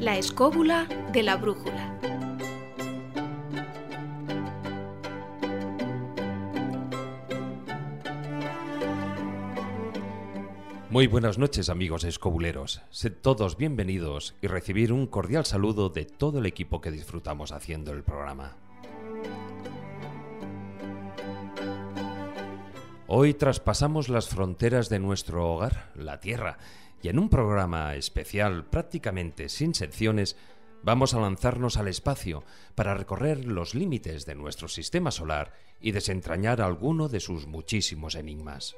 La escóbula de la brújula. Muy buenas noches amigos escobuleros, sed todos bienvenidos y recibir un cordial saludo de todo el equipo que disfrutamos haciendo el programa. Hoy traspasamos las fronteras de nuestro hogar, la Tierra, y en un programa especial prácticamente sin secciones, vamos a lanzarnos al espacio para recorrer los límites de nuestro sistema solar y desentrañar alguno de sus muchísimos enigmas.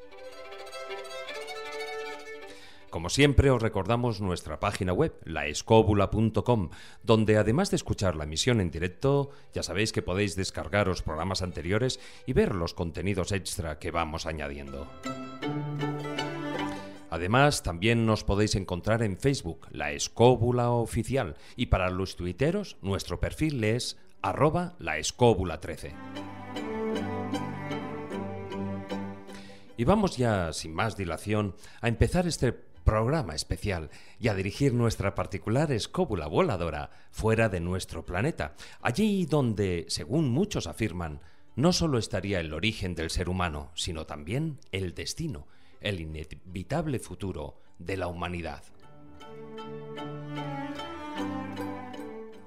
Como siempre os recordamos nuestra página web, laescobula.com, donde además de escuchar la emisión en directo, ya sabéis que podéis descargar los programas anteriores y ver los contenidos extra que vamos añadiendo. Además, también nos podéis encontrar en Facebook, La Escóbula Oficial, y para los tuiteros, nuestro perfil es arroba laescóbula13. Y vamos ya, sin más dilación, a empezar este programa especial y a dirigir nuestra particular escóbula voladora fuera de nuestro planeta, allí donde, según muchos afirman, no solo estaría el origen del ser humano, sino también el destino, el inevitable futuro de la humanidad.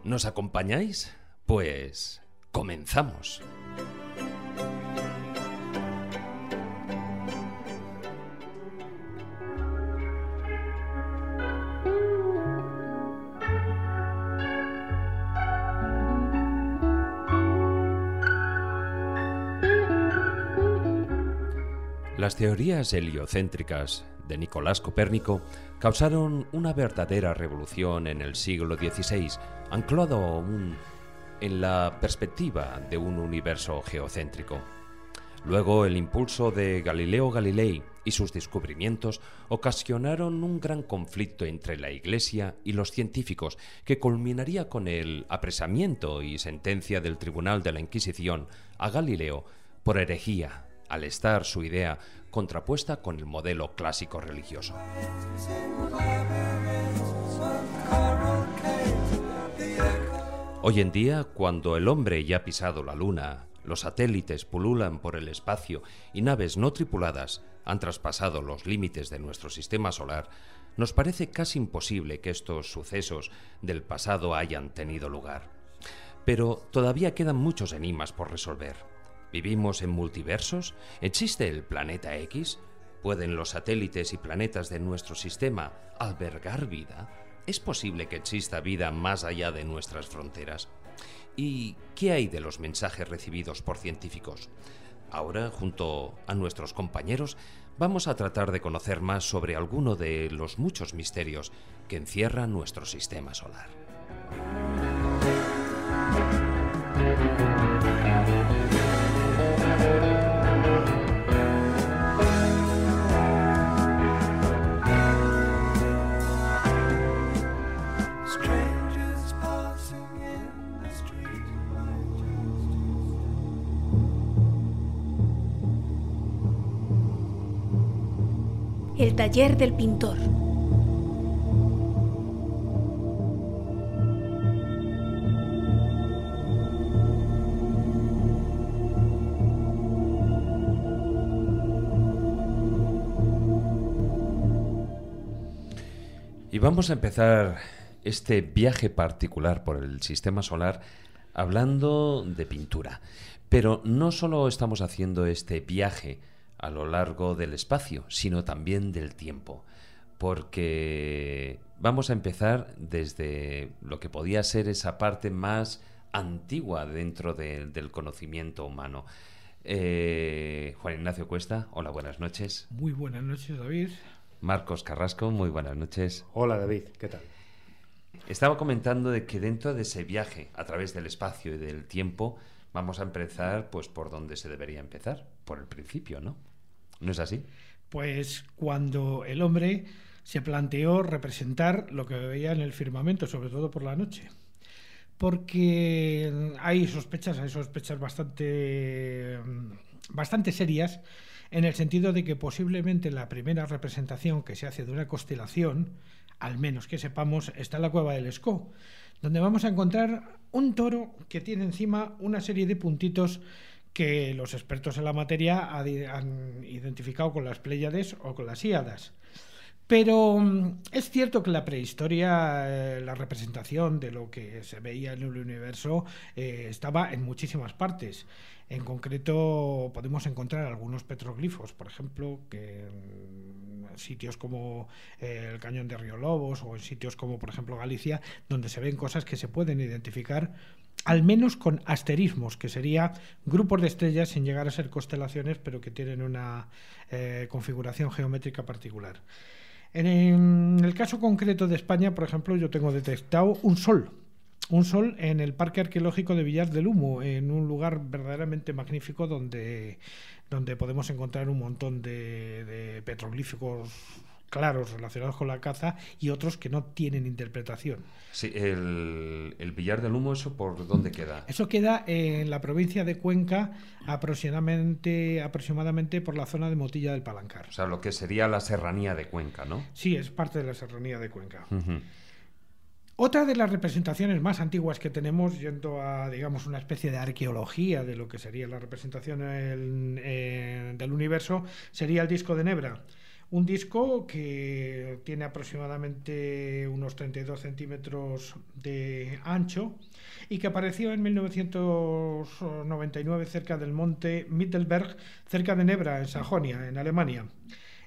¿Nos acompañáis? Pues comenzamos. Las teorías heliocéntricas de Nicolás Copérnico causaron una verdadera revolución en el siglo XVI, anclado en la perspectiva de un universo geocéntrico. Luego, el impulso de Galileo Galilei y sus descubrimientos ocasionaron un gran conflicto entre la Iglesia y los científicos, que culminaría con el apresamiento y sentencia del Tribunal de la Inquisición a Galileo por herejía al estar su idea contrapuesta con el modelo clásico religioso. Hoy en día, cuando el hombre ya ha pisado la Luna, los satélites pululan por el espacio y naves no tripuladas han traspasado los límites de nuestro sistema solar, nos parece casi imposible que estos sucesos del pasado hayan tenido lugar. Pero todavía quedan muchos enigmas por resolver. ¿Vivimos en multiversos? ¿Existe el planeta X? ¿Pueden los satélites y planetas de nuestro sistema albergar vida? ¿Es posible que exista vida más allá de nuestras fronteras? ¿Y qué hay de los mensajes recibidos por científicos? Ahora, junto a nuestros compañeros, vamos a tratar de conocer más sobre alguno de los muchos misterios que encierra nuestro sistema solar. El taller del pintor. Y vamos a empezar este viaje particular por el sistema solar hablando de pintura. Pero no solo estamos haciendo este viaje a lo largo del espacio, sino también del tiempo. Porque vamos a empezar desde lo que podía ser esa parte más antigua dentro del conocimiento humano. Eh, Juan Ignacio Cuesta, hola, buenas noches. Muy buenas noches, David. Marcos Carrasco, muy buenas noches. Hola, David, ¿qué tal? Estaba comentando de que dentro de ese viaje a través del espacio y del tiempo vamos a empezar pues por donde se debería empezar, por el principio, ¿no? ¿No es así? Pues cuando el hombre se planteó representar lo que veía en el firmamento, sobre todo por la noche. Porque hay sospechas, hay sospechas bastante, bastante serias en el sentido de que posiblemente la primera representación que se hace de una constelación al menos que sepamos, está la cueva del Escó, donde vamos a encontrar un toro que tiene encima una serie de puntitos que los expertos en la materia han identificado con las Pléyades o con las Íadas. Pero mm, es cierto que la prehistoria, eh, la representación de lo que se veía en el universo, eh, estaba en muchísimas partes. En concreto, podemos encontrar algunos petroglifos, por ejemplo, que en sitios como eh, el Cañón de Río Lobos o en sitios como, por ejemplo, Galicia, donde se ven cosas que se pueden identificar al menos con asterismos, que sería grupos de estrellas sin llegar a ser constelaciones, pero que tienen una configuración geométrica particular. En el caso concreto de España, por ejemplo, yo tengo detectado un sol. Un sol en el Parque Arqueológico de Villar del Humo, en un lugar verdaderamente magnífico donde, donde podemos encontrar un montón de, de petroglíficos claros relacionados con la caza y otros que no tienen interpretación. Sí, el, el Villar del Humo, ¿eso por dónde queda? Eso queda en la provincia de Cuenca, aproximadamente, aproximadamente por la zona de Motilla del Palancar. O sea, lo que sería la serranía de Cuenca, ¿no? Sí, es parte de la serranía de Cuenca. Otra de las representaciones más antiguas que tenemos, yendo a, digamos, una especie de arqueología de lo que sería la representación del universo, sería el disco de Nebra. Un disco que tiene aproximadamente unos 32 centímetros de ancho y que apareció en 1999 cerca del monte Mittelberg, cerca de Nebra, en Sajonia, en Alemania.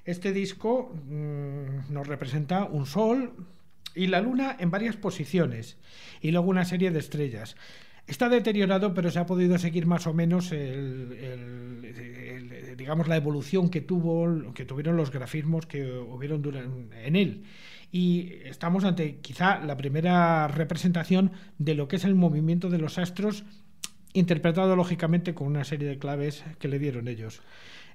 Este disco mm, nos representa un sol y la luna en varias posiciones y luego una serie de estrellas. Está deteriorado, pero se ha podido seguir más o menos digamos la evolución que tuvo, que tuvieron los grafismos que hubieron en él. Y estamos ante quizá la primera representación de lo que es el movimiento de los astros, interpretado lógicamente con una serie de claves que le dieron ellos.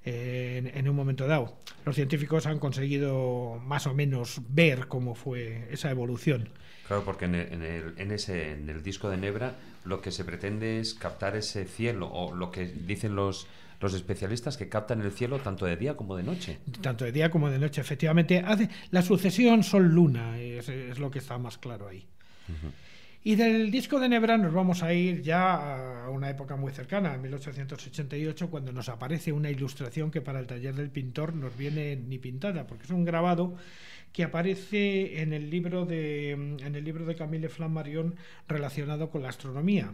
En, en, un momento dado. Los científicos han conseguido más o menos ver cómo fue esa evolución. Claro, porque en el, en, ese, en el disco de Nebra lo que se pretende es captar ese cielo, o lo que dicen los, los especialistas que captan el cielo tanto de día como de noche. Tanto de día como de noche, efectivamente. Hace, la sucesión Sol-Luna es, es, lo que está más claro ahí. Y del disco de Nebra nos vamos a ir ya a una época muy cercana, 1888, cuando nos aparece una ilustración que para el taller del pintor nos viene ni pintada, porque es un grabado que aparece en el libro de, en el libro de Camille Flammarion relacionado con la astronomía.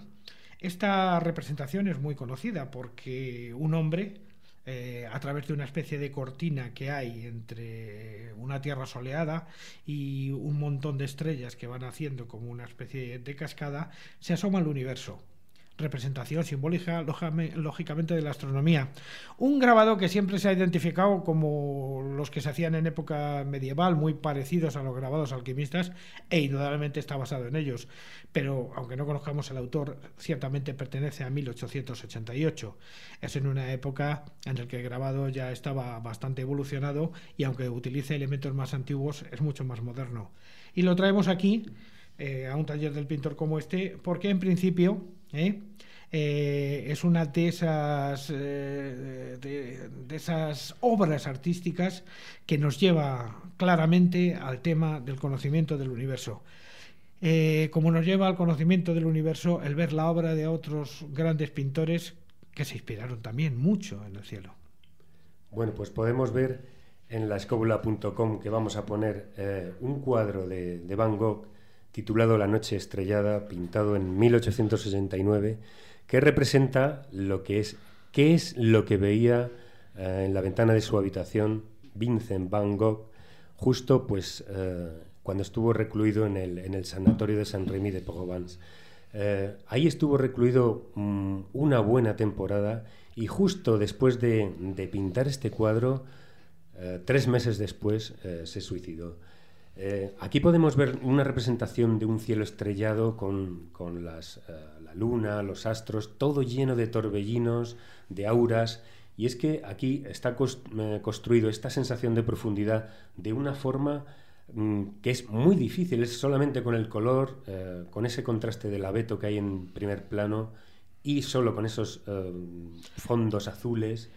Esta representación es muy conocida porque un hombre, eh, a través de una especie de cortina que hay entre una tierra soleada y un montón de estrellas que van haciendo como una especie de cascada, se asoma al universo representación simbólica, lógicamente, de la astronomía. Un grabado que siempre se ha identificado como los que se hacían en época medieval, muy parecidos a los grabados alquimistas, e indudablemente está basado en ellos. Pero, aunque no conozcamos el autor, ciertamente pertenece a 1888. Es en una época en la que el grabado ya estaba bastante evolucionado y, aunque utilice elementos más antiguos, es mucho más moderno. Y lo traemos aquí. Eh, a un taller del pintor como este, porque en principio ¿eh? Eh, es una de esas, eh, de, esas obras artísticas que nos lleva claramente al tema del conocimiento del universo. como nos lleva al conocimiento del universo el ver la obra de otros grandes pintores que se inspiraron también mucho en el cielo. Bueno, pues podemos ver en la escóbula.com que vamos a poner un cuadro de, de Van Gogh titulado La noche estrellada, pintado en 1869, que representa lo que es qué es lo que veía eh, en la ventana de su habitación Vincent Van Gogh justo pues eh, cuando estuvo recluido en el, en el, sanatorio de Saint Remy de Provence. Eh, ahí estuvo recluido mm, una buena temporada y justo después de, de pintar este cuadro, tres meses después, se suicidó. Eh, aquí podemos ver una representación de un cielo estrellado con, con las, eh, la luna, los astros, todo lleno de torbellinos, de auras. Y es que aquí está eh, construido esta sensación de profundidad de una forma mm, que es muy difícil, es solamente con el color, con ese contraste del abeto que hay en primer plano y solo con esos fondos azules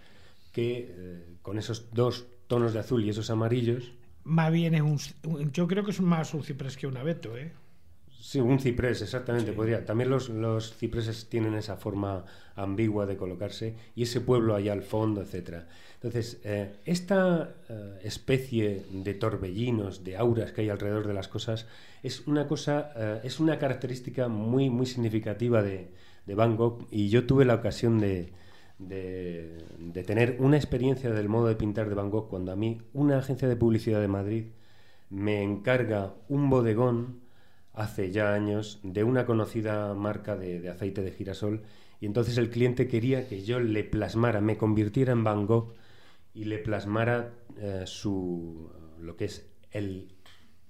que con esos dos tonos de azul y esos amarillos Más bien es un, Yo creo que es más un ciprés que un abeto, ¿eh? Sí, un ciprés, exactamente, podría. También los, los, cipreses tienen esa forma ambigua de colocarse y ese pueblo allá al fondo, etcétera. Entonces, eh, esta eh, especie de torbellinos, de auras que hay alrededor de las cosas, es una cosa, eh, es una característica muy, muy significativa de, de Van Gogh y yo tuve la ocasión de, de, de, tener una experiencia del modo de pintar de Van Gogh cuando a mí una agencia de publicidad de Madrid me encarga un bodegón hace ya años de una conocida marca de, aceite de girasol y entonces el cliente quería que yo le plasmara, me convirtiera en Van Gogh y le plasmara eh, su lo que es el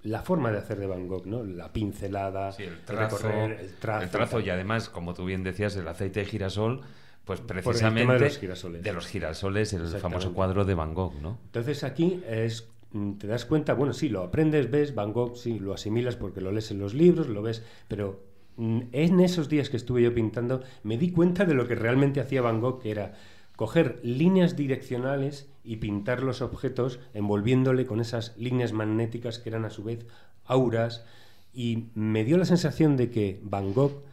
la forma de hacer de Van Gogh, ¿no? La pincelada, el, trazo, el, trazo, y además, como tú bien decías, el aceite de girasol, pues precisamente de los girasoles. De los girasoles, el famoso cuadro de Van Gogh, ¿no? Entonces aquí es Mm, te das cuenta, bueno, sí, lo aprendes, ves Van Gogh, sí, lo asimilas porque lo lees en los libros, lo ves, pero mm, en esos días que estuve yo pintando me di cuenta de lo que realmente hacía Van Gogh, que era coger líneas direccionales y pintar los objetos envolviéndole con esas líneas magnéticas que eran a su vez auras y me dio la sensación de que Van Gogh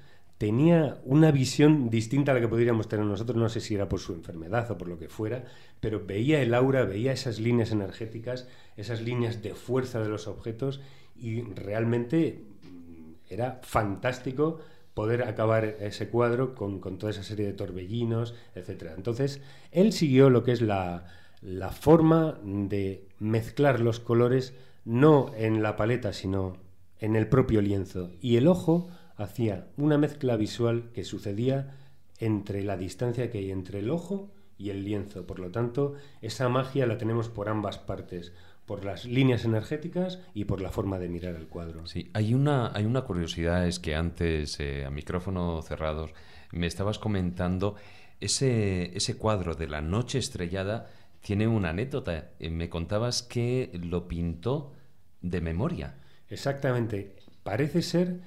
tenía una visión distinta a la que podríamos tener nosotros, no sé si era por su enfermedad o por lo que fuera, pero veía el aura, veía esas líneas energéticas, esas líneas de fuerza de los objetos y realmente mm, era fantástico poder acabar ese cuadro con, toda esa serie de torbellinos, etc. Entonces, él siguió lo que es la, la forma de mezclar los colores no en la paleta, sino en el propio lienzo. Y el ojo hacía una mezcla visual que sucedía entre la distancia que hay entre el ojo y el lienzo. Por lo tanto, esa magia la tenemos por ambas partes, por las líneas energéticas y por la forma de mirar el cuadro. Sí, hay una, hay una curiosidad, es que antes, eh, a micrófono cerrados, me estabas comentando ese, ese cuadro de la noche estrellada tiene una anécdota. Eh, me contabas que lo pintó de memoria. Exactamente. Parece ser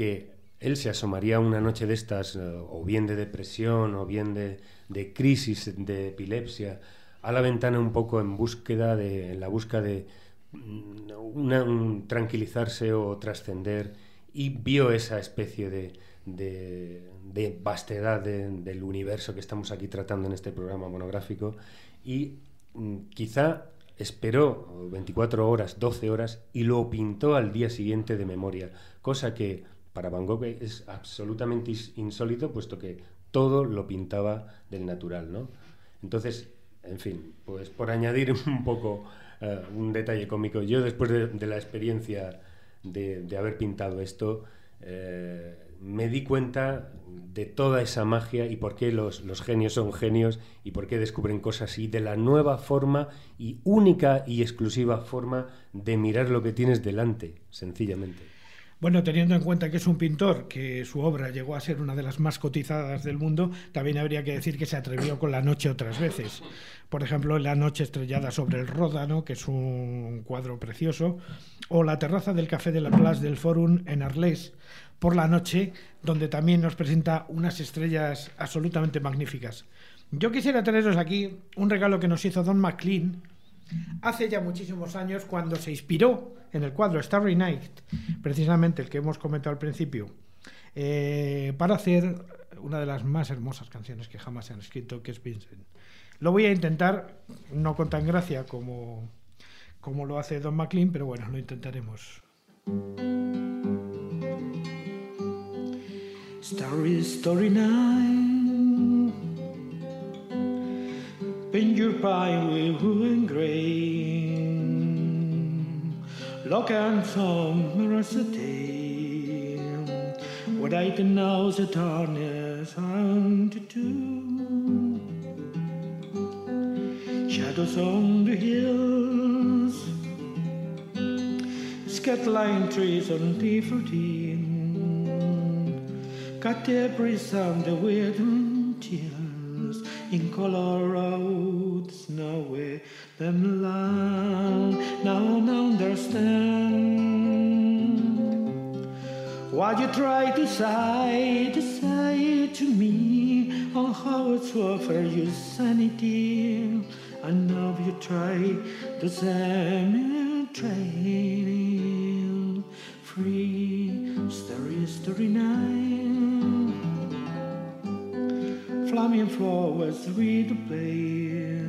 que él se asomaría una noche de estas, eh, o bien de depresión, o bien de, crisis, de epilepsia, a la ventana un poco en búsqueda de, en la búsqueda de mm, un tranquilizarse o trascender, y vio esa especie de, de, vastedad del universo que estamos aquí tratando en este programa monográfico, y mm, quizá esperó 24 horas, 12 horas, y lo pintó al día siguiente de memoria, cosa que para Van Gogh es absolutamente insólito, puesto que todo lo pintaba del natural, ¿no? Entonces, en fin, pues por añadir un poco eh, un detalle cómico, yo después de, la experiencia de, haber pintado esto, eh, me di cuenta de toda esa magia y por qué los, los, genios son genios y por qué descubren cosas y de la nueva forma y única y exclusiva forma de mirar lo que tienes delante, sencillamente. Bueno, teniendo en cuenta que es un pintor, que su obra llegó a ser una de las más cotizadas del mundo, también habría que decir que se atrevió con La Noche otras veces. Por ejemplo, La Noche estrellada sobre el Ródano, que es un cuadro precioso, o La terraza del Café de la Place del Forum en Arles, por la noche, donde también nos presenta unas estrellas absolutamente magníficas. Yo quisiera traeros aquí un regalo que nos hizo Don McLean hace ya muchísimos años cuando se inspiró en el cuadro Starry Night, precisamente el que hemos comentado al principio, eh, para hacer una de las más hermosas canciones que jamás se han escrito, que es Vincent. Lo voy a intentar, no con tan gracia como, como lo hace Don McLean, pero bueno, lo intentaremos. Starry, story night, paint your pie with and some mercy What I can know the darkness and to do. Shadows on the hills. Scatline trees on the fourteen Got every sound the wind and in Colorado, now with them land, now understand. What you try to say to say to me? On how it's offer you sanity. And now you try the same training free story story night. Flaming flowers read the place,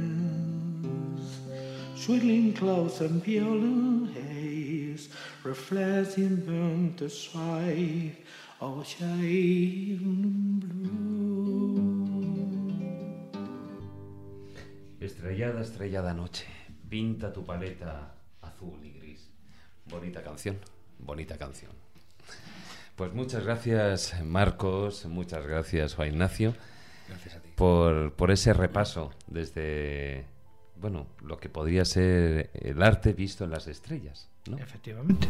swirling clouds and pale haze, reflecting burnt the sky of shining blue. Estrellada, estrellada noche, pinta tu paleta azul y gris. Bonita canción, bonita canción. Pues muchas gracias Marcos, muchas gracias Juan Ignacio Gracias a ti. por, por ese repaso desde, bueno, lo que podría ser el arte visto en las estrellas, ¿no? Efectivamente.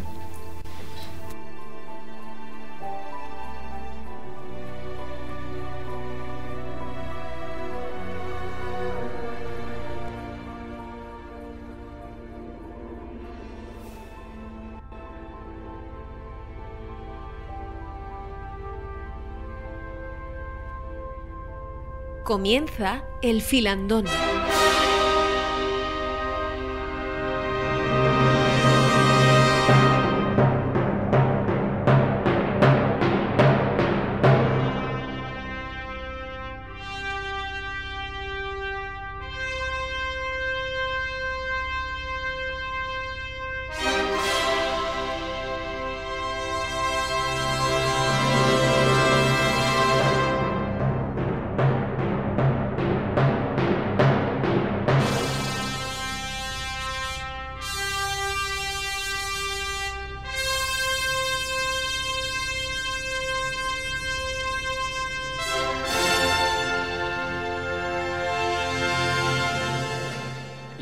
Comienza el filandón.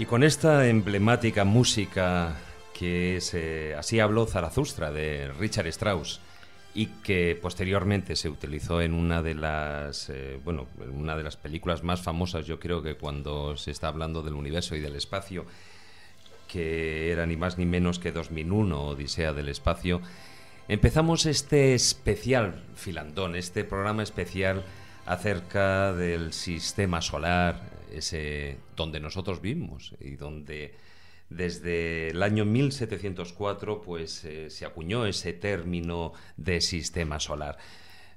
Con esta emblemática música que es eh, Así habló Zarazustra de Richard Strauss y que posteriormente se utilizó en una de las eh, bueno en una de las películas más famosas yo creo que cuando se está hablando del universo y del espacio que era ni más ni menos que 2001 Odisea del espacio empezamos este especial filandón este programa especial acerca del sistema solar ese donde nosotros vivimos y donde desde el año 1704 pues eh, se acuñó ese término de sistema solar.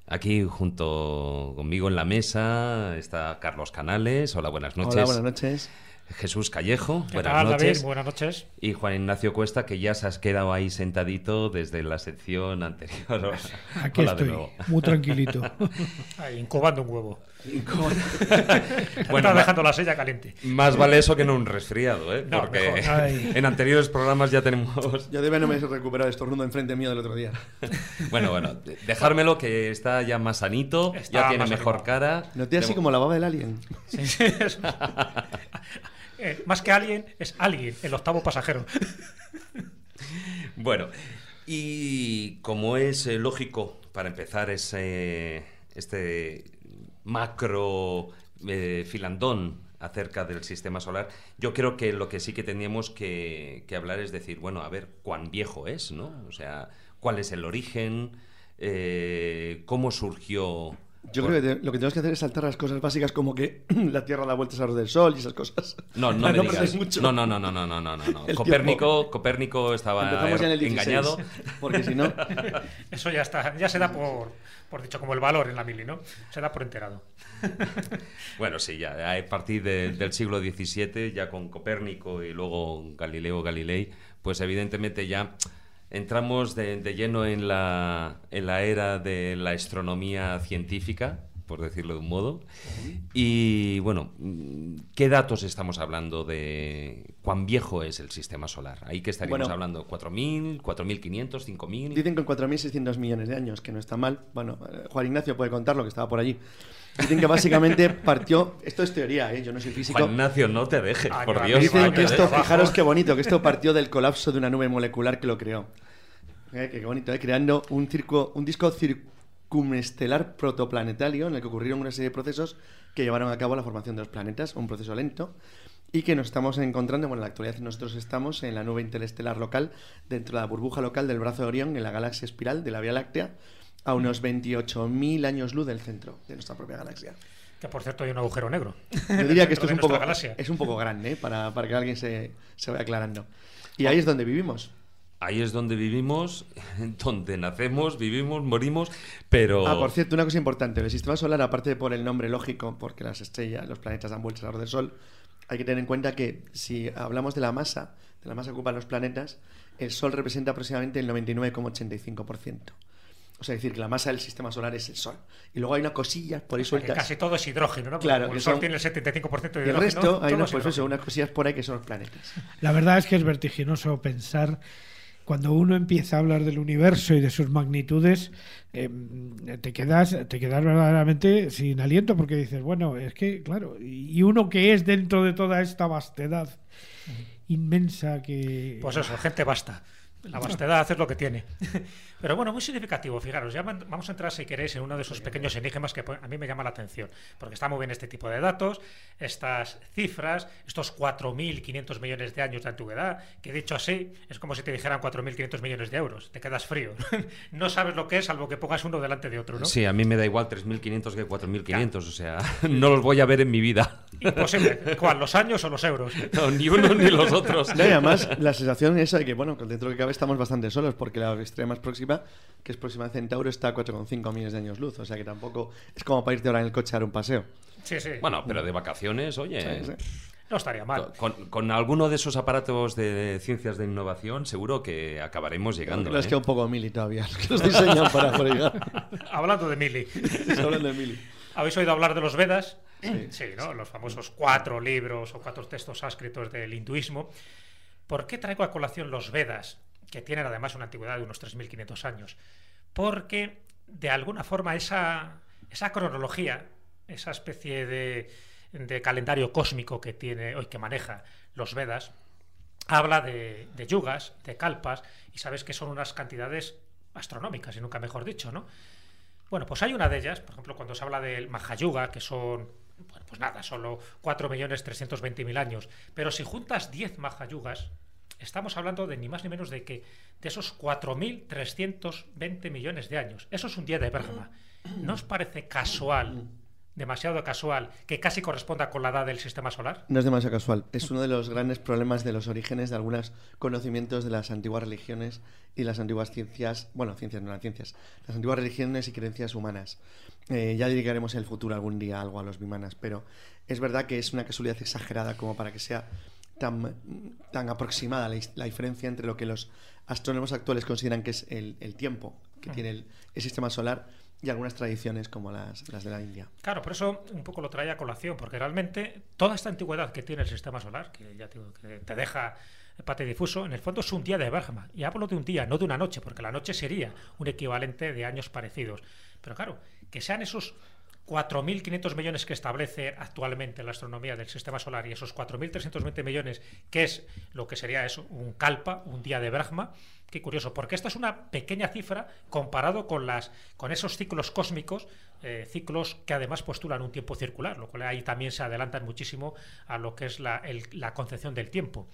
Aquí junto conmigo en la mesa está Carlos Canales. Hola, buenas noches. Hola, buenas noches. Jesús Callejo, ¿Qué buenas tal, noches. David? Buenas noches. Y Juan Ignacio Cuesta, que ya se has quedado ahí sentadito desde la sección anterior. Aquí Hola de estoy, nuevo. muy tranquilito. Ahí, incubando un huevo. Bueno, Bueno, ma- dejando la silla caliente. Más vale eso que no un resfriado, ¿eh? No, Porque en anteriores programas ya tenemos... Yo de no me he recuperado estornudo enfrente mío del otro día. Bueno, bueno, de- dejármelo que está ya más sanito, Está ya tiene mejor animado. cara. Noté así Tengo- como la baba del alien. Sí, sí, es- Eh, más que alguien, es alguien, el octavo pasajero. Bueno, y como es eh, lógico para empezar ese, este macro eh, filandón acerca del sistema solar, yo creo que lo que sí que teníamos que, hablar es decir, bueno, a ver, cuán viejo es, ¿no? O sea, cuál es el origen, eh, cómo surgió... Yo creo que lo que tenemos que hacer es saltar las cosas básicas como que la Tierra da vueltas alrededor del Sol y esas cosas. No, no, no No, no, no, no, no. Copérnico, Copérnico estaba engañado. Porque si no. Eso ya está, ya se da por, por dicho, como el valor en la mili, ¿no? Se da por enterado. Bueno, sí, ya a partir del siglo XVII, ya con Copérnico y luego Galileo Galilei, pues evidentemente ya entramos de, de lleno en la, en la era de la astronomía científica, por decirlo de un modo. Y bueno, ¿qué datos estamos hablando de cuán viejo es el sistema solar? Ahí que estaríamos Bueno. hablando, ¿4.000, 4.500, 5.000? dicen que con 4.600 millones de años, que no está mal. Bueno, eh, Juan Ignacio puede contarlo, que estaba por allí. Dicen que básicamente partió. Esto es teoría, ¿eh? yo no soy físico. Juan Ignacio, no te dejes, Ah, por Dios. Dice Dicen no que te esto, fijaros qué bonito, que esto partió del colapso de una nube molecular que lo creó. Eh, qué bonito, ¿eh? creando un, circo, un disco circunestelar protoplanetario en el que ocurrieron una serie de procesos que llevaron a cabo la formación de los planetas, un proceso lento, y que nos estamos encontrando, bueno, en la actualidad nosotros estamos en la nube interestelar local, dentro de la burbuja local del brazo de Orión, en la galaxia espiral de la Vía Láctea, a unos 28.000 años luz del centro de nuestra propia galaxia. Que por cierto hay un agujero negro. Yo diría que esto es un, poco, galaxia. es un poco grande ¿eh? para, para que alguien se, se vaya aclarando. Y ahí es donde vivimos. Ahí es donde vivimos, donde nacemos, vivimos, morimos, pero... Ah, por cierto, una cosa importante. El sistema solar, aparte de por el nombre lógico, porque las estrellas, los planetas dan vueltas alrededor del Sol, hay que tener en cuenta que si hablamos de la masa, de la masa que ocupan los planetas, el Sol representa aproximadamente el 99,85%. O sea, decir que la masa del sistema solar es el Sol. Y luego hay una cosilla por ahí sueltas. casi todo es hidrógeno, ¿no? Claro, el Sol son- tiene el 75% de Y el hidrógeno. resto, hay unas, es pues eso, hidrógeno. unas cosillas por ahí que son los planetas. La verdad es que es vertiginoso pensar cuando uno empieza a hablar del universo y de sus magnitudes, eh, te quedas, te quedas verdaderamente sin aliento porque dices, bueno, es que, claro, y uno que es dentro de toda esta vastedad inmensa que... Pues eso, gente basta. La vastedad es lo que tiene. Pero bueno, muy significativo, fijaros, ya vamos a entrar, si queréis, en uno de esos pequeños enigmas que a mí me llama la atención, porque está muy bien este tipo de datos, estas cifras, estos 4.500 millones de años de antigüedad, que dicho así, es como si te dijeran 4.500 millones de euros, te quedas frío. no sabes lo que es, salvo que pongas uno delante de otro, ¿no? Sí, a mí me da igual 3.500 que 4.500, o sea, no los voy a ver en mi vida. Imposible. ¿Cuál? ¿Los años o los euros? No, ni uno ni los otros. No, y además, la sensación es de que, bueno, dentro de lo que cabe estamos bastante solos, porque la estrella más próxima, que es próxima a Centauro, está a 4,5 millones de años luz. O sea que tampoco es como para irte ahora en el coche a dar un paseo. Sí, sí. Bueno, pero de vacaciones, oye, Sí, sí. no estaría mal. Con, con alguno de esos aparatos de ciencias de innovación seguro que acabaremos llegando. Les ¿eh? queda un poco mili todavía, los que los diseñan para por llegar. Hablando de Mili. hablando de mili. ¿Habéis oído hablar de los Vedas? Sí. ¿no? Los famosos cuatro libros o cuatro textos sánscritos del hinduismo. ¿Por qué traigo a colación los Vedas, que tienen además una antigüedad de unos 3.500 años? Porque, de alguna forma, esa, esa cronología, esa especie de, calendario cósmico que tiene hoy que maneja los Vedas, habla de, yugas, de kalpas, y sabes que son unas cantidades astronómicas, y nunca mejor dicho, ¿no? Bueno, pues hay una de ellas, por ejemplo, cuando se habla del Mahayuga, que son, bueno, pues nada, solo 4.320.000 años. Pero si juntas 10 Mahayugas, estamos hablando de ni más ni menos de que de esos 4.320 millones de años. Eso es un día de Brahma. ¿No os parece casual, demasiado casual, que casi corresponda con la edad del sistema solar? No es demasiado casual. Es uno de los grandes problemas de los orígenes de algunos conocimientos de las antiguas religiones y las antiguas ciencias, bueno, ciencias no las ciencias, las antiguas religiones y creencias humanas. Eh, ya dedicaremos en el futuro algún día algo a los bimanas, pero es verdad que es una casualidad exagerada como para que sea tan, tan aproximada la, la diferencia entre lo que los astrónomos actuales consideran que es el, el tiempo que tiene el, el sistema solar y algunas tradiciones como las, las de la India. Claro, por eso un poco lo trae a colación, porque realmente toda esta antigüedad que tiene el sistema solar, que ya te, que te deja pate difuso, en el fondo es un día de Brahma. Y hablo de un día, no de una noche, porque la noche sería un equivalente de años parecidos. Pero claro, que sean esos 4.500 millones que establece actualmente la astronomía del sistema solar y esos 4.320 millones, que es lo que sería eso, un kalpa, un día de Brahma. Qué curioso, porque esta es una pequeña cifra comparado con, las, con esos ciclos cósmicos, eh, ciclos que además postulan un tiempo circular, lo cual ahí también se adelantan muchísimo a lo que es la concepción del tiempo.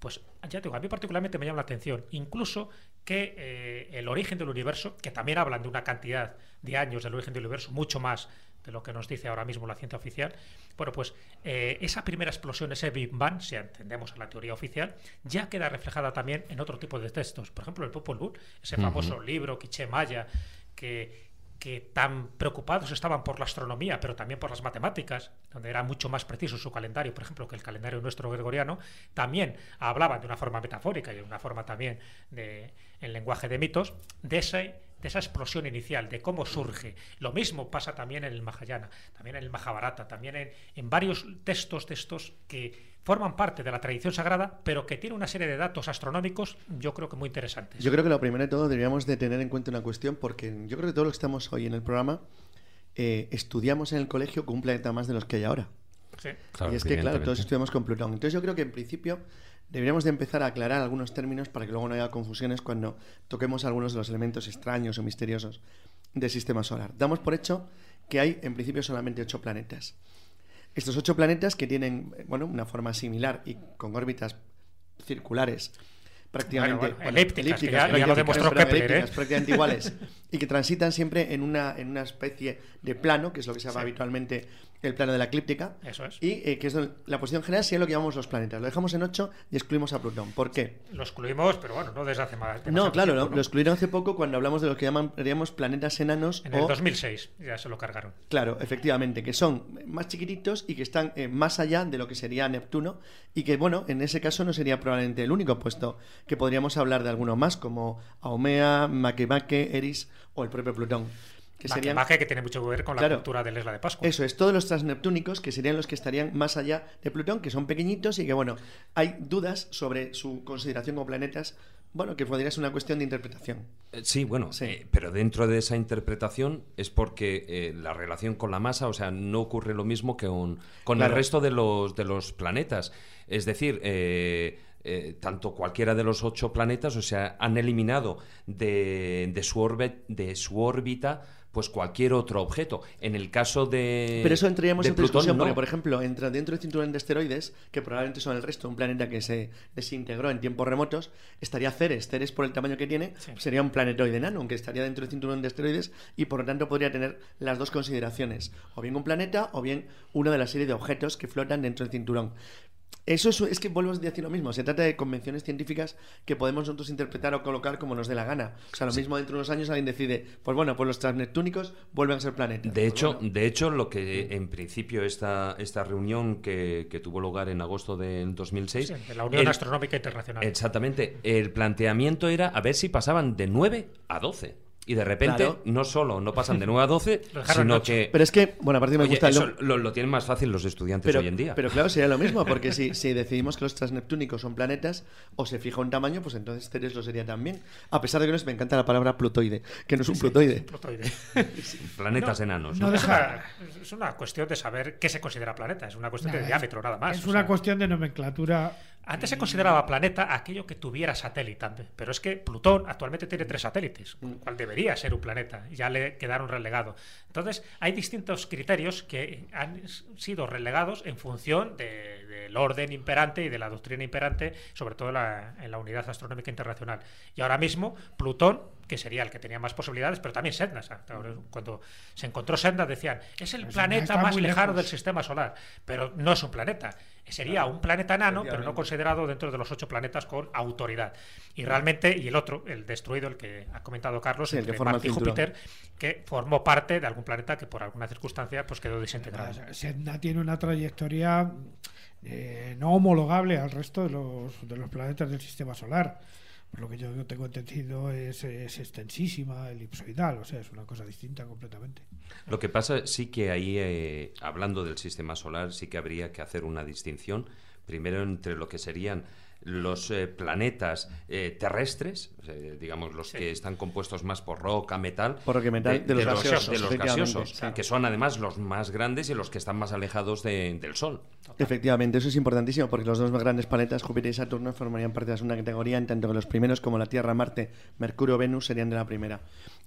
Pues ya te digo, a mí particularmente me llama la atención, incluso que eh, el origen del universo, que también hablan de una cantidad de años del origen del universo, mucho más de lo que nos dice ahora mismo la ciencia oficial, bueno, pues eh, esa primera explosión, ese Big Bang, si entendemos a la teoría oficial, ya queda reflejada también en otro tipo de textos. Por ejemplo, el Popol Vuh, ese famoso libro Quiché Maya, que, que tan preocupados estaban por la astronomía, pero también por las matemáticas, donde era mucho más preciso su calendario, por ejemplo, que el calendario nuestro gregoriano, también hablaban de una forma metafórica y de una forma también de, en lenguaje de mitos, de, ese, de esa explosión inicial, de cómo surge. Lo mismo pasa también en el Mahayana, también en el Mahabharata, también en, en varios textos de estos que forman parte de la tradición sagrada, pero que tiene una serie de datos astronómicos, yo creo que muy interesantes. Yo creo que lo primero de todo deberíamos de tener en cuenta una cuestión porque yo creo que todos los que estamos hoy en el programa eh, estudiamos en el colegio con un planeta más de los que hay ahora. Sí. Claro, y es que, claro, todos estudiamos con Plutón. Entonces yo creo que en principio deberíamos de empezar a aclarar algunos términos para que luego no haya confusiones cuando toquemos algunos de los elementos extraños o misteriosos del sistema solar. Damos por hecho que hay en principio solamente ocho planetas. Estos ocho planetas que tienen bueno, una forma similar y con órbitas circulares prácticamente Bueno, elípticas, prácticamente iguales y que transitan siempre en una, en una especie de plano, que es lo que se llama Sí. habitualmente el plano de la eclíptica. Eso es. Y eh, que es donde- la posición general sería lo que llamamos los planetas. Lo dejamos en 8 y excluimos a Plutón. ¿Por qué? Lo excluimos, pero bueno, no desde hace más. No, claro, tiempo, ¿no? lo excluyeron hace poco cuando hablamos de lo que llamaríamos planetas enanos En el o 2006 ya se lo cargaron. Claro, efectivamente, que son más chiquititos y que están eh, más allá de lo que sería Neptuno y que, bueno, en ese caso no sería probablemente el único, puesto que podríamos hablar de alguno más, como Aumea, Makemake, Eris o el propio Plutón. Que serían, que tiene mucho que ver con la Claro. cultura de la isla de Pascua. eso es, todos los transneptúnicos que serían los que estarían más allá de Plutón, que son pequeñitos y que, bueno, hay dudas sobre su consideración como planetas, bueno, que podría ser una cuestión de interpretación. Eh, Sí, bueno, Sí. eh, pero dentro de esa interpretación es porque eh, la relación con la masa, o sea, no ocurre lo mismo que un- con Claro. el resto de los, de los planetas. Es decir, eh, eh, tanto cualquiera de los ocho planetas, o sea, han eliminado de, de su, orbe- de su órbita pues cualquier otro objeto. En el caso de Pero eso entraríamos en discusión, no. porque, por ejemplo, entra dentro del cinturón de asteroides, que probablemente son el resto de un planeta que se desintegró en tiempos remotos, estaría Ceres. Ceres, por el tamaño que tiene, Sí. sería un planetoide enano, aunque estaría dentro del cinturón de asteroides y, por lo tanto, podría tener las dos consideraciones: o bien un planeta o bien una de la serie de objetos que flotan dentro del cinturón. Eso es, es que volvemos a decir lo mismo. Se trata de convenciones científicas que podemos nosotros interpretar o colocar como nos dé la gana. O sea, lo mismo dentro de unos años alguien decide, pues bueno, pues los transneptúnicos vuelven a ser planetas. De Pues hecho, bueno. de hecho, lo que en principio esta, esta reunión que, que tuvo lugar en agosto del 2006... Sí, de la Unión el- Astronómica Internacional. Exactamente. El planteamiento era a ver si pasaban de 9 a 12. Y de repente, Claro. no solo no pasan de 9 a 12, Lo dejaron en sino que... Pero es que, bueno, aparte me Oye, gusta el eso lo, lo tienen más fácil los estudiantes pero, hoy en día. pero claro, sería lo mismo, porque si, si decidimos que los transneptúnicos son planetas o se fija un tamaño, pues entonces Ceres lo sería también. A pesar de que no es, me encanta la palabra plutoide, que no es un plutoide. Plutoide. Planetas No, enanos. no ¿no? Es deja- una, es una cuestión de saber qué se considera planeta. Es una cuestión de diámetro, nada más. Es una sea, cuestión de nomenclatura. Antes se consideraba planeta aquello que tuviera satélite, pero es que Plutón actualmente tiene tres satélites, con lo cual debería ser un planeta. Ya le quedaron relegados. Entonces, hay distintos criterios que han sido relegados en función de- del orden imperante y de la doctrina imperante, sobre todo en la, en la Unidad Astronómica Internacional. Y ahora mismo, Plutón, que sería el que tenía más posibilidades, pero también Sedna. sea, Cuando se encontró Sedna decían, es el planeta más lejano lejos. del sistema solar, pero no es un planeta. Sería un planeta enano, pero no considerado dentro de los ocho planetas con autoridad. Y realmente, y el otro, el destruido, el que ha comentado Carlos, Sí, el que forma el y. Júpiter, que formó parte de algún planeta que por alguna circunstancia pues quedó desintegrado. Sedna tiene una trayectoria eh, no homologable al resto de los, de los planetas del sistema solar. Por lo que yo tengo entendido es, es extensísima, elipsoidal, o sea, es una cosa distinta completamente. Lo que pasa sí que ahí, eh, hablando del sistema solar, sí que habría que hacer una distinción, primero entre lo que serían los eh, planetas eh, terrestres, eh, digamos los Sí. que están compuestos más por roca, metal, Por metal, de los gaseosos, de los gaseosos, que son además los más grandes y los que están más alejados de- del Sol. Efectivamente, eso es importantísimo porque los dos más grandes planetas, Júpiter y Saturno, formarían parte de la segunda categoría, en tanto que los primeros, como la Tierra, Marte, Mercurio, Venus, serían de la primera.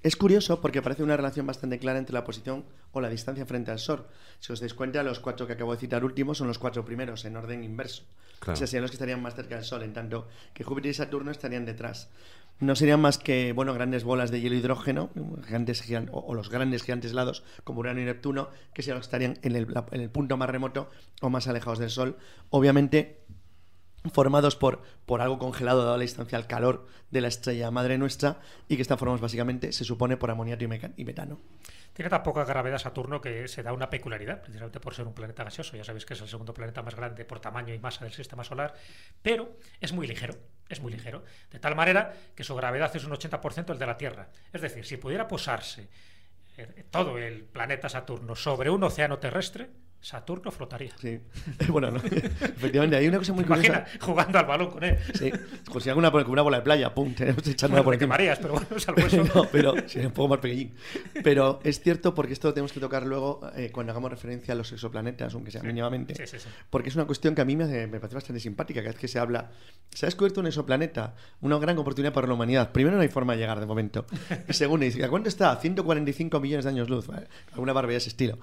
Es curioso porque parece una relación bastante clara entre la posición o la distancia frente al Sol. Si os dais cuenta, los cuatro que acabo de citar últimos son los cuatro primeros, en orden inverso. Claro. O sea, serían los que estarían más cerca del Sol, en tanto que Júpiter y Saturno estarían detrás. No serían más que bueno grandes bolas de hielo hidrógeno, gigantes gigan- o, o los grandes gigantes helados como Urano y Neptuno, que serían los que estarían en el, en el punto más remoto o más alejados del Sol. Obviamente formados por, por algo congelado dado la distancia al calor de la estrella madre nuestra y que están formados básicamente, se supone, por meca- y metano. Tiene tan poca gravedad Saturno que se da una peculiaridad, precisamente por ser un planeta gaseoso. Ya sabéis que es el segundo planeta más grande por tamaño y masa del sistema solar, pero es muy ligero. Es muy ligero. De tal manera que su gravedad es un 80% el de la Tierra. Es decir, si pudiera posarse eh, todo el planeta Saturno sobre un océano terrestre, Saturno flotaría. Sí. bueno, no. efectivamente, hay una cosa muy ¿Te imaginas curiosa. jugando al balón con él? Sí, pues si hago una, con una bola de playa, pum, tenemos echándola Bueno, por te quemarías, pero bueno, salvo eso. no, pero sería un poco más pequeñín. Pero es cierto porque esto lo tenemos que tocar luego eh, cuando hagamos referencia a los exoplanetas, aunque sea mínimamente. Sí, sí, sí. Porque es una cuestión que a mí me, hace- me parece bastante simpática. Cada vez que se habla, se ha descubierto un exoplaneta, una gran oportunidad para la humanidad. Primero, no hay forma de llegar de momento. Y segundo, ¿a cuánto está? A 145 millones de años luz. ¿vale? Alguna barbaridad de ese estilo.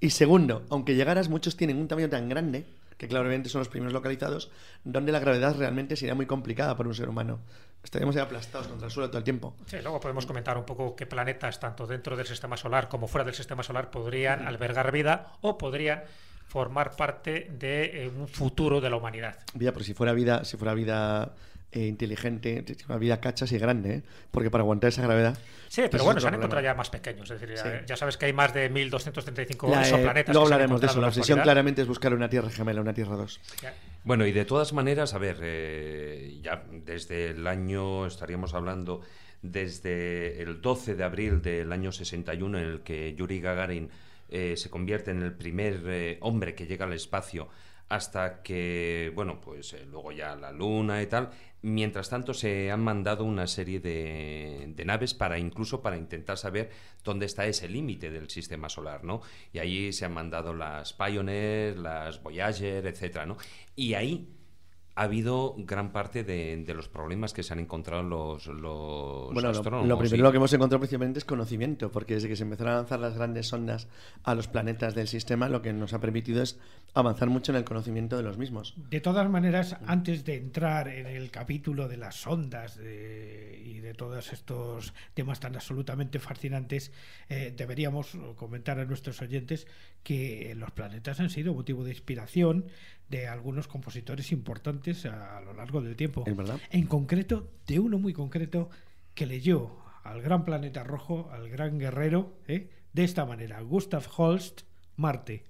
Y segundo, aunque llegaras, muchos tienen un tamaño tan grande que claramente son los primeros localizados, donde la gravedad realmente sería muy complicada para un ser humano. Estaríamos ahí aplastados contra el suelo todo el tiempo. Sí, luego podemos comentar un poco qué planetas, tanto dentro del sistema solar como fuera del sistema solar, podrían albergar vida o podrían formar parte de eh, un futuro de la humanidad. Vida, pero si fuera vida, si fuera vida eh, inteligente, una vida cachas y grande, ¿eh? porque para aguantar esa gravedad. Sí, pero pues bueno, se han encontrado ya más pequeños. Es decir, ya, Sí. ya sabes que hay más de 1235 La, eh, exoplanetas. se han hablaremos de eso. La obsesión actualidad. claramente es buscar una Tierra gemela, una Tierra 2. Ya. Bueno, y de todas maneras, a ver, eh, ya desde el año, estaríamos hablando desde el 12 de abril del año 61, en el que Yuri Gagarin eh, se convierte en el primer eh, hombre que llega al espacio, hasta que, bueno, pues eh, luego ya la Luna y tal. Mientras tanto, se han mandado una serie de, de naves para incluso para intentar saber dónde está ese límite del sistema solar, ¿no? Y ahí se han mandado las Pioneer, las Voyager, etcétera, ¿no? Y ahí ha habido gran parte de, de los problemas que se han encontrado los, los Bueno, lo, astrónomos. lo primero lo que hemos encontrado principalmente es conocimiento, porque desde que se empezaron a lanzar las grandes sondas a los planetas del sistema, lo que nos ha permitido es avanzar mucho en el conocimiento de los mismos. De todas maneras, antes de entrar en el capítulo de las ondas de- y de todos estos temas tan absolutamente fascinantes, eh, deberíamos comentar a nuestros oyentes que los planetas han sido motivo de inspiración de algunos compositores importantes a, a lo largo del tiempo. ¿Es verdad? En concreto, de uno muy concreto que leyó al gran planeta rojo, al gran guerrero, ¿eh? de esta manera, Gustav Holst, Marte.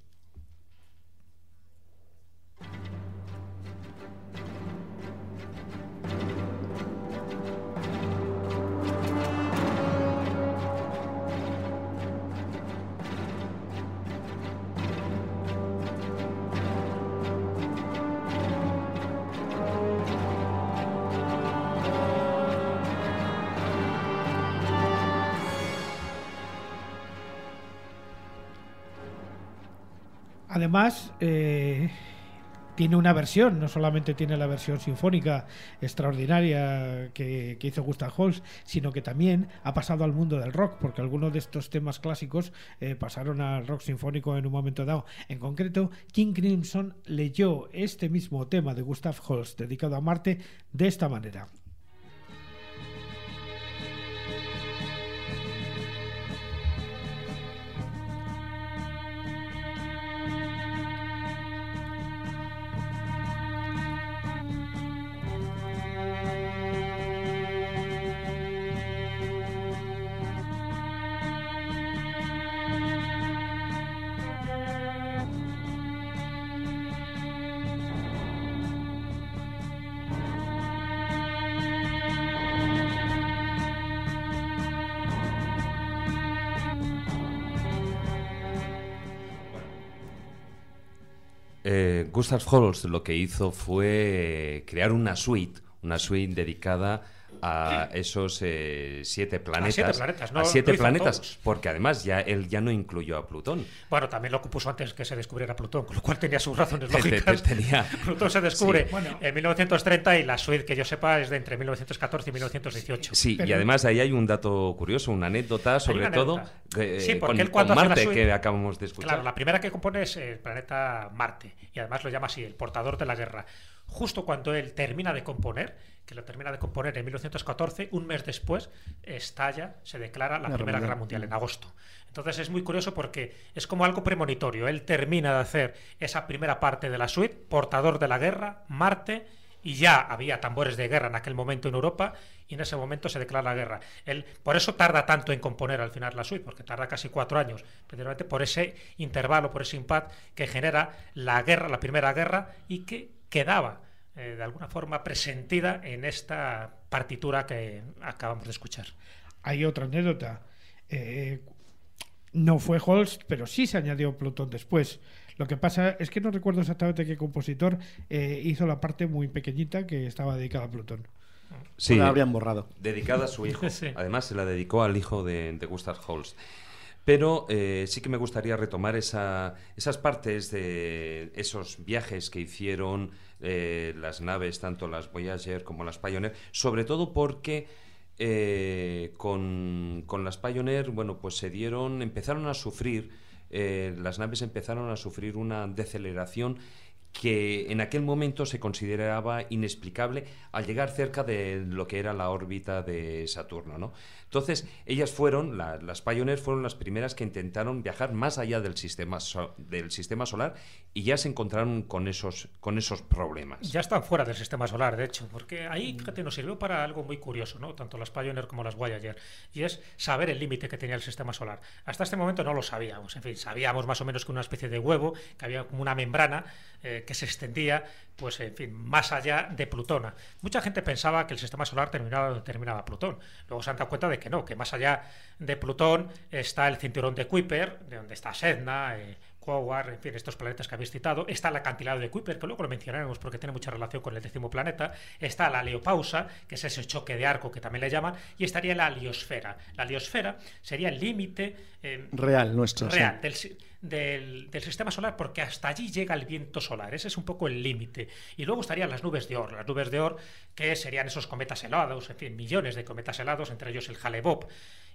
Además, eh, tiene una versión, no solamente tiene la versión sinfónica extraordinaria que, hizo Gustav Holst, sino que también ha pasado al mundo del rock, porque algunos de estos temas clásicos eh, pasaron al rock sinfónico en un momento dado. En concreto, King Crimson leyó este mismo tema de Gustav Holst, dedicado a Marte, de esta manera. Eh, Gustav Holst lo que hizo fue crear una suite, una suite dedicada a esos eh, siete planetas. siete planetas, no- a siete planetas, porque además ya él ya no incluyó a Plutón. Bueno, también lo puso antes que se descubriera Plutón, con lo cual tenía sus razones Te- te- lógicas. tenía- Plutón se descubre Sí. Bueno. en 1930 y la suite que yo sepa es de entre 1914 y 1918. Sí, y Pero- además ahí hay un dato curioso, una anécdota, sobre una todo anécdota. eh, Sí, porque con, él cuando con Marte suite- que acabamos de escuchar. Claro, la primera que compone es el planeta Marte y además lo llama así, el portador de la guerra. Justo cuando él termina de componer, que lo termina de componer en 1914, un mes después estalla, se declara la La Primera. Guerra Mundial en agosto. Entonces es muy curioso porque es como algo premonitorio. Él termina de hacer esa primera parte de la suite, portador de la guerra, Marte, y ya había tambores de guerra en aquel momento en Europa y en ese momento se declara la guerra. Él, por eso tarda tanto en componer al final la suite, porque tarda casi cuatro años, precisamente por ese intervalo, por ese impact que genera la guerra, la primera guerra, y que quedaba eh, de alguna forma presentida en esta partitura que acabamos de escuchar. Hay otra anécdota. Eh, no fue Holst, pero sí se añadió Plutón después. Lo que pasa es que no recuerdo exactamente qué compositor eh, hizo la parte muy pequeñita que estaba dedicada a Plutón. Sí, la habrían borrado. dedicada a su hijo. Sí. Además, se la dedicó al hijo de, de Gustav Holst. Pero eh, sí que me gustaría retomar esa- esas partes de esos viajes que hicieron eh, las naves, tanto las Voyager como las Pioneer, sobre todo porque eh, con, con las Pioneer, bueno, pues se dieron, empezaron a sufrir, las naves empezaron a sufrir una deceleración que en aquel momento se consideraba inexplicable al llegar cerca de lo que era la órbita de Saturno. ¿no? Entonces, ellas fueron, las Pioneers fueron las primeras que intentaron viajar más allá del sistema, del sistema solar y ya se encontraron con esos, con esos problemas. Ya están fuera del sistema solar, de hecho, porque ahí, fíjate, nos sirvió para algo muy curioso, ¿no? tanto las Pioneer como las Voyager, y es saber el límite que tenía el sistema solar. Hasta este momento no lo sabíamos, en fin, sabíamos más o menos que una especie de huevo, que había como una membrana eh, que se extendía, pues en fin, más allá de Plutón. Mucha gente pensaba que el sistema solar terminaba donde terminaba Plutón. Luego se han dado cuenta de que no, que más allá de Plutón está el cinturón de Kuiper, de donde está Sedna, eh, en fin, estos planetas que habéis citado. Está el acantilado de Kuiper, que luego lo mencionaremos porque tiene mucha relación con el décimo planeta. Está la Leopausa, que es ese choque de arco que también le llaman. Y estaría la Aliosfera. La Aliosfera sería el límite... Eh, real nuestro. Real, del, del, sistema solar, porque hasta allí llega el viento solar. Ese es un poco el límite. Y luego estarían las nubes de Or. Las nubes de Or, que serían esos cometas helados, en fin, millones de cometas helados, entre ellos el Hale-Bopp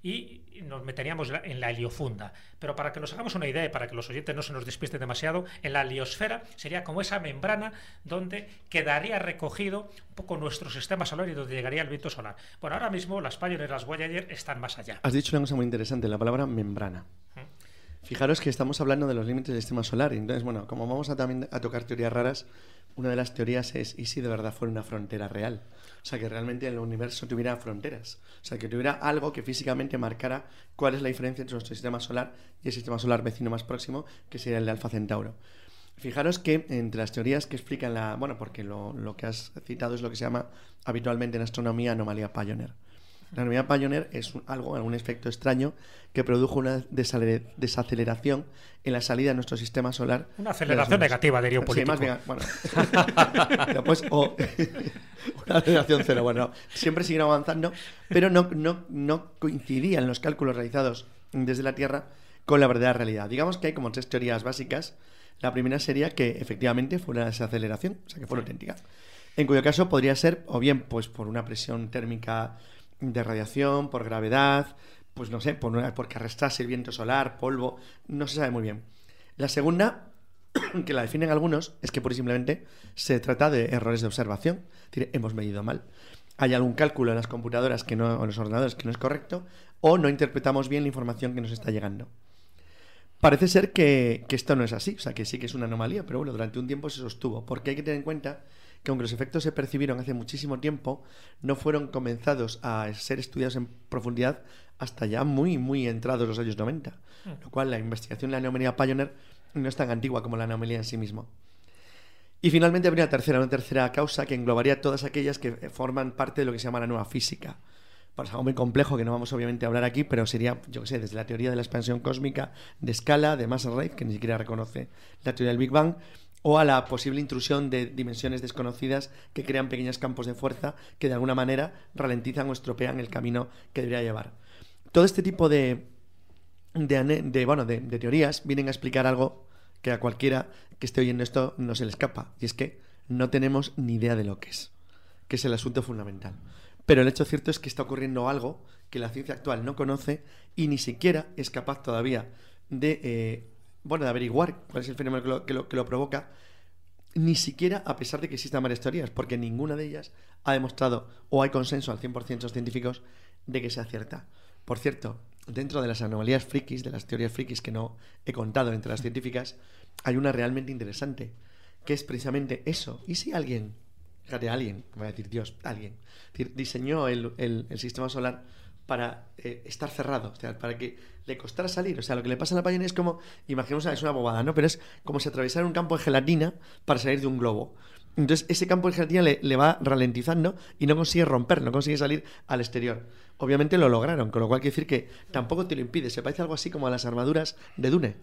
y nos meteríamos en la heliofunda. Pero para que nos hagamos una idea y para que los oyentes no se nos despisten demasiado, en la heliosfera sería como esa membrana donde quedaría recogido un poco nuestro sistema solar y donde llegaría el viento solar. Bueno, ahora mismo las Pioneer y las Voyager están más allá. Has dicho una cosa muy interesante, la palabra membrana. Fijaros que estamos hablando de los límites del sistema solar. Entonces, bueno, como vamos a también a tocar teorías raras, una de las teorías es, ¿y si de verdad fuera una frontera real? O sea, que realmente el universo tuviera fronteras. O sea, que tuviera algo que físicamente marcara cuál es la diferencia entre nuestro sistema solar y el sistema solar vecino más próximo, que sería el de Alfa Centauro. Fijaros que entre las teorías que explican la... Bueno, porque lo, lo que has citado es lo que se llama habitualmente en astronomía anomalía Pioneer. La anomalía Pioneer es algo, algún efecto extraño que produjo una desaceleración en la salida de nuestro sistema solar. Una aceleración negativa, diría un político. Sí, más bueno. pues, una aceleración cero. Bueno, siempre siguen avanzando, pero no, no, no coincidían los cálculos realizados desde la Tierra con la verdadera realidad. Digamos que hay como tres teorías básicas. La primera sería que efectivamente fue una desaceleración, o sea, que fue auténtica. En cuyo caso podría ser o bien pues por una presión térmica de radiación, por gravedad, pues no sé, por, porque arrastrase el viento solar, polvo, no se sabe muy bien. La segunda, que la definen algunos, es que por simplemente se trata de errores de observación, hemos medido mal. Hay algún cálculo en las computadoras que no, o en los ordenadores que no es correcto, o no interpretamos bien la información que nos está llegando. Parece ser que, que, esto no es así, o sea, que sí que es una anomalía, pero bueno, durante un tiempo se sostuvo, porque hay que tener en cuenta que aunque los efectos se percibieron hace muchísimo tiempo, no fueron comenzados a ser estudiados en profundidad hasta ya muy, muy entrados los años 90. Mm. Lo cual la investigación de la anomalía Pioneer no es tan antigua como la anomalía en sí mismo. Y finalmente habría una tercera, una tercera causa que englobaría todas aquellas que forman parte de lo que se llama la nueva física. Pues algo muy complejo que no vamos obviamente a hablar aquí, pero sería, yo qué sé, desde la teoría de la expansión cósmica de escala, de massa ray, que ni siquiera reconoce la teoría del Big Bang, o a la posible intrusión de dimensiones desconocidas que crean pequeños campos de fuerza que de alguna manera ralentizan o estropean el camino que debería llevar. Todo este tipo de, de, bueno, de, teorías vienen a explicar algo que a cualquiera que esté oyendo esto no se le escapa, y es que no tenemos ni idea de lo que es, que es el asunto fundamental. Pero el hecho cierto es que está ocurriendo algo que la ciencia actual no conoce y ni siquiera es capaz todavía de eh, bueno, de averiguar cuál es el fenómeno que lo, que lo, provoca, ni siquiera a pesar de que existan varias teorías, porque ninguna de ellas ha demostrado o hay consenso al 100% de científicos de que sea cierta. Por cierto, dentro de las anomalías frikis, de las teorías frikis que no he contado entre las científicas, hay una realmente interesante, que es precisamente eso. ¿Y si alguien, fíjate, alguien, voy a decir Dios, alguien, diseñó el sistema solar para eh, estar cerrado, o sea, para que le costara salir. O sea, lo que le pasa a la payona es como, imaginemos, es una bobada, ¿no? Pero es como si atravesara un campo de gelatina para salir de un globo. Entonces, ese campo de gelatina le, va ralentizando y no consigue romper, no consigue salir al exterior. Obviamente lo lograron, con lo cual quiere decir que tampoco te lo impide. Se parece algo así como a las armaduras de Dune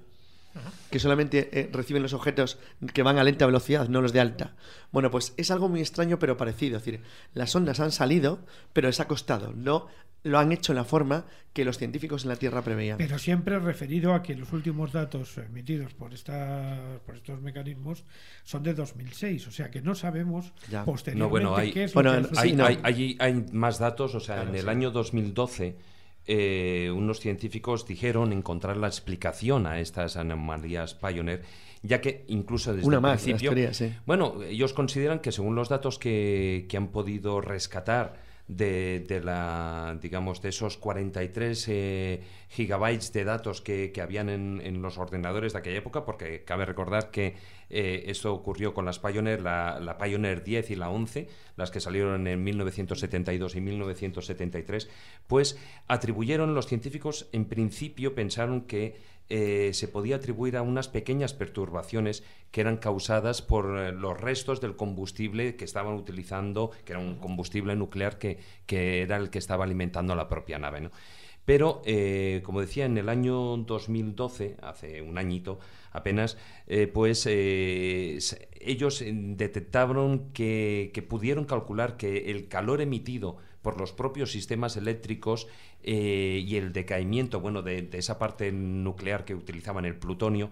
que solamente eh, reciben los objetos que van a lenta velocidad, no los de alta. Bueno, pues es algo muy extraño pero parecido. Es decir, las ondas han salido, pero les ha costado. No lo han hecho en la forma que los científicos en la Tierra preveían. Pero siempre referido a que los últimos datos emitidos por, esta, por estos mecanismos son de 2006, o sea que no sabemos posteriormente no, bueno, hay, qué es bueno, hay, hay, hay, más datos, o sea, en el año 2012 eh, unos científicos dijeron encontrar la explicación a estas anomalías Pioneer, ya que incluso desde Una el más, principio, teorías, bueno, ellos consideran que según los datos que, que han podido rescatar de, de la, digamos, de esos 43 eh, gigabytes de datos que, que habían en, los ordenadores de aquella época, porque cabe recordar que eh, esto ocurrió con las Pioneer, la, la Pioneer 10 y la 11, las que salieron en 1972 y 1973, pues atribuyeron los científicos, en principio pensaron que eh, se podía atribuir a unas pequeñas perturbaciones que eran causadas por eh, los restos del combustible que estaban utilizando, que era un combustible nuclear que, que era el que estaba alimentando la propia nave. ¿no? Pero, eh, como decía, en el año 2012, hace un añito apenas, pues ellos detectaron que, que pudieron calcular que el calor emitido por los propios sistemas eléctricos eh, y el decaimiento, bueno, de, de esa parte nuclear que utilizaban el plutonio,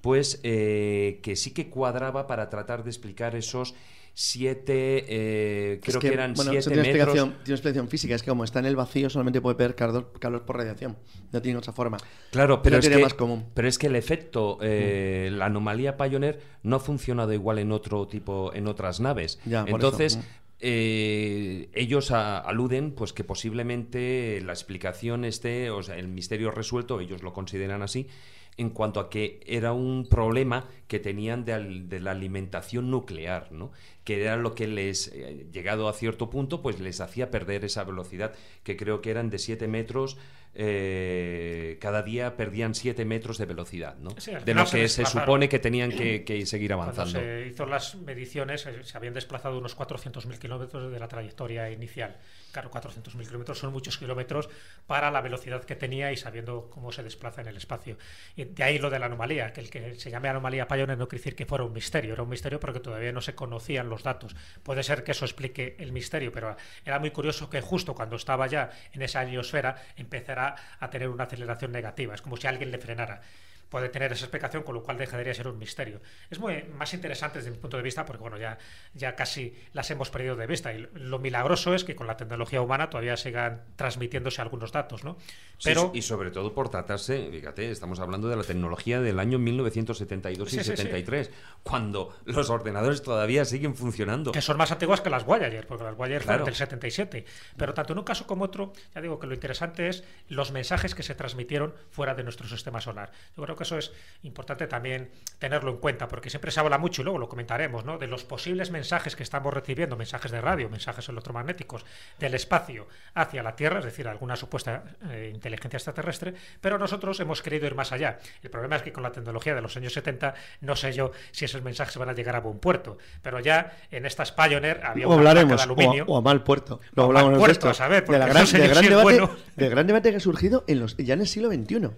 pues eh, que sí que cuadraba para tratar de explicar esos siete, eh, creo Es que, eran bueno, siete tiene metros. explicación, tiene explicación física, es que como está en el vacío solamente puede perder calor, calor por radiación, no tiene otra forma. Claro, pero es, que, más común. pero es que el efecto, eh, la anomalía Pioneer no ha funcionado igual en otro tipo, en otras naves. Ya, Entonces. Mm. Eh, ellos aluden pues que posiblemente la explicación esté, o sea, el misterio resuelto, ellos lo consideran así, en cuanto a que era un problema que tenían de la alimentación nuclear, ¿no? que era lo que les, eh, llegado a cierto punto, pues les hacía perder esa velocidad, que creo que eran de 7 metros, eh, cada día perdían 7 metros de velocidad, ¿no? Sí, de lo se que se desplazaron. supone que tenían que, que seguir Cuando avanzando. se hizo las mediciones, eh, se habían desplazado unos 400.000 kilómetros de la trayectoria inicial. Claro, 400.000 kilómetros son muchos kilómetros para la velocidad que tenía y sabiendo cómo se desplaza en el espacio. De ahí lo de la anomalía, que el que se llame anomalía Pioneer no quiere decir que fuera un misterio, era un misterio porque todavía no se conocían los datos. Puede ser que eso explique el misterio, pero era muy curioso que justo cuando estaba ya en esa ionosfera empezara a tener una aceleración negativa. Es como si alguien le frenara puede tener esa explicación, con lo cual dejaría de ser un misterio. Es muy más interesante desde mi punto de vista, porque bueno, ya, ya casi las hemos perdido de vista. Y lo milagroso es que con la tecnología humana todavía sigan transmitiéndose algunos datos, ¿no? Sí, Pero y sobre todo por tratarse, fíjate, estamos hablando de la tecnología del año 1972 y Sí, sí, sí. 73, cuando los ordenadores todavía siguen funcionando. que son más antiguas que las Voyager, porque las Voyager Claro. fueron del 77. Pero tanto en un caso como otro, ya digo que lo interesante es los mensajes que se transmitieron fuera de nuestro sistema solar. Yo creo que eso es importante también tenerlo en cuenta, porque siempre se habla mucho, y luego lo comentaremos, ¿no? de los posibles mensajes que estamos recibiendo, mensajes de radio, mensajes electromagnéticos, del espacio hacia la Tierra, es decir, alguna supuesta eh, inteligencia extraterrestre, pero nosotros hemos querido ir más allá. El problema es que con la tecnología de los años 70, no sé yo si esos mensajes van a llegar a buen puerto, pero ya en estas Pioneer había placa hablaremos, de o, aluminio. a- o a mal puerto. Lo mal hablamos de puerto, a saber, de la gran, debate, bueno. del gran debate que ha surgido en los, ya en el siglo XXI.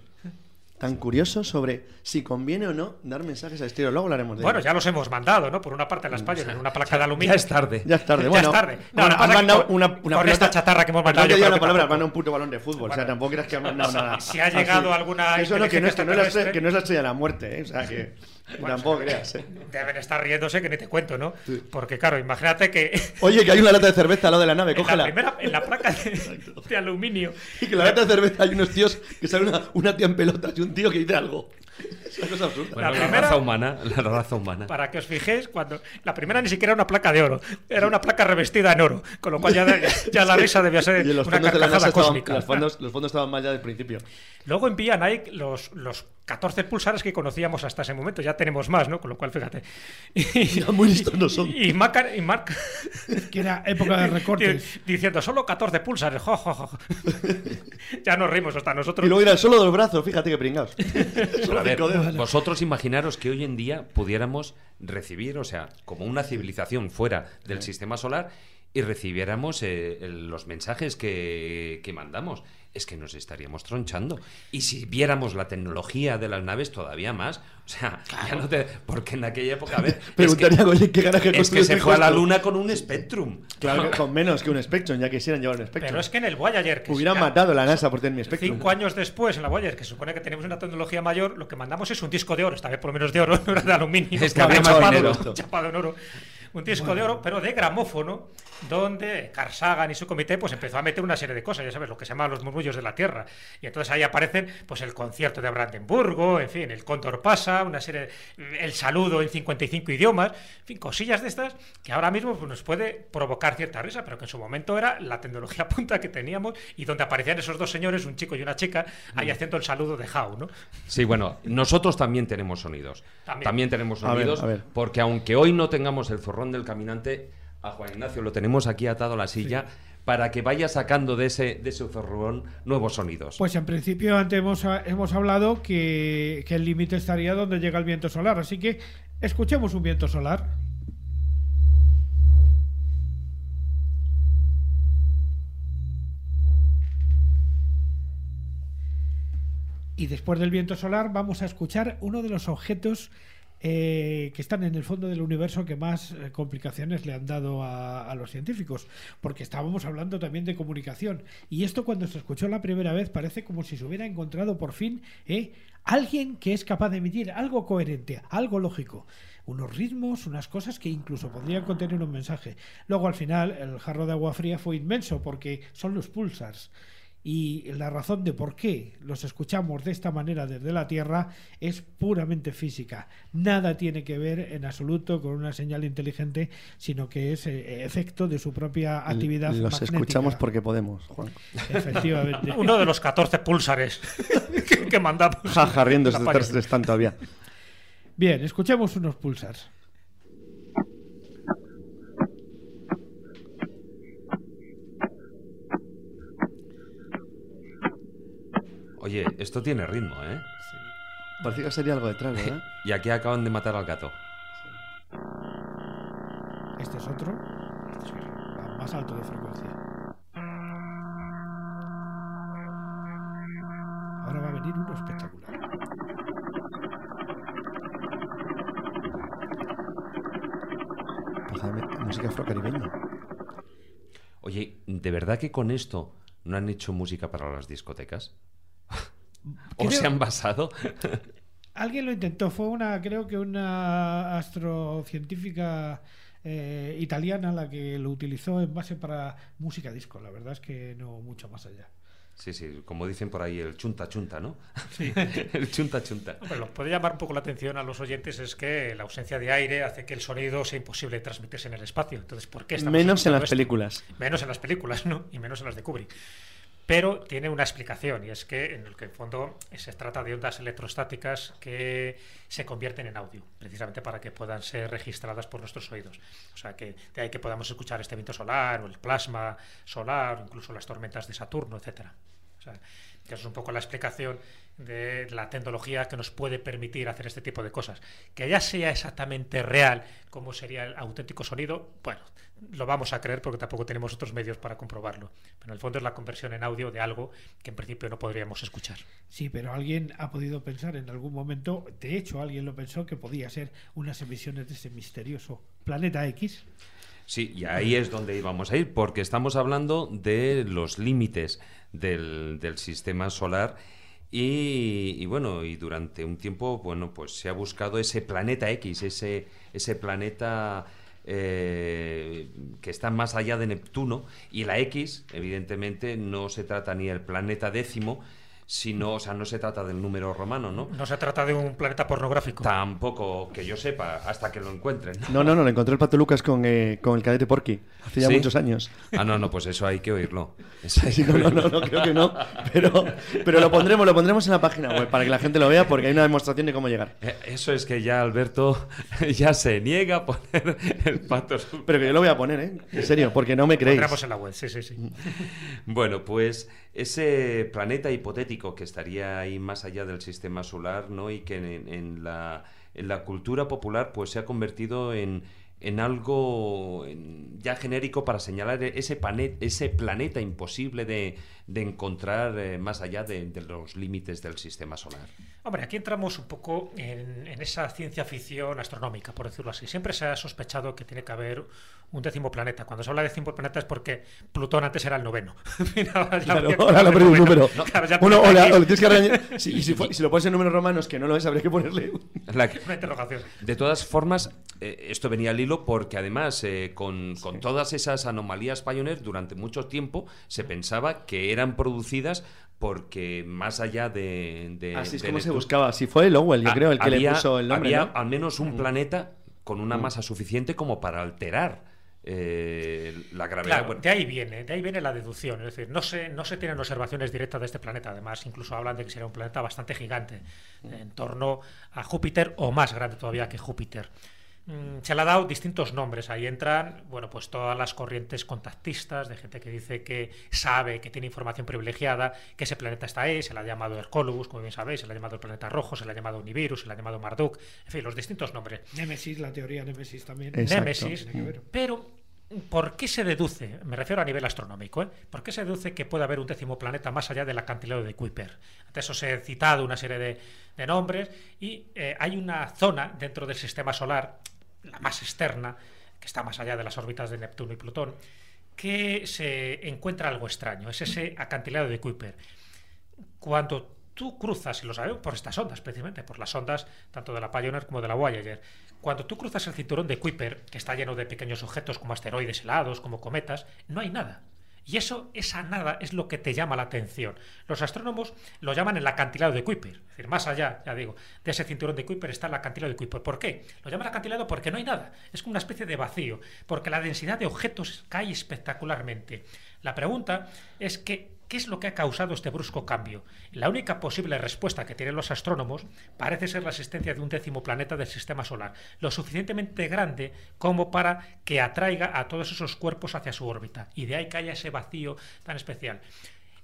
Tan curioso sobre si conviene o no dar mensajes a estilo. Luego hablaremos de Bueno, ello. ya los hemos mandado, ¿no? Por una parte las Pioneer en una placa de aluminio. Ya es tarde. Ya es tarde. Ya Bueno, es tarde. No, bueno, han que mandado una, una con esta chatarra que hemos mandado, yo que palabra, han mandado un puto balón de fútbol. o sea, tampoco creas que han mandado nada. Si ha llegado alguna Eso no, que no, es, que, no es la que no es la estrella de la muerte, ¿eh? O sea, que tampoco creas, ¿eh? Deben estar riéndose que ni te cuento, ¿no? Porque claro, imagínate que Oye, que hay una lata de cerveza al lado de la nave, en la, primera, en la placa de, de aluminio Y que en la lata de cerveza hay unos tíos que sale una, una tía en pelotas y un tío que dice algo. Es una cosa absurda. Bueno, La la, primera- raza humana, la raza humana. Para que os fijéis, cuando la primera ni siquiera era una placa de oro, era una placa revestida en oro, con lo cual ya, ya la risa debía ser y los una fondos de la NASA carcajada estaban, cósmica. los fondos, los fondos estaban mal ya del principio. Luego envían ahí los, los 14 pulsares que conocíamos hasta ese momento, ya tenemos más, ¿no? Con lo cual, fíjate. Y, Ya muy listos no son. y marcan, y marcan- Que era época de recortes. di- diciendo solo 14 pulsares, jo, jo, jo. ya nos rimos hasta nosotros. Y luego era solo dos brazos, fíjate que pringados. Ver, vosotros imaginaros que hoy en día pudiéramos recibir, o sea, como una civilización fuera del sistema solar y recibiéramos eh, los mensajes que, que mandamos. Es que nos estaríamos tronchando. Y si viéramos la tecnología de las naves, todavía más. O sea, ya no te. Porque en aquella época, a ver. es Preguntaría, que, oye, ¿qué garaje es que se fue a la luna con un Spectrum. Claro, que con menos que un Spectrum, ya quisieran llevar un Spectrum. Pero es que en el Voyager, que Hubieran ya matado a la NASA por tener mi Spectrum. cinco años después, en la Voyager, que se supone que tenemos una tecnología mayor, lo que mandamos es un disco de oro, esta vez por lo menos de oro, no era de aluminio. Es que había más chapado, chapado en oro. Un disco de oro, pero de gramófono, donde Carl Sagan y su comité pues empezó a meter una serie de cosas, ya sabes, lo que se llama los murmullos de la tierra. Y entonces ahí aparecen pues el concierto de Brandenburgo, en fin, el Cóndor pasa, una serie, el saludo en 55 idiomas, en fin, cosillas de estas que ahora mismo pues, nos puede provocar cierta risa, pero que en su momento era la tecnología punta que teníamos y donde aparecían esos dos señores, un chico y una chica, ahí haciendo el saludo de How, ¿no? Sí, bueno, nosotros también tenemos sonidos. También. También, tenemos A ver, sonidos, a ver. porque aunque hoy no tengamos el del caminante, a Juan Ignacio lo tenemos aquí atado a la silla para que vaya sacando de ese, de zorrón nuevos sonidos. Pues en principio antes hemos, hemos hablado que el límite estaría donde llega el viento solar, así que escuchemos un viento solar. Y después del viento solar vamos a escuchar uno de los objetos eh, que están en el fondo del universo que más eh, complicaciones le han dado a, los científicos, porque estábamos hablando también de comunicación. Y esto cuando se escuchó la primera vez parece como si se hubiera encontrado por fin eh, alguien que es capaz de emitir algo coherente, algo lógico. Unos ritmos, unas cosas que incluso podrían contener un mensaje. Luego al final el jarro de agua fría fue inmenso porque son los pulsars. Y la razón de por qué los escuchamos de esta manera desde la Tierra es puramente física. Nada tiene que ver en absoluto con una señal inteligente, sino que es eh, efecto de su propia actividad. Los magnética. escuchamos porque podemos, Juan. Efectivamente. Uno de los 14 pulsares que, que mandamos. Jaja, estar- están todavía. Bien, escuchemos unos pulsars. Oye, esto tiene ritmo, ¿eh? Parece que sería algo detrás, ¿verdad? Y aquí acaban de matar al gato. Este es otro. Este es el más alto de frecuencia. Ahora va a venir uno espectacular. Parece música afrocaribeña. Oye, ¿de verdad que con esto no han hecho música para las discotecas? ¿O Creo- se han basado? Alguien lo intentó, fue una, creo que una astrocientífica eh, italiana la que lo utilizó en base para música disco. La verdad es que no mucho más allá. Sí, sí, como dicen por ahí, el chunta chunta, ¿no? el chunta chunta. Hombre, lo que puede llamar un poco la atención a los oyentes es que la ausencia de aire hace que el sonido sea imposible de transmitirse en el espacio. Entonces, ¿por qué estamos Menos en las esto? películas. Menos en las películas, ¿no? Y menos en las de Kubrick. Pero tiene una explicación y es que en el que en fondo se trata de ondas electrostáticas que se convierten en audio, precisamente para que puedan ser registradas por nuestros oídos. O sea que de ahí que podamos escuchar este viento solar o el plasma solar o incluso las tormentas de Saturno, etcétera. Que es un poco la explicación de la tecnología que nos puede permitir hacer este tipo de cosas. Que ya sea exactamente real como sería el auténtico sonido, bueno, lo vamos a creer porque tampoco tenemos otros medios para comprobarlo. Pero en el fondo es la conversión en audio de algo que en principio no podríamos escuchar. Sí, pero alguien ha podido pensar en algún momento, de hecho alguien lo pensó, que podía ser unas emisiones de ese misterioso planeta X. Sí, y ahí es donde íbamos a ir, porque estamos hablando de los límites del, del sistema solar y, bueno, y durante un tiempo, bueno, pues se ha buscado ese planeta X, ese, ese planeta eh, que está más allá de Neptuno, y la X, evidentemente, no se trata ni del planeta décimo, sino, o sea, no se trata del número romano, ¿no? No se trata de un planeta pornográfico. Tampoco que yo sepa, hasta que lo encuentren. No, no, no, lo encontré el Pato Lucas con, eh, con el cadete Porky. Hace ya ¿Sí? muchos años. Ah, no, no, pues eso hay que oírlo. Eso hay Sí, que no, no, oírlo. no, no, creo que no. Pero, pero lo pondremos, lo pondremos en la página web para que la gente lo vea porque hay una demostración de cómo llegar. Eh, Eso es que ya Alberto ya se niega a poner el pato. Pero que yo lo voy a poner, ¿eh? En serio, porque no me creéis. Pondremos en la web, sí, sí, sí. Bueno, pues ese planeta hipotético que estaría ahí más allá del sistema solar, ¿no? Y que en, la, en la cultura popular pues se ha convertido en, en algo ya genérico para señalar ese, pane- ese planeta imposible de, de encontrar eh, más allá de, de los límites del sistema solar. Hombre, aquí entramos un poco en, en esa ciencia ficción astronómica, por decirlo así. Siempre se ha sospechado que tiene que haber un décimo planeta. Cuando se habla de décimo planeta es porque Plutón antes era el noveno. ahora Claro, un número. Claro, ya Uno, o, ponerle la- aquí o le tienes que regañar. Si, y si, fue- si lo pones en números romanos, que no lo es, habría que ponerle. un- La- Una interrogación. De todas formas, eh, esto venía al hilo porque además eh, con, con todas esas anomalías Pioneer durante mucho tiempo se pensaba que eran producidas porque más allá de... de Así es de como se buscaba. Si fue Lowell, yo creo, el que le había- puso el nombre. Había ¿no? al menos un Mm. planeta con una Mm. masa suficiente como para alterar eh, la gravedad. Claro, Bueno, de ahí viene, de ahí viene la deducción. Es decir, no se, no se tienen observaciones directas de este planeta. Además, incluso hablan de que será un planeta bastante gigante, en torno a Júpiter o más grande todavía que Júpiter. Mm, Se le ha dado distintos nombres. Ahí entran, bueno, pues todas las corrientes contactistas de gente que dice que sabe, que tiene información privilegiada, que ese planeta está ahí. Se le ha llamado Hercolubus, como bien sabéis, se le ha llamado el planeta rojo, se le ha llamado Nibiru, se le ha llamado Marduk. En fin, los distintos nombres. Némesis, la teoría Némesis también. Exacto. Némesis, Tiene que ver. pero ¿por qué se deduce? Me refiero a nivel astronómico, ¿eh? ¿Por qué se deduce que puede haber un décimo planeta más allá del acantilado de Kuiper? Antes os he citado una serie de, de nombres y eh, hay una zona dentro del sistema solar, la más externa, que está más allá de las órbitas de Neptuno y Plutón, que se encuentra algo extraño. Es ese acantilado de Kuiper cuando tú cruzas, y lo sabemos por estas ondas, precisamente, por las ondas tanto de la Pioneer como de la Voyager, cuando tú cruzas el cinturón de Kuiper, que está lleno de pequeños objetos como asteroides helados, como cometas, no hay nada. Y eso, esa nada, es lo que te llama la atención. Los astrónomos lo llaman el acantilado de Kuiper. Es decir, más allá, ya digo, de ese cinturón de Kuiper está el acantilado de Kuiper. ¿Por qué? Lo llaman acantilado porque no hay nada. Es como una especie de vacío, porque la densidad de objetos cae espectacularmente. La pregunta es que ¿Qué es lo que ha causado este brusco cambio? La única posible respuesta que tienen los astrónomos parece ser la existencia de un décimo planeta del sistema solar, lo suficientemente grande como para que atraiga a todos esos cuerpos hacia su órbita, y de ahí que haya ese vacío tan especial.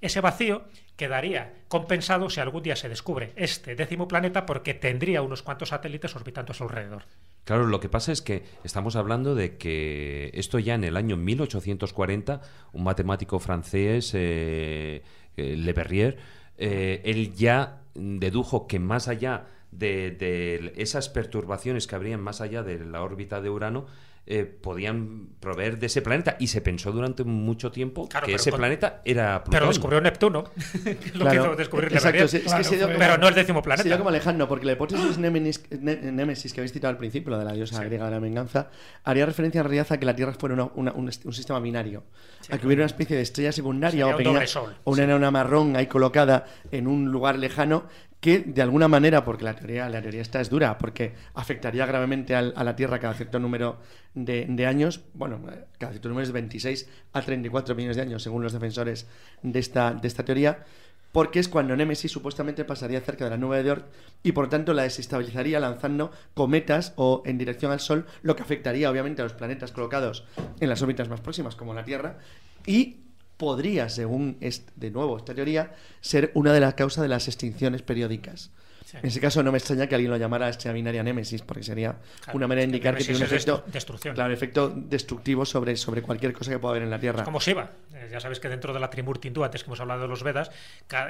Ese vacío quedaría compensado si algún día se descubre este décimo planeta porque tendría unos cuantos satélites orbitando a su alrededor. Claro, lo que pasa es que estamos hablando de que esto ya en el año 1840, un matemático francés, eh, eh, Le Verrier, eh, él ya dedujo que más allá de, de esas perturbaciones que habrían más allá de la órbita de Urano, eh, podían proveer de ese planeta y se pensó durante mucho tiempo Claro, que ese con- planeta era Plutón. Pero descubrió Neptuno, que es lo Claro, que hizo descubrir exacto, es que Claro, se dio fue- como- Pero no el décimo planeta. Sería como alejando, porque la hipótesis Némesis, Né- Némesis que habéis citado al principio, la de la diosa griega de la venganza, haría referencia en realidad a que la Tierra fuera una- una- un, un sistema binario. a que hubiera una especie de estrella secundaria Sería o un pequeña, sol, o una enana marrón ahí colocada en un lugar lejano que de alguna manera, porque la teoría, la teoría esta es dura, porque afectaría gravemente al- a la Tierra cada cierto número de, años, bueno, eh, cada cierto número es 26 a 34 millones de años, según los defensores de esta, de esta teoría, porque es cuando Némesis supuestamente pasaría cerca de la nube de Oort y por tanto la desestabilizaría lanzando cometas o en dirección al Sol, lo que afectaría obviamente a los planetas colocados en las órbitas más próximas, como la Tierra, y podría, según de nuevo esta teoría, ser una de las causas de las extinciones periódicas. Sí. En ese caso no me extraña que alguien lo llamara estrella binaria Némesis, porque sería Claro, una manera de es indicar que tiene un es efecto, destru- destrucción. claro, efecto destructivo sobre, sobre cualquier cosa que pueda haber en la Tierra. como Shiva. Eh, ya sabes que dentro de la Trimurti hindú, antes que hemos hablado de los Vedas,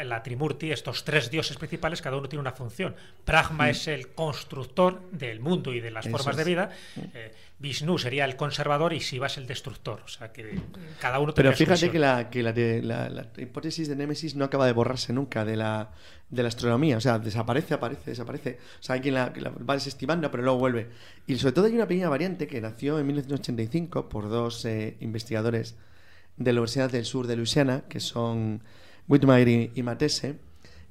la Trimurti, estos tres dioses principales, cada uno tiene una función. Brahma es el constructor del mundo y de las Eso formas de es. vida. eh, Vishnu sería el conservador y Shiva es el destructor. O sea que cada uno Pero fíjate que, la, que la, de- la- la hipótesis de Némesis no acaba de borrarse nunca de la, de la astronomía. O sea, desaparece, aparece, desaparece. O sea, hay quien la va desestimando, pero luego vuelve. Y sobre todo hay una pequeña variante que nació en 1985 por dos eh, investigadores de la Universidad del Sur de Luisiana, que son Whitmire y, y Matese,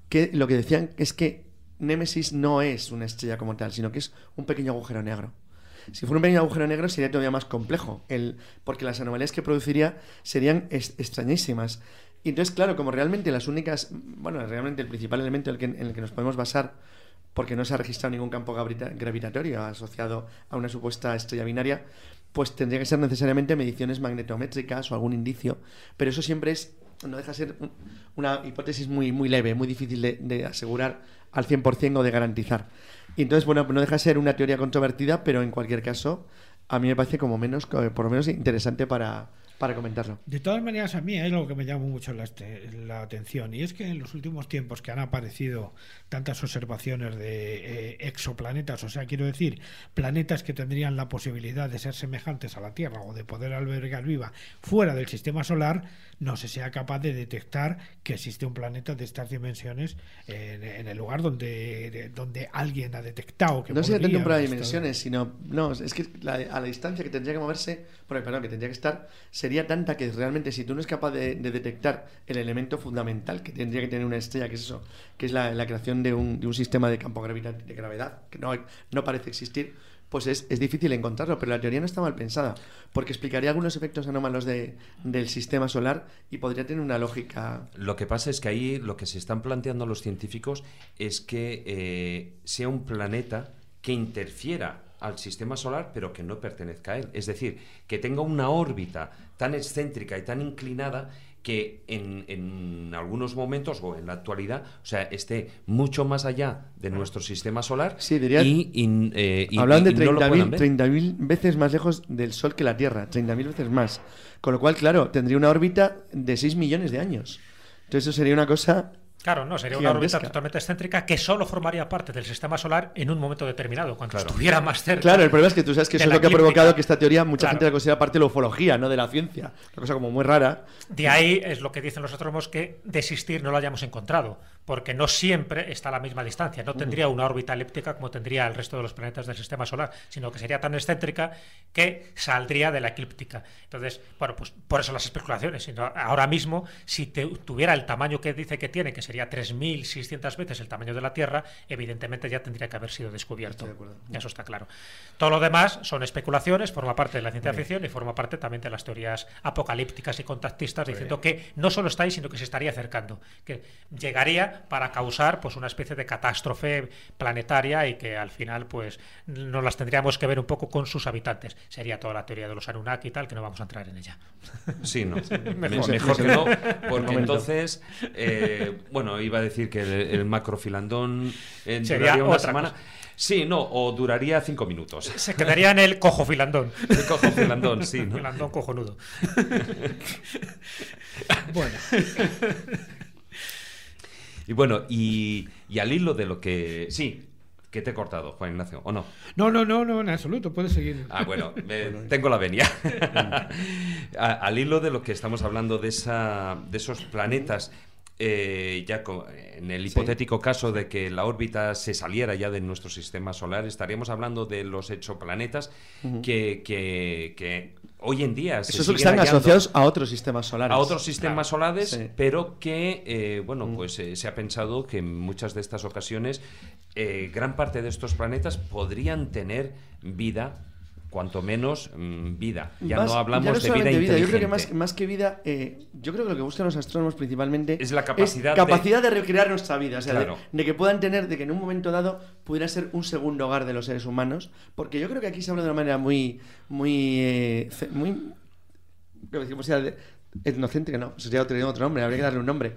que lo que decían es que Némesis no es una estrella como tal, sino que es un pequeño agujero negro. Si fuera un pequeño agujero negro sería todavía más complejo, el, porque las anomalías que produciría serían extrañísimas. Y entonces, claro, como realmente las únicas, bueno, realmente el principal elemento en el que, en el que nos podemos basar, porque no se ha registrado ningún campo gravita- gravitatorio asociado a una supuesta estrella binaria, pues tendría que ser necesariamente mediciones magnetométricas o algún indicio, pero eso siempre es, no deja de ser un- una hipótesis muy, muy leve, muy difícil de, de asegurar al 100% o de garantizar. Y entonces, bueno, no deja de ser una teoría controvertida, pero en cualquier caso, a mí me parece como menos, eh, por lo menos interesante para, para comentarlo. De todas maneras, a mí hay algo que me llama mucho la, la, atención y es que en los últimos tiempos que han aparecido tantas observaciones de eh, exoplanetas, o sea, quiero decir, planetas que tendrían la posibilidad de ser semejantes a la Tierra o de poder albergar viva fuera del sistema solar, no se sea capaz de detectar que existe un planeta de estas dimensiones en, el lugar donde, donde alguien ha detectado que no sería tanto por las dimensiones, sino no, es que a la distancia que tendría que moverse, perdón, que tendría que estar, sería tanta que realmente si tú no eres capaz de, detectar el elemento fundamental que tendría que tener una estrella, que es eso, que es la, creación de un, de un, sistema de campo de gravedad, que no, no parece existir, pues es, es, difícil encontrarlo, pero la teoría no está mal pensada, porque explicaría algunos efectos anómalos de, del sistema solar y podría tener una lógica. Lo que pasa es que ahí lo que se están planteando los científicos es que eh, sea un planeta que interfiera al sistema solar, pero que no pertenezca a él. Es decir, que tenga una órbita tan excéntrica y tan inclinada que en, en, algunos momentos o en la actualidad, o sea, esté mucho más allá de nuestro sistema solar sí, diría, y, eh, hablan de 30.000 veces más lejos del Sol que la Tierra, 30.000 veces más. Con lo cual, claro, tendría una órbita de 6 millones de años. Entonces eso sería una cosa Claro, no, sería una órbita totalmente excéntrica que solo formaría parte del sistema solar en un momento determinado, cuando estuviera más cerca. Claro, el problema es que tú sabes que eso es lo que ha provocado que esta teoría mucha gente la considera parte de la ufología, no de la ciencia. Una cosa como muy rara. De ahí es lo que dicen los astrónomos que desistir no lo hayamos encontrado, porque no siempre está a la misma distancia. No tendría una órbita elíptica como tendría el resto de los planetas del sistema solar, sino que sería tan excéntrica que saldría de la eclíptica. Entonces, bueno, pues por eso las especulaciones. Ahora mismo, si tuviera el tamaño que dice que tiene, que sería 3.600 veces el tamaño de la Tierra, evidentemente ya tendría que haber sido descubierto. Eso está claro. Todo lo demás son especulaciones, forma parte de la ciencia ficción y forma parte también de las teorías apocalípticas y contactistas, diciendo que no solo está ahí, sino que se estaría acercando, que llegaría para causar pues una especie de catástrofe planetaria y que al final pues nos las tendríamos que ver un poco con sus habitantes. Sería toda la teoría de los Anunnaki y tal, que no vamos a entrar en ella. Sí, no. mejor, que no, porque entonces, eh, bueno, iba a decir que el, macrofilandón eh, duraría una semana. Sí, no, o duraría cinco minutos. Se quedaría en el cojo filandón. El cojo filandón, sí. ¿no? Filandón cojonudo. bueno. Y bueno, y, al hilo de lo que... Sí, que te he cortado, Juan Ignacio, ¿o no? No, no, no, no, en absoluto, puedes seguir. Ah, bueno, tengo la venia. al hilo de lo que estamos hablando de, esa, de esos planetas eh, ya en el hipotético caso de que la órbita se saliera ya de nuestro sistema solar, estaríamos hablando de los exoplanetas que, que, hoy en día se Esos están asociados a otros sistemas solares. A otros sistemas solares, pero que, eh, bueno, pues eh, se ha pensado que en muchas de estas ocasiones gran parte de estos planetas podrían tener vida cuanto menos mm, vida. Ya no hablamos de vida, vida. Yo creo que más, más que vida, eh, yo creo que lo que buscan los astrónomos principalmente es la capacidad, capacidad de... recrear nuestra vida. O sea, de, que puedan tener, de que en un momento dado pudiera ser un segundo hogar de los seres humanos. Porque yo creo que aquí se habla de una manera muy, muy, eh, muy, ¿cómo se etnocéntrica, no, sería otro, otro nombre, habría que darle un nombre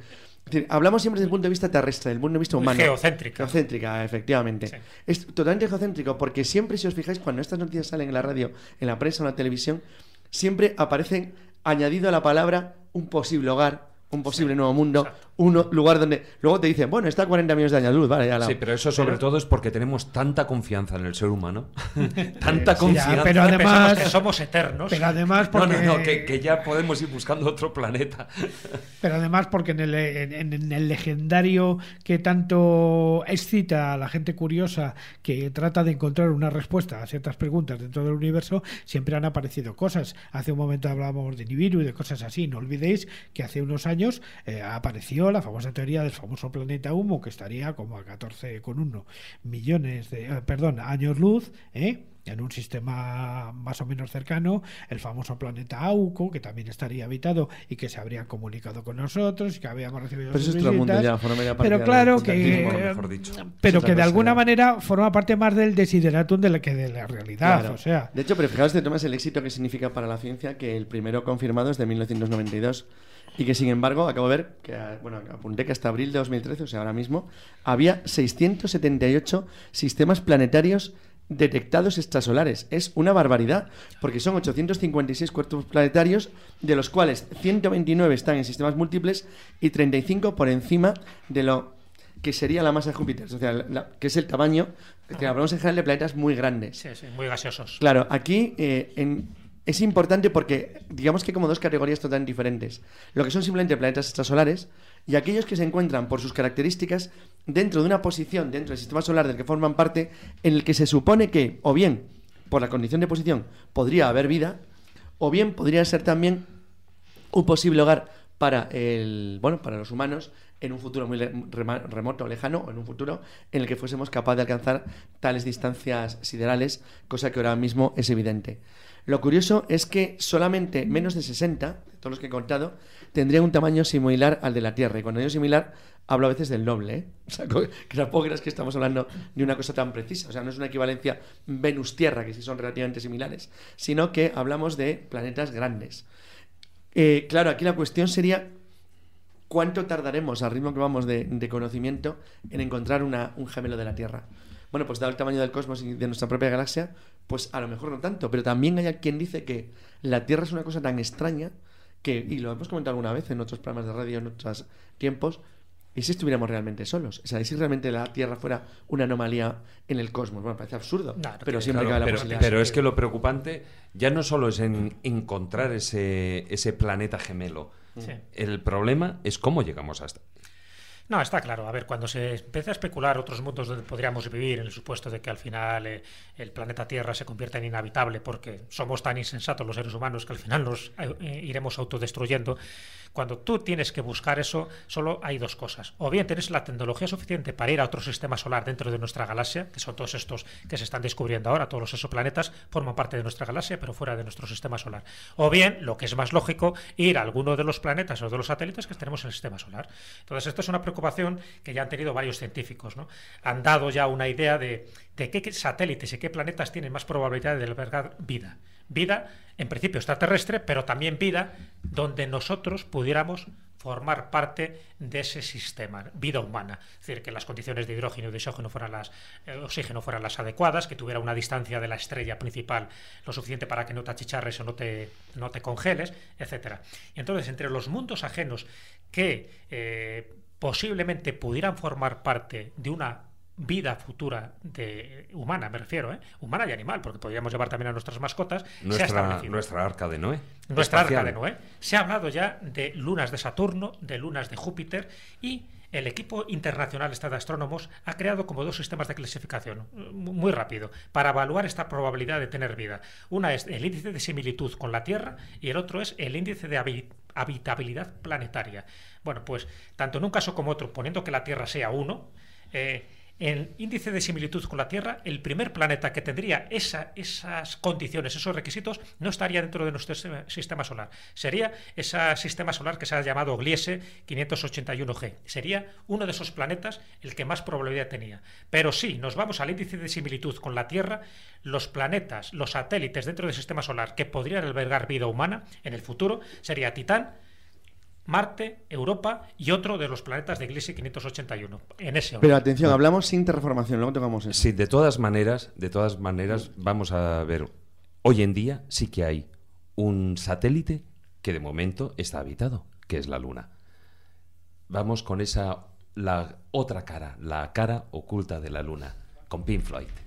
hablamos siempre desde el punto de vista terrestre, del punto de vista humano. Geocéntrica. Geocéntrica, efectivamente. Es totalmente geocéntrico porque siempre, si os fijáis, cuando estas noticias salen en la radio, en la prensa o en la televisión, siempre aparecen añadido a la palabra un posible hogar, un posible nuevo mundo, un lugar donde luego te dicen, bueno, está a 40 millones de años luz, vale, ya la... Sí, pero eso sobre todo es porque tenemos tanta confianza en el ser humano, tanta confianza. pero además que somos eternos. Pero además porque... No, no, que, ya podemos ir buscando otro planeta. Pero además porque en el, en, el legendario que tanto excita a la gente curiosa que trata de encontrar una respuesta a ciertas preguntas dentro del universo, siempre han aparecido cosas. Hace un momento hablábamos de Nibiru y de cosas así. No olvidéis que hace unos años eh, apareció la famosa teoría del famoso planeta humo que estaría como a 14,1 millones de, eh, perdón, años luz, ¿eh? en un sistema más o menos cercano, el famoso planeta Auco, que también estaría habitado y que se habría comunicado con nosotros y que habíamos recibido pero sus visitas. pero claro que pero que de alguna manera forma parte más del desideratum de la que de la realidad, o sea. De hecho, pero fijaos de Tomás el éxito que significa para la ciencia que el primero confirmado es de 1992 y que sin embargo, acabo de ver, que bueno, apunté que hasta abril de 2013, o sea, ahora mismo, había 678 sistemas planetarios detectados extrasolares. Es una barbaridad, porque son 856 cuerpos planetarios, de los cuales 129 están en sistemas múltiples y 35 por encima de lo que sería la masa de Júpiter, o sea, la- que es el tamaño, que hablamos en general de planetas muy grandes. Sí, sí, muy gaseosos. Claro, aquí eh, en- es importante porque digamos que como dos categorías totalmente diferentes. Lo que son simplemente planetas extrasolares y aquellos que se encuentran por sus características dentro de una posición dentro del sistema solar del que forman parte en el que se supone que o bien por la condición de posición podría haber vida o bien podría ser también un posible hogar para el bueno para los humanos en un futuro muy remoto lejano o en un futuro en el que fuésemos capaces de alcanzar tales distancias siderales cosa que ahora mismo es evidente lo curioso es que solamente menos de 60 de todos los que he contado tendrían un tamaño similar al de la Tierra y cuando digo similar hablo a veces del doble ¿eh? o sea, que tampoco creas que estamos hablando de una cosa tan precisa o sea no es una equivalencia Venus-Tierra que sí son relativamente similares sino que hablamos de planetas grandes eh, claro, aquí la cuestión sería cuánto tardaremos al ritmo que vamos de, conocimiento en encontrar un gemelo de la Tierra. Bueno, pues dado el tamaño del cosmos y de nuestra propia galaxia, pues a lo mejor no tanto, pero también hay quien dice que la Tierra es una cosa tan extraña que, y lo hemos comentado alguna vez en otros programas de radio, en otros tiempos, y si estuviéramos realmente solos, o sea, y si realmente la Tierra fuera una anomalía en el cosmos. Bueno, parece absurdo, No, no pero siempre Claro, cabe la pero, posibilidad. pero es que lo preocupante ya no solo es en encontrar ese, ese planeta gemelo. Sí. El problema es cómo llegamos hasta. No, está claro. A ver, cuando se empieza a especular otros mundos donde podríamos vivir, en el supuesto de que al final eh, el planeta Tierra se convierta en inhabitable porque somos tan insensatos los seres humanos que al final nos eh, iremos autodestruyendo, cuando tú tienes que buscar eso, solo hay dos cosas. O bien tienes la tecnología suficiente para ir a otro sistema solar dentro de nuestra galaxia, que son todos estos que se están descubriendo ahora, todos los exoplanetas forman parte de nuestra galaxia, pero fuera de nuestro sistema solar. O bien, lo que es más lógico, ir a alguno de los planetas o de los satélites que tenemos en el sistema solar. Entonces, esto es una preocupación que ya han tenido varios científicos. ¿no? Han dado ya una idea de, de qué satélites y qué planetas tienen más probabilidad de albergar vida. Vida, en principio, extraterrestre, pero también vida donde nosotros pudiéramos formar parte de ese sistema, vida humana. Es decir, que las condiciones de hidrógeno y de oxígeno fueran las, eh, oxígeno fueran las adecuadas, que tuviera una distancia de la estrella principal lo suficiente para que no te achicharres o no te, no te congeles, etcétera. Y entonces, entre los mundos ajenos que eh, posiblemente pudieran formar parte de una vida futura de humana, me refiero, ¿eh? humana y animal, porque podríamos llevar también a nuestras mascotas, se ha Nuestra, nuestra arca de Noé. Nuestra arca de Noé. Se ha hablado ya de lunas de Saturno, de lunas de Júpiter y el equipo internacional este de astrónomos ha creado como dos sistemas de clasificación, muy rápido, para evaluar esta probabilidad de tener vida. Una es el índice de similitud con la Tierra y el otro es el índice de habi- habitabilidad planetaria. Bueno, pues tanto en un caso como otro, poniendo que la Tierra sea uno, eh, en índice de similitud con la Tierra, el primer planeta que tendría esa- esas condiciones, esos requisitos, no estaría dentro de nuestro sistema solar. Sería ese sistema solar que se ha llamado Gliese 581g. Sería uno de esos planetas el que más probabilidad tenía. Pero si nos vamos al índice de similitud con la Tierra, los planetas, los satélites dentro del sistema solar que podrían albergar vida humana en el futuro sería Titán, Marte, Europa y otro de los planetas de Gliese 581. En ese orden. Pero atención, hablamos sin terraformación, luego tocamos eso. Sí, de todas maneras, de todas maneras, vamos a ver. Hoy en día sí que hay un satélite que de momento está habitado, que es la Luna. Vamos con esa la otra cara, la cara oculta de la Luna, con Pink Floyd.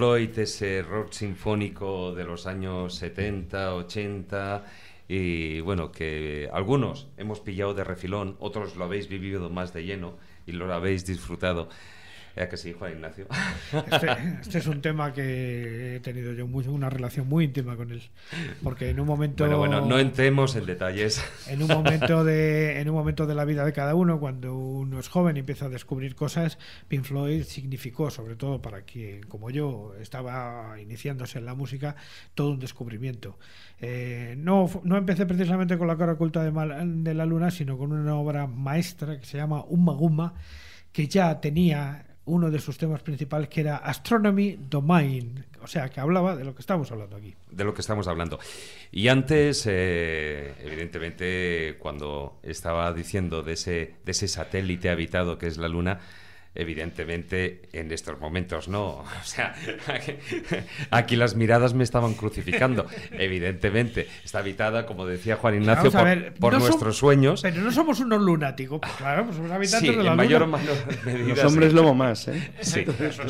Floyd, ese rock sinfónico de los años 70, 80, y bueno, que algunos hemos pillado de refilón, otros lo habéis vivido más de lleno y lo habéis disfrutado. ¿Es que sí, Juan Ignacio? Este, este es un tema que he tenido yo muy- una relación muy íntima con él. Porque en un momento. Bueno, bueno, no entremos en detalles. en un momento de en un momento de la vida de cada uno cuando uno es joven y empieza a descubrir cosas Pink Floyd significó sobre todo para quien como yo estaba iniciándose en la música todo un descubrimiento Eh, no no empecé precisamente con la cara oculta de, Mal- de la luna sino con una obra maestra que se llama Umma Gumma que ya tenía uno de sus temas principales que era Astronomy Domain o sea que hablaba de lo que estamos hablando aquí de lo que estamos hablando. Y antes, eh, evidentemente, cuando estaba diciendo de ese, de ese satélite habitado que es la Luna, evidentemente en estos momentos no. O sea, aquí, aquí las miradas me estaban crucificando. Evidentemente, está habitada, como decía Juan Ignacio, por, ver, por no som- nuestros sueños. pero no somos unos lunáticos pues claro pues somos habitantes Sí, de la en mayor o luna menor medida. Los hombres sí. lobo más, ¿eh? Sí,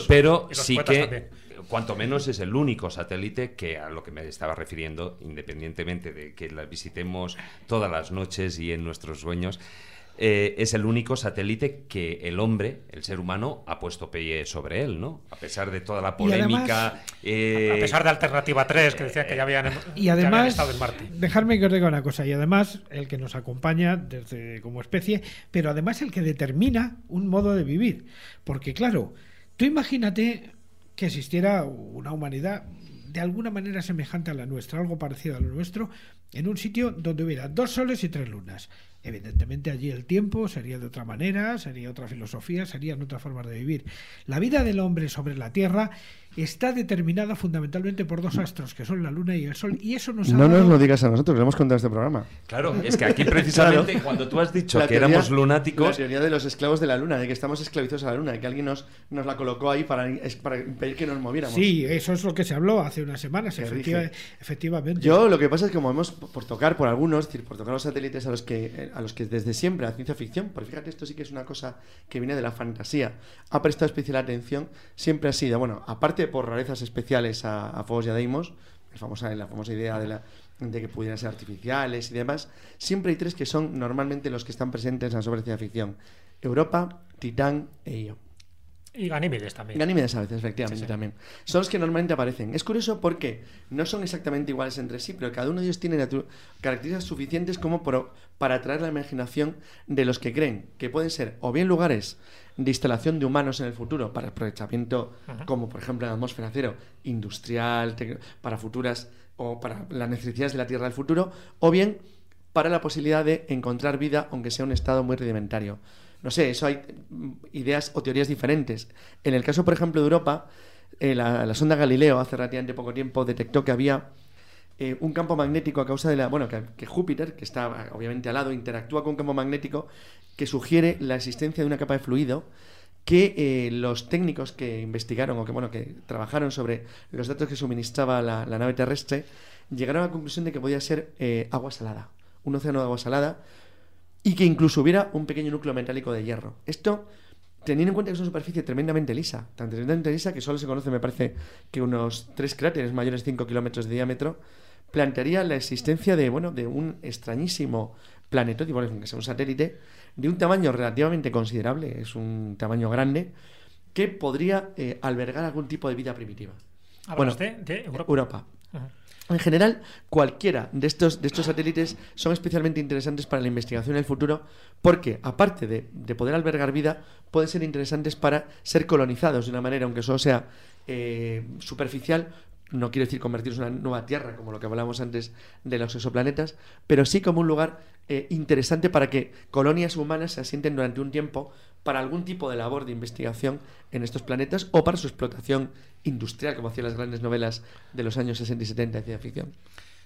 pero sí que, también. cuanto menos, es el único satélite que a lo que me estaba refiriendo, independientemente de que la visitemos todas las noches y en nuestros sueños, eh, es el único satélite que el hombre, el ser humano, ha puesto pie sobre él, ¿no? A pesar de toda la Y además- polémica. eh, A pesar de Alternativa 3, que decían que ya habían, Y que habían además, estado en Marte. dejarme que os diga una cosa, y además el que nos acompaña desde como especie, pero además el que determina un modo de vivir. Porque claro, tú imagínate que existiera una humanidad de alguna manera semejante a la nuestra, algo parecido a lo nuestro, en un sitio donde hubiera dos soles y tres lunas. Evidentemente allí el tiempo sería de otra manera, sería otra filosofía, serían otras formas de vivir. La vida del hombre sobre la Tierra está determinada fundamentalmente por dos astros, que son la Luna y el Sol, y eso nos ha No nos lo digas a nosotros, lo hemos contado en este programa. Claro, es que aquí precisamente Claro. cuando tú has dicho La que teoría- éramos La lunáticos, teoría de los esclavos de la luna, de que estamos esclavizados a la luna, de que alguien nos, nos la colocó ahí para, impedir que nos moviéramos. Sí, eso es lo que se habló hace unas semanas, efectiva- efectivamente. Yo lo que pasa es que como hemos, por tocar por algunos, es decir, por tocar los satélites a los que eh, a los que desde siempre la ciencia ficción, porque fíjate, esto sí que es una cosa que viene de la fantasía, ha prestado especial atención, siempre ha sido, bueno, aparte por rarezas especiales a, a Fobos y a Deimos, la famosa, la famosa idea de, la, de que pudieran ser artificiales y demás, siempre hay tres que son normalmente los que están presentes en la sobre ciencia ficción. Europa, Titán e Io. Y Ganímedes también. Ganímedes a veces, efectivamente, Sí, sí. también. Son los que normalmente aparecen. Es curioso porque no son exactamente iguales entre sí, pero cada uno de ellos tiene características suficientes como por- para atraer la imaginación de los que creen que pueden ser o bien lugares de instalación de humanos en el futuro para aprovechamiento, como por ejemplo en la atmósfera cero, industrial, para futuras o para las necesidades de la Tierra del futuro, o bien para la posibilidad de encontrar vida, aunque sea un estado muy rudimentario. No sé, eso hay mm, ideas o teorías diferentes. En el caso, por ejemplo, de Europa, eh, la, sonda Galileo hace relativamente poco tiempo detectó que había eh, un campo magnético a causa de la. Bueno, que, Júpiter, que está obviamente al lado, interactúa con un campo magnético que sugiere la existencia de una capa de fluido que eh, los técnicos que investigaron o que bueno que trabajaron sobre los datos que suministraba la, nave terrestre llegaron a la conclusión de que podía ser agua salada, un océano de agua salada y que incluso hubiera un pequeño núcleo metálico de hierro. Esto teniendo en cuenta que es una superficie tremendamente lisa, tan tremendamente lisa que solo se conoce, me parece, que unos tres cráteres mayores de 5 kilómetros de diámetro, plantearía la existencia de, bueno, de un extrañísimo planetoide, bueno, que sea un satélite, de un tamaño relativamente considerable, es un tamaño grande, que podría eh, albergar algún tipo de vida primitiva. Hablas de, de Europa. Europa. En general, cualquiera de estos, de estos satélites son especialmente interesantes para la investigación en el futuro porque, aparte de, de poder albergar vida, pueden ser interesantes para ser colonizados de una manera, aunque solo sea eh, superficial, no quiero decir convertirse en una nueva Tierra, como lo que hablábamos antes de los exoplanetas, pero sí como un lugar eh, interesante para que colonias humanas se asienten durante un tiempo para algún tipo de labor de investigación en estos planetas o para su explotación industrial, como hacían las grandes novelas de los años 60 y 70 de ciencia ficción.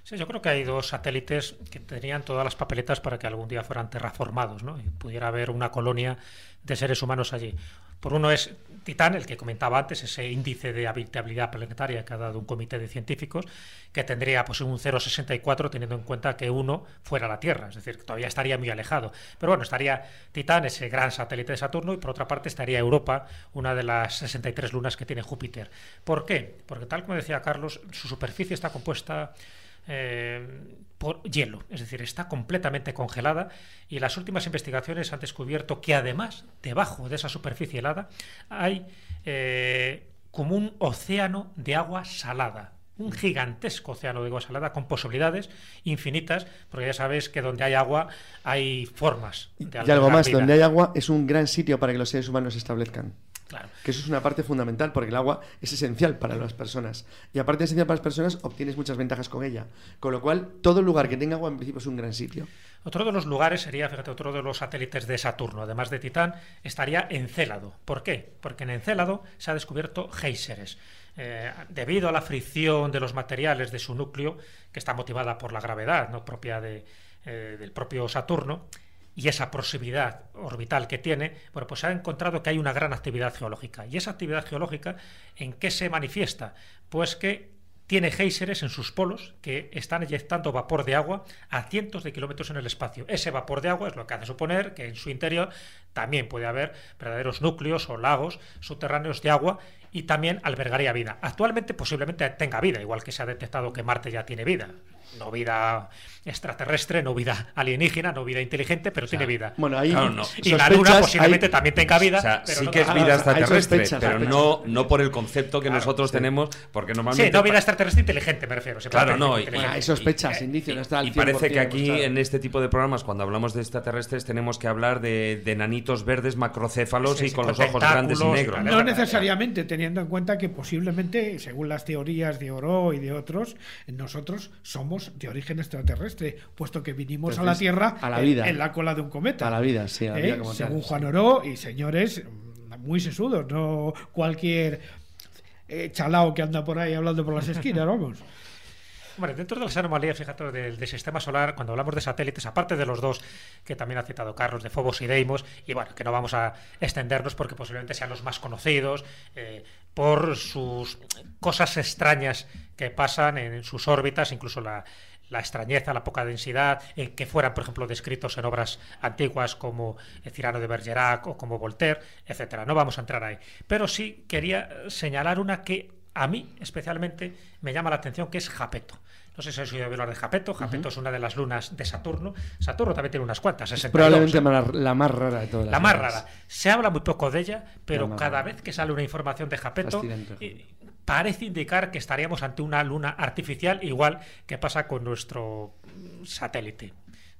Sí, yo creo que hay dos satélites que tenían todas las papeletas para que algún día fueran terraformados, ¿no? Y pudiera haber una colonia de seres humanos allí. Por uno es Titán, el que comentaba antes, ese índice de habitabilidad planetaria que ha dado un comité de científicos, que tendría pues un 0,64 teniendo en cuenta que uno fuera la Tierra, es decir, que todavía estaría muy alejado. Pero bueno, estaría Titán, ese gran satélite de Saturno, y por otra parte estaría Europa, una de las 63 lunas que tiene Júpiter. ¿Por qué? Porque tal como decía Carlos, su superficie está compuesta eh, por hielo, es decir, está completamente congelada y las últimas investigaciones han descubierto que además debajo de esa superficie helada hay eh, como un océano de agua salada. Un gigantesco océano de agua salada con posibilidades infinitas, porque ya sabes que donde hay agua hay formas. de Y algo más, vida. donde hay agua es un gran sitio para que los seres humanos se establezcan. Claro. Que eso es una parte fundamental, porque el agua es esencial para las personas. Y aparte de esencial para las personas, obtienes muchas ventajas con ella. Con lo cual, todo lugar que tenga agua, en principio, es un gran sitio. Otro de los lugares sería, fíjate, otro de los satélites de Saturno, además de Titán, estaría Encélado. ¿Por qué? Porque en Encélado se ha descubierto géiseres. Eh, debido a la fricción de los materiales de su núcleo, que está motivada por la gravedad no propia de, eh, del propio Saturno, y esa proximidad orbital que tiene, bueno, pues se ha encontrado que hay una gran actividad geológica. ¿Y esa actividad geológica en qué se manifiesta? Pues que tiene géiseres en sus polos que están eyectando vapor de agua a cientos de kilómetros en el espacio. Ese vapor de agua es lo que hace suponer que en su interior también puede haber verdaderos núcleos o lagos subterráneos de agua y también albergaría vida. Actualmente posiblemente tenga vida, igual que se ha detectado que Marte ya tiene vida. No vida extraterrestre, no vida alienígena, no vida inteligente, pero tiene vida. Bueno, ahí Claro, no. Y la Luna posiblemente hay- también tenga vida. O sea, pero sí no que es vida extraterrestre, sospechas, pero sospechas. no, no por el concepto que nosotros tenemos, porque normalmente... Sí, no vida extraterrestre inteligente, me refiero. Claro, no, y-. Bueno, hay sospechas, indicios, no está al Y parece 100% que aquí en este tipo de programas, cuando hablamos de extraterrestres, tenemos que hablar de, de nanitos verdes macrocéfalos Sí, y con con los ojos grandes y y negros. ¿no? Necesariamente, teniendo en cuenta que posiblemente, según las teorías de Oro y de otros, nosotros somos de origen extraterrestre, puesto que vinimos a la Tierra a la en- vida. En, la cola de un cometa. A la vida, sí, a la ¿Eh? vida como tal. Según Juan Oro y señores mm, muy sesudos, no cualquier eh, chalao que anda por ahí hablando por las esquinas, vamos. Hombre, dentro de las anomalías, fíjate, del, del sistema solar, cuando hablamos de satélites, aparte de los dos que también ha citado Carlos, de Fobos y Deimos, y bueno, que no vamos a extendernos porque posiblemente sean los más conocidos eh, por sus cosas extrañas que pasan en, sus órbitas, incluso la, la extrañeza, la poca densidad, eh, que fueran, por ejemplo, descritos en obras antiguas como el Cirano de Bergerac o como Voltaire, etcétera. No vamos a entrar ahí. Pero sí quería señalar una que a mí especialmente me llama la atención, que es Japeto. No sé si habéis oído hablar de Japeto. Japeto es una de las lunas de Saturno. Saturno también tiene unas cuantas, 62, Probablemente la- la más rara de todas. La las más lunas. rara. Se habla muy poco de ella, pero La más cada rara. vez que sale una información de Japeto, eh, parece indicar que estaríamos ante una luna artificial, igual que pasa con nuestro satélite.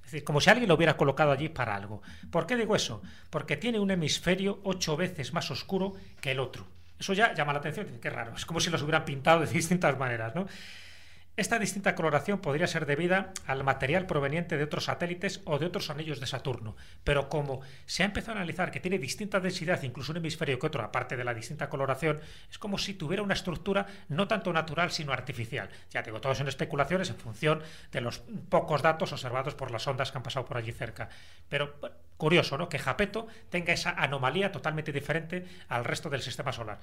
Es decir, como si alguien lo hubiera colocado allí para algo. ¿Por qué digo eso? Porque tiene un hemisferio ocho veces más oscuro que el otro. Eso ya llama la atención. Qué raro. Es como si los hubieran pintado de distintas maneras, ¿no? Esta distinta coloración podría ser debida al material proveniente de otros satélites o de otros anillos de Saturno, pero como se ha empezado a analizar que tiene distinta densidad, incluso un hemisferio que otro, aparte de la distinta coloración, es como si tuviera una estructura no tanto natural sino artificial. Ya digo, todo son especulaciones en función de los pocos datos observados por las ondas que han pasado por allí cerca. Pero curioso, ¿no? Que Japeto tenga esa anomalía totalmente diferente al resto del sistema solar.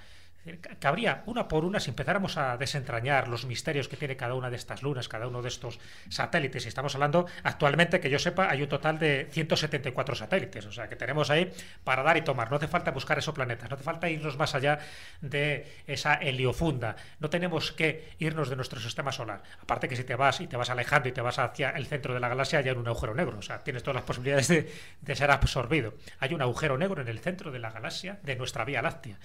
Cabría una por una, si empezáramos a desentrañar los misterios que tiene cada una de estas lunas, cada uno de estos satélites, y estamos hablando actualmente, que yo sepa, hay un total de 174 satélites, o sea que tenemos ahí para dar y tomar. No hace falta buscar esos planetas, no hace falta irnos más allá de esa heliofunda, no tenemos que irnos de nuestro sistema solar. Aparte que si te vas y te vas alejando y te vas hacia el centro de la galaxia, hay un agujero negro, o sea, tienes todas las posibilidades de, de ser absorbido. Hay un agujero negro en el centro de la galaxia de nuestra Vía Láctea.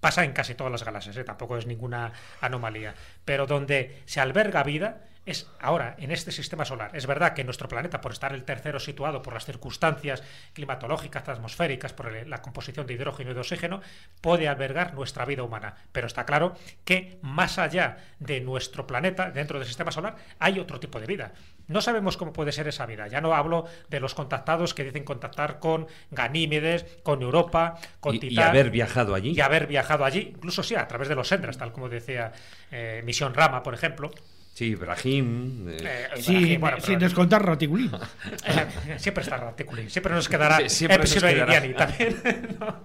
Pasa en casi todas las galaxias, ¿eh? tampoco es ninguna anomalía. Pero donde se alberga vida es ahora, en este sistema solar. Es verdad que nuestro planeta, por estar el tercero situado por las circunstancias climatológicas, atmosféricas, por el- la composición de hidrógeno y de oxígeno, puede albergar nuestra vida humana. Pero está claro que más allá de nuestro planeta, dentro del sistema solar, hay otro tipo de vida. No sabemos cómo puede ser esa vida. Ya no hablo de los contactados que dicen contactar con Ganímedes, con Europa, con Y, y Titán haber viajado allí. y haber viajado allí, incluso sí, a través de los Sendras, tal como decía eh, Misión Rama, por ejemplo. Sí, Ibrahim. eh, Eh, Sí, bueno, sin pero- descontar Raticulín. eh, siempre está Raticulín, siempre nos quedará Sí, siempre nos quedará. También. ¿no?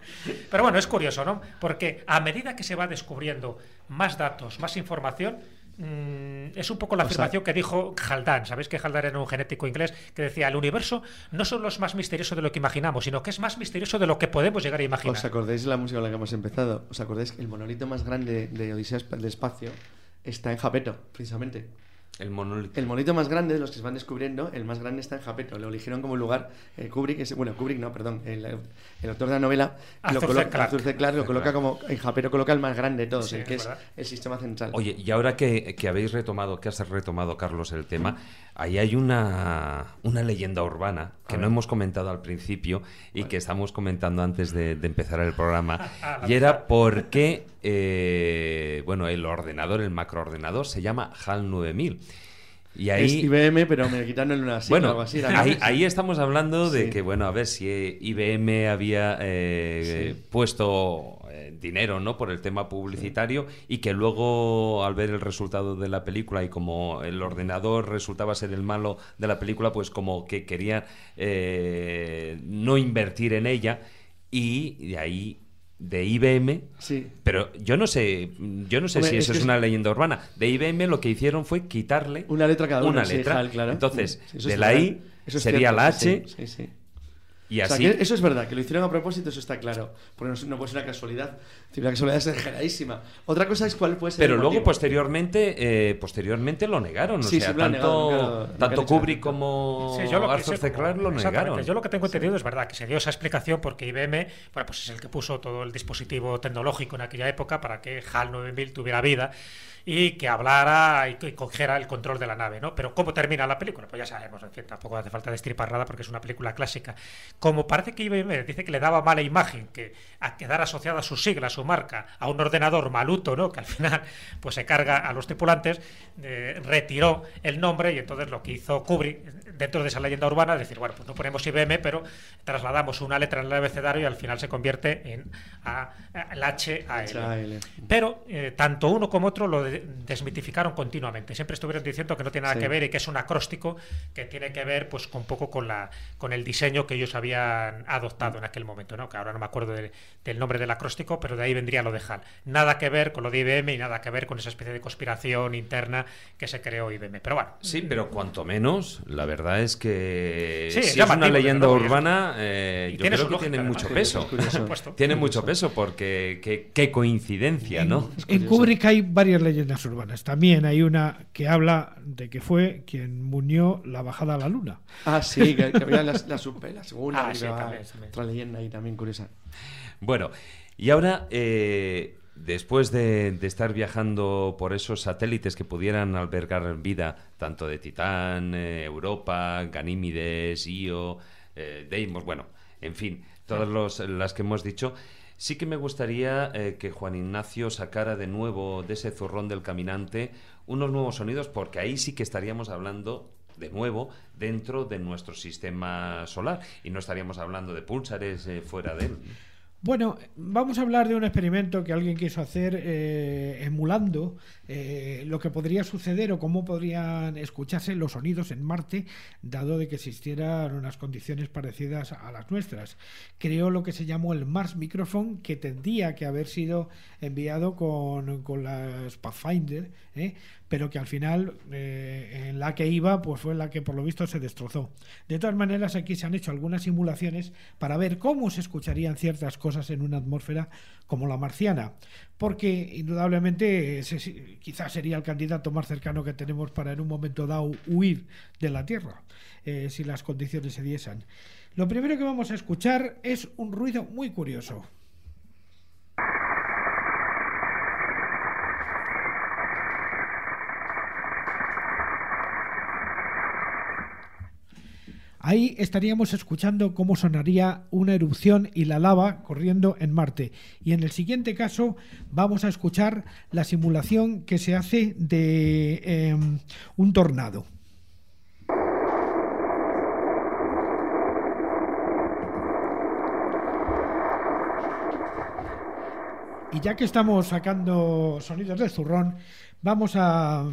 Pero bueno, es curioso, ¿no? Porque a medida que se va descubriendo más datos, más información, mm, es un poco la O sea- afirmación que dijo Haldane. Sabéis que Haldane era un genético inglés que decía: el universo no solo es más misterioso de lo que imaginamos, sino que es más misterioso de lo que podemos llegar a imaginar. ¿Os acordáis de la música con la que hemos empezado? ¿Os acordáis que el monolito más grande de Odisea del Espacio está en Japeto, precisamente? el monolito. El monolito más grande de los que se van descubriendo, el más grande está en Japeto. Lo eligieron como lugar eh, Kubrick, bueno, Kubrick no, perdón, el, el autor de la novela, lo C. coloca, Clarke. Arthur C. Clarke lo coloca como, en Japeto coloca el más grande de todos, Sí, el que es el sistema central. Oye, y ahora que, que habéis retomado, que has retomado, Carlos, el tema, ahí hay una, una leyenda urbana que A no hemos comentado al principio y que estamos comentando antes de, de empezar el programa. Y era por qué, eh, bueno, el ordenador, el macroordenador, se llama HAL 9000. Y Es ahí... IBM, pero me quitaron una sigla o Bueno, algo así. ahí, ahí estamos hablando de Sí. que, bueno, a ver si eh, IBM había eh, Sí. puesto dinero, ¿no? Por el tema publicitario y que luego, al ver el resultado de la película y como el ordenador resultaba ser el malo de la película, pues como que querían eh, no invertir en ella y de ahí de IBM Sí. pero yo no sé, yo no sé Hombre, si es eso es es- una leyenda urbana. De IBM lo que hicieron fue quitarle Una letra cada uno, una letra. Claro. Entonces, Sí, de la. I sería cierto, la sí, H O sea, que eso es verdad, que lo hicieron a propósito, eso está claro. Porque no, no puede ser una casualidad. La casualidad es exageradísima. Otra cosa es cuál puede ser. Pero el luego motivo. posteriormente, eh, posteriormente lo negaron. O Sí, sea, sí, tanto, negado, tanto. Kubrick como Sí, yo lo Arthur C. Clarke negaron. Yo lo que tengo entendido es verdad, que se dio esa explicación porque IBM, bueno, pues es el que puso todo el dispositivo tecnológico en aquella época para que HAL 9000 tuviera vida y que hablara y que cogiera el control de la nave, ¿no? Pero ¿cómo termina la película? Pues ya sabemos, en fin, tampoco hace falta destripar nada porque es una película clásica. Como parece que IBM dice que le daba mala imagen, que a quedar asociada su sigla, su marca, a un ordenador maluto, ¿no? Que al final pues se carga a los tripulantes, eh, retiró el nombre y entonces lo que hizo Kubrick dentro de esa leyenda urbana decir, bueno, pues no ponemos IBM, pero trasladamos una letra en el abecedario y al final se convierte en A, el H a L. HAL. Pero eh, tanto uno como otro lo de- desmitificaron continuamente. Siempre estuvieron diciendo que no tiene nada Sí. que ver y que es un acróstico que tiene que ver pues con un poco con la con el diseño que ellos habían adoptado en aquel momento, ¿no? Que ahora no me acuerdo de- del nombre del acróstico, pero de ahí vendría lo de HAL. Nada que ver con lo de IBM y nada que ver con esa especie de conspiración interna que se creó IBM. Pero bueno, Sí, pero cuanto menos, la verdad es que Sí, si es es una leyenda urbana, eh, y yo tiene creo que lógica, tiene además. mucho peso. curioso. por supuesto. Tiene mucho peso porque qué, qué coincidencia, ¿no? En Kubrick hay varias leyendas urbanas. También hay una que habla de que fue quien munió la bajada a la luna. Ah, sí, que, que había la, la, super- la segunda. Ah, que sí, iba- también, también. Otra leyenda ahí también curiosa. Bueno, y ahora, eh, después de, de estar viajando por esos satélites que pudieran albergar vida, tanto de Titán, eh, Europa, Ganímides, Io, eh, Deimos, bueno, en fin, todas los- las que hemos dicho, sí que me gustaría eh, que Juan Ignacio sacara de nuevo de ese zurrón del caminante unos nuevos sonidos, porque ahí sí que estaríamos hablando de nuevo dentro de nuestro sistema solar y no estaríamos hablando de púlsares eh, fuera de él. Bueno, vamos a hablar de un experimento que alguien quiso hacer eh, emulando eh, lo que podría suceder o cómo podrían escucharse los sonidos en Marte, dado de que existieran unas condiciones parecidas a las nuestras. Creó lo que se llamó el Mars Microphone, que tendría que haber sido enviado con, con la Pathfinder, ¿eh? pero que al final eh, en la que iba pues fue la que por lo visto se destrozó. De todas maneras aquí se han hecho algunas simulaciones para ver cómo se escucharían ciertas cosas en una atmósfera como la marciana, porque indudablemente ese quizás sería el candidato más cercano que tenemos para en un momento dado huir de la Tierra, eh, si las condiciones se diesen. Lo primero que vamos a escuchar es un ruido muy curioso. Ahí estaríamos escuchando cómo sonaría una erupción y la lava corriendo en Marte. Y en el siguiente caso vamos a escuchar la simulación que se hace de eh, un tornado. Y ya que estamos sacando sonidos del zurrón, vamos a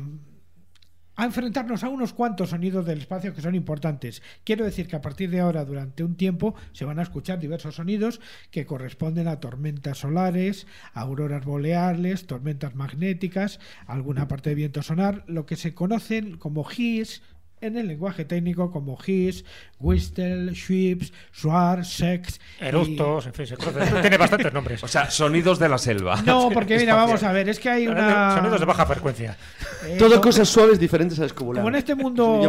a enfrentarnos a unos cuantos sonidos del espacio que son importantes. Quiero decir que a partir de ahora, durante un tiempo, se van a escuchar diversos sonidos que corresponden a tormentas solares, auroras boreales, tormentas magnéticas, alguna parte de viento sonar, lo que se conocen como GIS, en el lenguaje técnico como his, whistle, sweeps, swar, sex. Eructos, y... en fin, se conoce. Tiene bastantes nombres. O sea, sonidos de la selva. No, porque mira, vamos a ver, es que hay una. Sonidos de baja frecuencia. Eh, todo como... cosas suaves diferentes a escobular. Como en este mundo.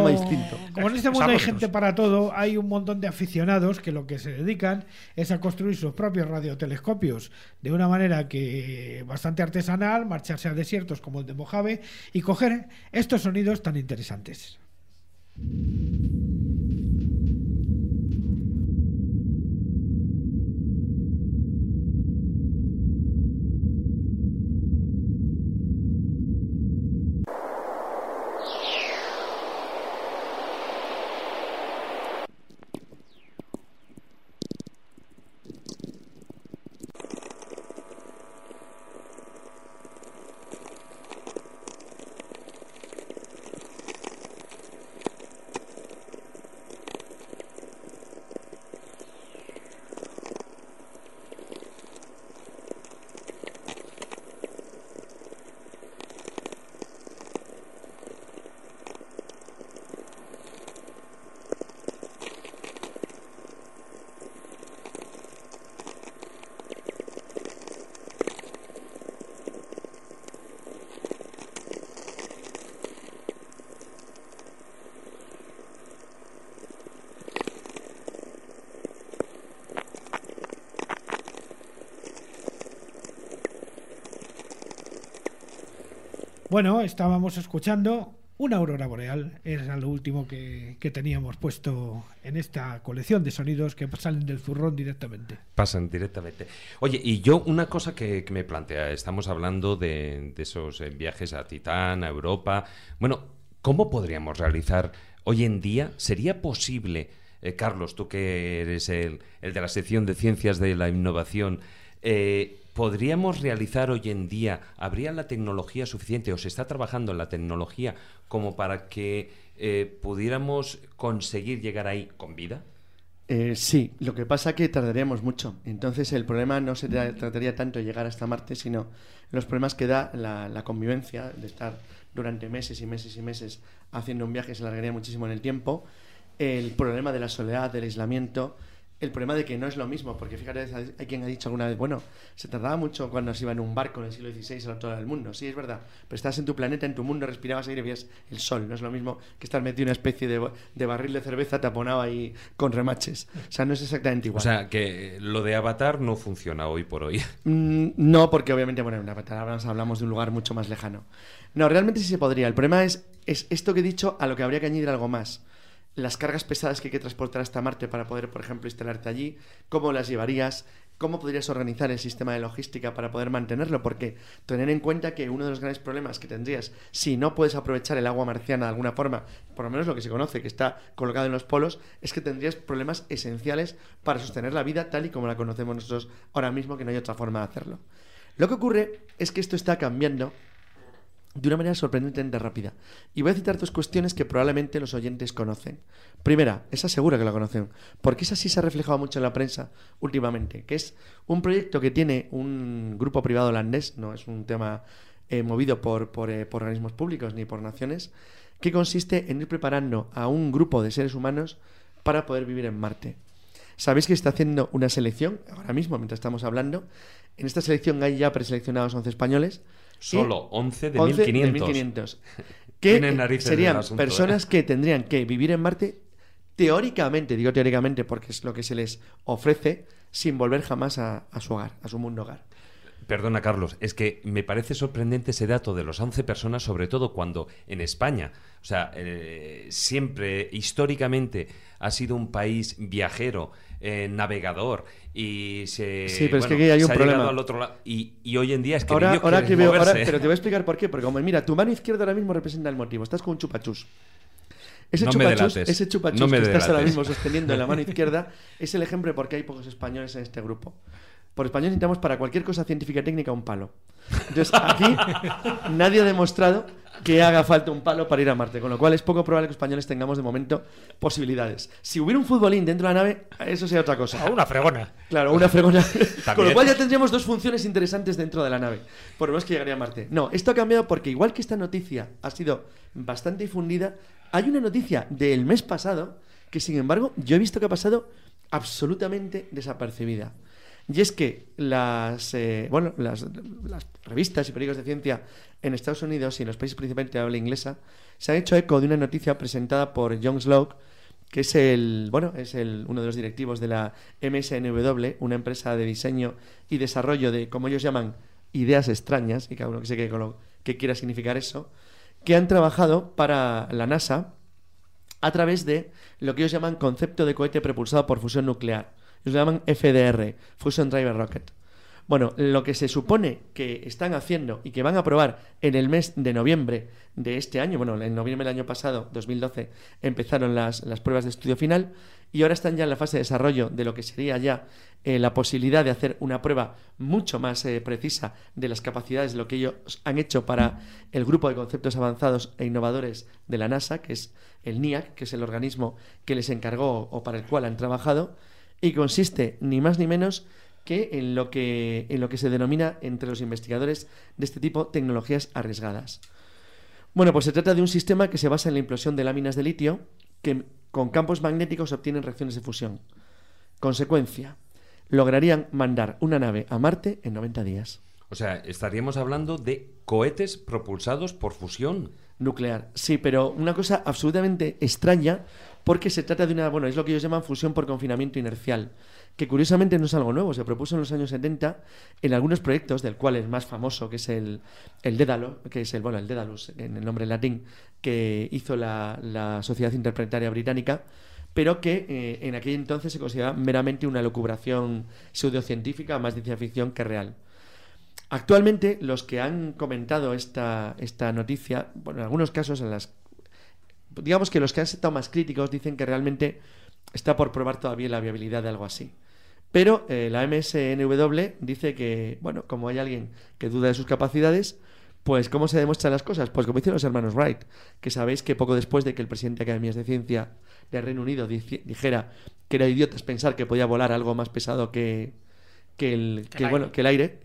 Como en este mundo hay gente para todo, hay un montón de aficionados que lo que se dedican es a construir sus propios radiotelescopios de una manera que bastante artesanal, marcharse a desiertos como el de Mojave y coger estos sonidos tan interesantes. Thank you. Bueno, estábamos escuchando una aurora boreal, era lo último que, teníamos puesto en esta colección de sonidos que salen del zurrón directamente. Pasan directamente. Oye, y yo una cosa que, me plantea, estamos hablando de, de esos eh, viajes a Titán, a Europa. Bueno, ¿cómo podríamos realizar hoy en día? ¿Sería posible, eh, Carlos, tú que eres el, el, de la sección de ciencias de la innovación, eh, ¿Podríamos realizar hoy en día, habría la tecnología suficiente o se está trabajando en la tecnología como para que eh, pudiéramos conseguir llegar ahí con vida? Eh, sí, lo que pasa es que tardaríamos mucho. Entonces el problema no se trataría tanto de llegar hasta Marte, sino los problemas que da la, la, convivencia, de estar durante meses y meses y meses haciendo un viaje, se alargaría muchísimo en el tiempo. El problema de la soledad, del aislamiento, el problema de que no es lo mismo, porque fíjate, hay quien ha dicho alguna vez, bueno, se tardaba mucho cuando se iba en un barco en el siglo XVI al otro lado del mundo. Sí, es verdad, pero estás en tu planeta, en tu mundo, respirabas aire y veías el sol. No es lo mismo que estar metido en una especie de, de barril de cerveza taponado ahí con remaches. O sea, no es exactamente igual. O sea, que lo de Avatar no funciona hoy por hoy. Mm, no, porque obviamente, bueno, en Avatar hablamos, hablamos de un lugar mucho más lejano. No, realmente sí se podría. El problema es, es esto que he dicho, a lo que habría que añadir algo más las cargas pesadas que hay que transportar hasta Marte para poder, por ejemplo, instalarte allí, cómo las llevarías, ¿cómo podrías organizar el sistema de logística para poder mantenerlo? Porque tener en cuenta que uno de los grandes problemas que tendrías si no puedes aprovechar el agua marciana de alguna forma, por lo menos lo que se conoce, que está colocado en los polos, es que tendrías problemas esenciales para sostener la vida tal y como la conocemos nosotros ahora mismo, que no hay otra forma de hacerlo. Lo que ocurre es que esto está cambiando de una manera sorprendentemente rápida. Y voy a citar dos cuestiones que probablemente los oyentes conocen. Primera, esa seguro que la conocen, porque esa sí se ha reflejado mucho en la prensa últimamente, que es un proyecto que tiene un grupo privado holandés, no es un tema eh, movido por, por, eh, por organismos públicos ni por naciones, que consiste en ir preparando a un grupo de seres humanos para poder vivir en Marte. Sabéis que está haciendo una selección, ahora mismo, mientras estamos hablando. En esta selección hay ya preseleccionados 11 españoles. Solo 11 de 11 de 1500. 1500. Que Tienen narices del serían asunto, ¿eh? personas que tendrían que vivir en Marte teóricamente, digo teóricamente porque es lo que se les ofrece, sin volver jamás a, a su hogar, a su mundo hogar. Perdona, Carlos, es que me parece sorprendente ese dato de los 11 personas, sobre todo cuando en España, o sea, eh, siempre, históricamente, ha sido un país viajero, eh, navegador, y se. Sí, pero es que bueno, aquí hay un problema. al otro lado. Y, y hoy en día es que Ahora, ahora que veo, ahora- pero te voy a explicar por qué. Porque como mira, tu mano izquierda ahora mismo representa el motivo. Estás con un chupachus. Ese No chupachus, ese chupachus No que estás ahora mismo sosteniendo en la mano izquierda es el ejemplo de por qué hay pocos españoles en este grupo. Por español necesitamos para cualquier cosa científica técnica un palo. Entonces, aquí nadie ha demostrado que haga falta un palo para ir a Marte, con lo cual es poco probable que españoles tengamos de momento posibilidades. Si hubiera un futbolín dentro de la nave, eso sería otra cosa. A una fregona. Claro, una fregona. Con lo cual ya tendríamos dos funciones interesantes dentro de la nave. Por lo menos que llegaría a Marte. No, esto ha cambiado porque igual que esta noticia ha sido bastante difundida, hay una noticia del mes pasado que sin embargo yo he visto que ha pasado absolutamente desapercibida. Y es que las, eh, bueno, las, revistas y periódicos de ciencia en Estados Unidos y en los países principalmente de habla inglesa se han hecho eco de una noticia presentada por John Sloak, que es el bueno es el uno de los directivos de la MSNW, una empresa de diseño y desarrollo de como ellos llaman ideas extrañas y cada uno que se quede con quiera significar eso, que han trabajado para la NASA a través de lo que ellos llaman concepto de cohete propulsado por fusión nuclear. Ellos lo llaman FDR, Fusion Driver Rocket. Bueno, lo que se supone que están haciendo y que van a probar en el mes de noviembre de este año, bueno, en noviembre del año pasado, 2012, empezaron las, las pruebas de estudio final y ahora están ya en la fase de desarrollo de lo que sería ya eh, la posibilidad de hacer una prueba mucho más eh, precisa de las capacidades de lo que ellos han hecho para el grupo de conceptos avanzados e innovadores de la NASA, que es el NIAC, que es el organismo que les encargó o para el cual han trabajado, y consiste ni más ni menos que en lo que, en lo que se denomina entre los investigadores de este tipo tecnologías arriesgadas. Bueno, pues se trata de un sistema que se basa en la implosión de láminas de litio que con campos magnéticos obtienen reacciones de fusión. Consecuencia, lograrían mandar una nave a Marte en 90 días. O sea, estaríamos hablando de cohetes propulsados por fusión. Nuclear, sí, pero una cosa absolutamente extraña porque se trata de una, bueno, es lo que ellos llaman fusión por confinamiento inercial, que curiosamente no es algo nuevo, se propuso en los años 70 en algunos proyectos, del cual el más famoso, que es el, el Dédalo, que es el, bueno, el Dédalus en el nombre latín, que hizo la, la Sociedad Interplanetaria Británica, pero que eh, en aquel entonces se consideraba meramente una lucubración pseudocientífica, más de ciencia ficción que real. Actualmente, los que han comentado esta, esta noticia, bueno, en algunos casos, en las, digamos que los que han estado más críticos dicen que realmente está por probar todavía la viabilidad de algo así. Pero eh, la MSNW dice que, bueno, como hay alguien que duda de sus capacidades, pues ¿cómo se demuestran las cosas? Pues como hicieron los hermanos Wright, que sabéis que poco después de que el presidente de Academias de Ciencia del Reino Unido dijera que era idiotas pensar que podía volar algo más pesado que, que el, Que bueno, aire. que el aire,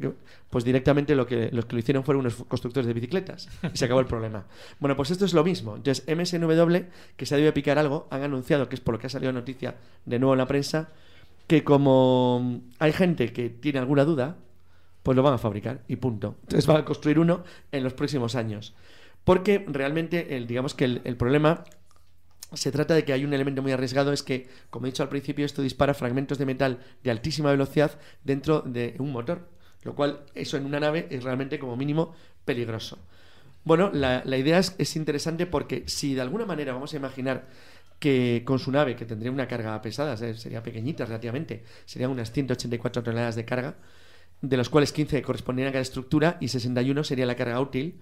pues directamente lo que, los que lo hicieron fueron unos constructores de bicicletas y se acabó el problema. Bueno, pues esto es lo mismo. Entonces, MSNW, que se ha debido picar algo, han anunciado, que es por lo que ha salido noticia de nuevo en la prensa, que como hay gente que tiene alguna duda, pues lo van a fabricar y punto. Entonces van a construir uno en los próximos años. Porque realmente, el, digamos que el, el problema se trata de que hay un elemento muy arriesgado, es que, como he dicho al principio, esto dispara fragmentos de metal de altísima velocidad dentro de un motor, lo cual eso en una nave es realmente como mínimo peligroso. Bueno, la, idea es, es interesante porque si de alguna manera vamos a imaginar que con su nave, que tendría una carga pesada, se- sería pequeñita relativamente, serían unas 184 toneladas de carga, de los cuales 15 corresponderían a cada estructura y 61 sería la carga útil.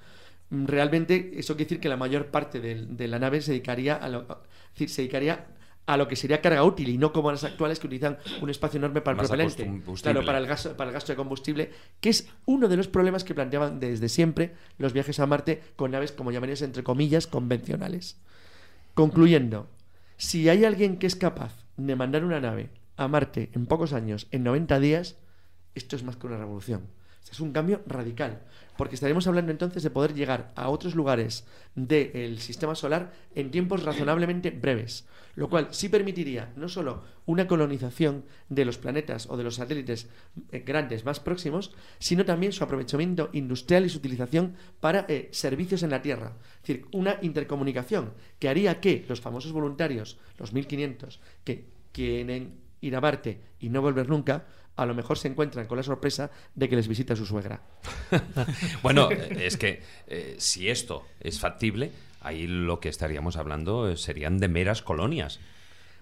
Mm, Realmente eso quiere decir que la mayor parte de, la nave se dedicaría a lo, decir, se dedicaría a lo que sería carga útil y no como las actuales que utilizan un espacio enorme para el propelente. Claro, para el, gasto, para el gasto de combustible, que es uno de los problemas que planteaban desde siempre los viajes a Marte con naves, como llamarías, entre comillas, convencionales. Concluyendo, si hay alguien que es capaz de mandar una nave a Marte en pocos años, en 90 días, esto es más que una revolución. Es un cambio radical, porque estaremos hablando entonces de poder llegar a otros lugares del sistema solar en tiempos razonablemente breves, lo cual sí permitiría no solo una colonización de los planetas o de los satélites eh, grandes más próximos, sino también su aprovechamiento industrial y su utilización para eh, servicios en la Tierra. Es decir, una intercomunicación que haría que los famosos voluntarios, los 1500, que quieren ir a Marte y no volver nunca, a lo mejor se encuentran con la sorpresa de que les visita su suegra. Bueno, es que eh, si esto es factible, ahí lo que estaríamos hablando eh, serían de meras colonias.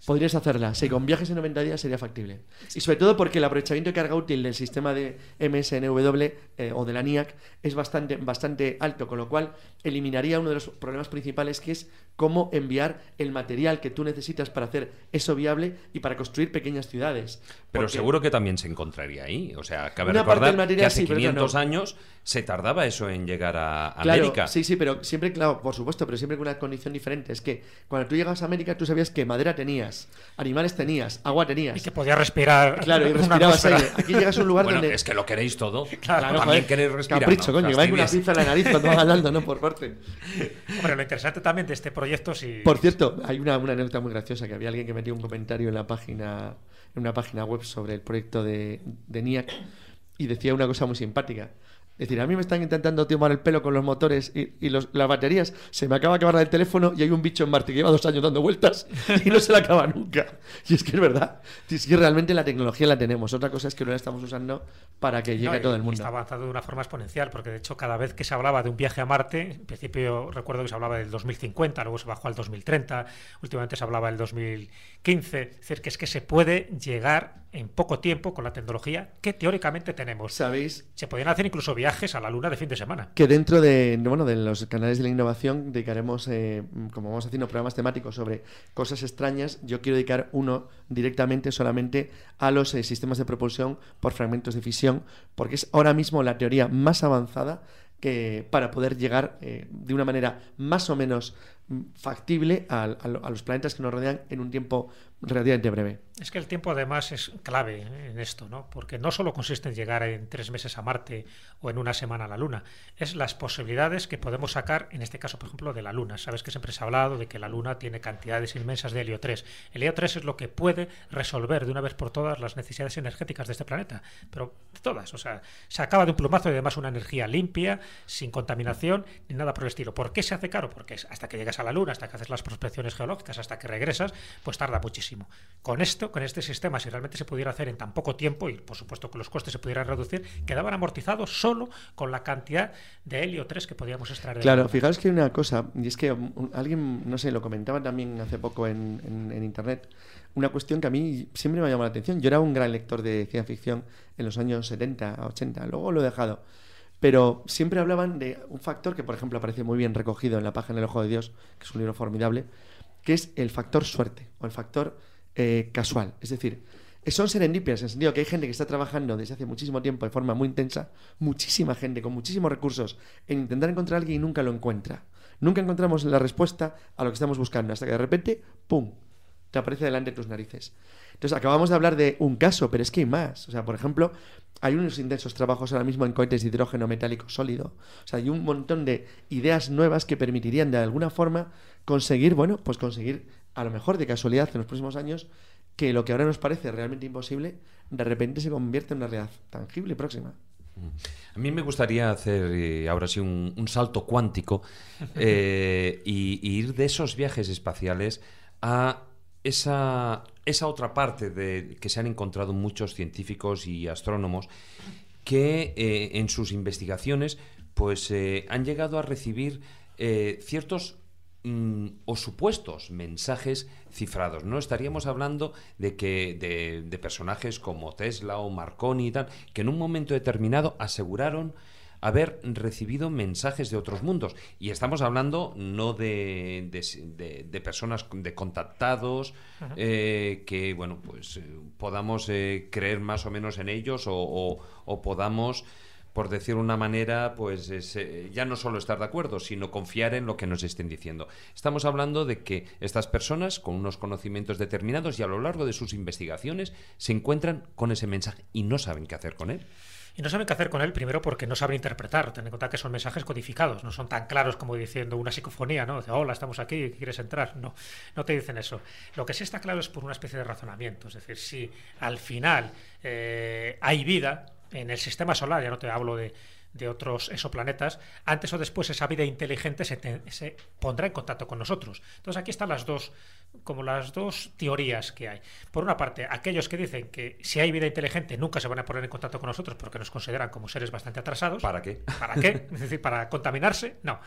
Podrías hacerla, si con viajes en 90 días sería factible. Y sobre todo porque el aprovechamiento de carga útil del sistema de MSNW eh, o de la NIAC es bastante, bastante alto, con lo cual eliminaría uno de los problemas principales que es cómo enviar el material que tú necesitas para hacer eso viable y para construir pequeñas ciudades. Pero Porque- seguro que también se encontraría ahí. O sea, cabe Una recordar material que hace sí, pero otra 500 no. años se tardaba eso en llegar a Claro, América. sí, sí, pero siempre, claro, por supuesto, pero siempre con una condición diferente. Es que cuando tú llegas a América, tú sabías que madera tenías, animales tenías, agua tenías. Y que podía respirar. Claro, y respirabas aire. Aquí llegas a un lugar Bueno, donde. es que lo queréis todo. Claro, También joder, queréis respirar. Capricho, ¿no? coño, que una pizza en la nariz cuando vas andando, ¿no? Por parte. Hombre, lo interesante también de este proyecto, si. Por cierto, hay una, una anécdota muy graciosa que había alguien que metió un comentario en la página, en una página web sobre el proyecto de, de NIAC y decía una cosa muy simpática. Es decir, a mí me están intentando tomar el pelo con los motores y, y los- las baterías. Se me acaba de acabar el teléfono y hay un bicho en Marte que lleva dos años dando vueltas y no se le acaba nunca. Y es que es verdad. Es que realmente la tecnología la tenemos. Otra cosa es que no la estamos usando para que llegue No, a todo y- el y mundo. Está avanzando de una forma exponencial, porque de hecho cada vez que se hablaba de un viaje a Marte, en principio recuerdo que se hablaba del 2050, luego se bajó al 2030, últimamente se hablaba del 2015, es decir, que es que se puede llegar en poco tiempo con la tecnología que teóricamente tenemos. ¿Sabéis? Se podían hacer incluso viajes a la Luna de fin de semana. que dentro de, bueno, de los canales de la innovación dedicaremos, eh, como vamos haciendo programas temáticos sobre cosas extrañas, yo quiero dedicar uno directamente solamente a los eh, sistemas de propulsión por fragmentos de fisión, porque es ahora mismo la teoría más avanzada que para poder llegar eh, de una manera más o menos mm, factible a los planetas que nos rodean en un tiempo relativamente breve. Es que el tiempo además es clave en esto, ¿no? Porque no solo consiste en llegar en tres meses a Marte o en una semana a la Luna, es las posibilidades que podemos sacar, en este caso, por ejemplo, de la Luna. Sabes que siempre se ha hablado de que la Luna tiene cantidades inmensas de helio 3. El helio 3 es lo que puede resolver de una vez por todas las necesidades energéticas de este planeta, pero todas, o sea, se acaba de un plumazo y además una energía limpia, sin contaminación, ni nada por el estilo. ¿Por qué se hace caro? Porque hasta que llegas a la Luna, hasta que haces las prospecciones geológicas, hasta que regresas, pues tarda muchísimo. Con esto, con este sistema, si realmente se pudiera hacer en tan poco tiempo, y por supuesto que los costes se pudieran reducir, quedaban amortizados solo con la cantidad de helio 3 que podíamos extraer. Claro, fijaos que hay una cosa, y es que um, alguien, no sé, lo comentaba también hace poco en, en- en internet, una cuestión que a mí siempre me ha llamado la atención. Yo era un gran lector de ciencia ficción en los años 70, 80, luego lo he dejado. Pero siempre hablaban de un factor que, por ejemplo, aparece muy bien recogido en la página del Ojo de Dios, que es un libro formidable, que es el factor suerte o el factor eh, casual. Es decir, son serendipias, en el sentido que hay gente que está trabajando desde hace muchísimo tiempo de forma muy intensa, muchísima gente con muchísimos recursos en intentar encontrar a alguien y nunca lo encuentra. Nunca encontramos la respuesta a lo que estamos buscando, hasta que de repente, ¡pum!, te aparece delante de tus narices. Entonces, acabamos de hablar de un caso, pero es que hay más. O sea, por ejemplo, hay unos intensos trabajos ahora mismo en cohetes de hidrógeno metálico sólido. O sea, hay un montón de ideas nuevas que permitirían de alguna forma conseguir, bueno, pues conseguir a lo mejor de casualidad en los próximos años que lo que ahora nos parece realmente imposible, de repente se convierte en una realidad tangible y próxima. A mí me gustaría hacer eh, ahora sí un, un salto cuántico eh, y, y ir de esos viajes espaciales a esa, esa otra parte de, que se han encontrado muchos científicos y astrónomos que eh, en sus investigaciones pues han llegado a recibir ciertos mm, o supuestos mensajes cifrados. No estaríamos hablando de que de, de personajes como Tesla o Marconi y tal, que en un momento determinado aseguraron haber recibido mensajes de otros mundos. Y estamos hablando no de, de, de- de personas, de contactados, eh, que, bueno, pues eh, podamos eh, creer más o menos en ellos o, o- o podamos por decir una manera, pues es, eh, ya no solo estar de acuerdo, sino confiar en lo que nos estén diciendo. Estamos hablando de que estas personas, con unos conocimientos determinados y a lo largo de sus investigaciones, se encuentran con ese mensaje y no saben qué hacer con él. Y no saben qué hacer con él, primero porque no saben interpretar. Ten en cuenta que son mensajes codificados, no son tan claros como diciendo una psicofonía, ¿no? Dice, hola, estamos aquí, ¿quieres entrar? No, no te dicen eso. Lo que sí está claro es por una especie de razonamiento. Es decir, si al final eh, hay vida en el sistema solar, ya no te hablo de, de otros exoplanetas, antes o después esa vida inteligente se, te- se pondrá en contacto con nosotros. Entonces aquí están las dos, como las dos teorías que hay. Por una parte, aquellos que dicen que si hay vida inteligente nunca se van a poner en contacto con nosotros porque nos consideran como seres bastante atrasados. ¿Para qué? ¿Para qué? Es decir, para contaminarse, no.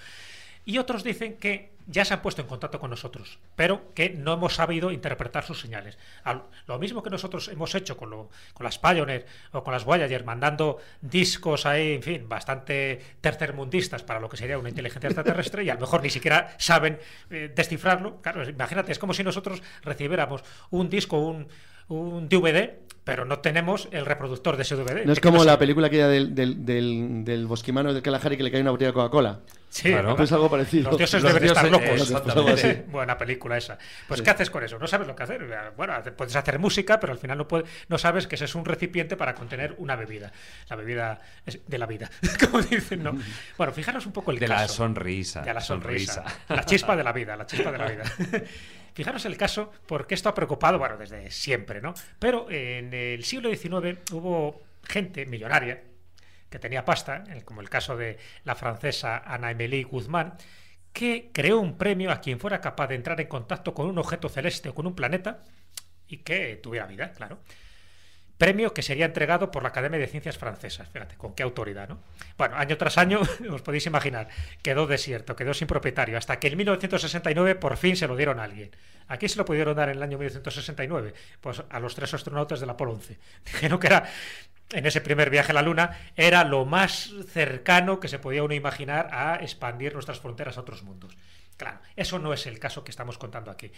Y otros dicen que ya se han puesto en contacto con nosotros, pero que no hemos sabido interpretar sus señales. Al- lo mismo que nosotros hemos hecho con, lo- con las Pioneer o con las Voyager, mandando discos ahí, en fin, bastante tercermundistas para lo que sería una inteligencia extraterrestre y a lo mejor ni siquiera saben eh, descifrarlo. Claro, imagínate, es como si nosotros recibiéramos un disco, un, un DVD, pero no tenemos el reproductor de ese DVD. No es ¿De como la película aquella del, del, del, del bosquimano del Kalahari que le cae una botella de Coca-Cola. Sí, Claro. Pues algo parecido. Los dioses Los deben estar locos. eh. Buena película esa. Pues, ¿qué haces con eso? No sabes lo que hacer. Bueno, puedes hacer música, pero al final no, puede- no sabes que ese es un recipiente para contener una bebida. La bebida es de la vida, como dicen, ¿no? Bueno, fijaros un poco el De caso. la sonrisa. De la sonrisa. La chispa de la vida, la chispa de la vida. Fijaros el caso, porque esto ha preocupado, bueno, desde siempre, ¿no? Pero en el siglo XIX hubo gente millonaria que tenía pasta, como el caso de la francesa Ana Emilie Guzmán, que creó un premio a quien fuera capaz de entrar en contacto con un objeto celeste o con un planeta y que tuviera vida, claro. Premio que sería entregado por la Academia de Ciencias Francesas. Fíjate, con qué autoridad, ¿no? Bueno, año tras año, os podéis imaginar, quedó desierto, quedó sin propietario, hasta que en 1969 por fin se lo dieron a alguien. ¿A quién se lo pudieron dar en el año 1969? Pues a los tres astronautas del Apolo 11. Dijeron que era, en ese primer viaje a la Luna, era lo más cercano que se podía uno imaginar a expandir nuestras fronteras a otros mundos. Claro, eso no es el caso que estamos contando aquí.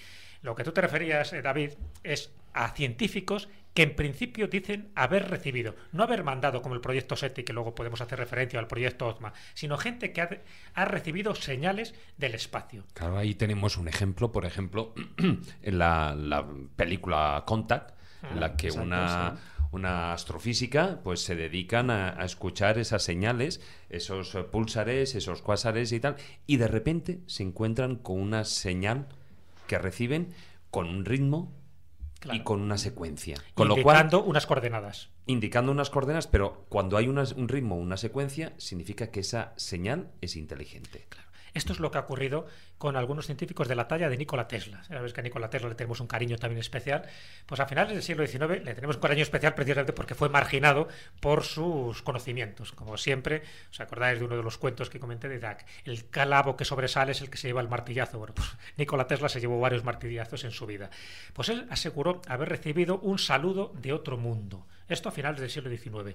Lo que tú te referías, eh, David, es a científicos que en principio dicen haber recibido, no haber mandado como el proyecto SETI, que luego podemos hacer referencia al proyecto OTMA, sino gente que ha, ha recibido señales del espacio. Claro, ahí tenemos un ejemplo, por ejemplo, en la, la película Contact, en la que exacto, una, una astrofísica pues se dedican a, a escuchar esas señales, esos eh, púlsares, esos cuásares y tal, y de repente se encuentran con una señal que reciben con un ritmo Claro. y con una secuencia. Con lo cual, indicando unas coordenadas. indicando unas coordenadas, pero cuando hay unas- un ritmo, una secuencia, significa que esa señal es inteligente. Esto es lo que ha ocurrido con algunos científicos de la talla de Nikola Tesla. Sabes que a Nikola Tesla le tenemos un cariño también especial. Pues a finales del siglo XIX le tenemos un cariño especial precisamente porque fue marginado por sus conocimientos. Como siempre, os acordáis de uno de los cuentos que comenté de Isaac, el calabo que sobresale es el que se lleva el martillazo. Bueno, pues Nikola Tesla se llevó varios martillazos en su vida. Pues él aseguró haber recibido un saludo de otro mundo. Esto a finales del siglo XIX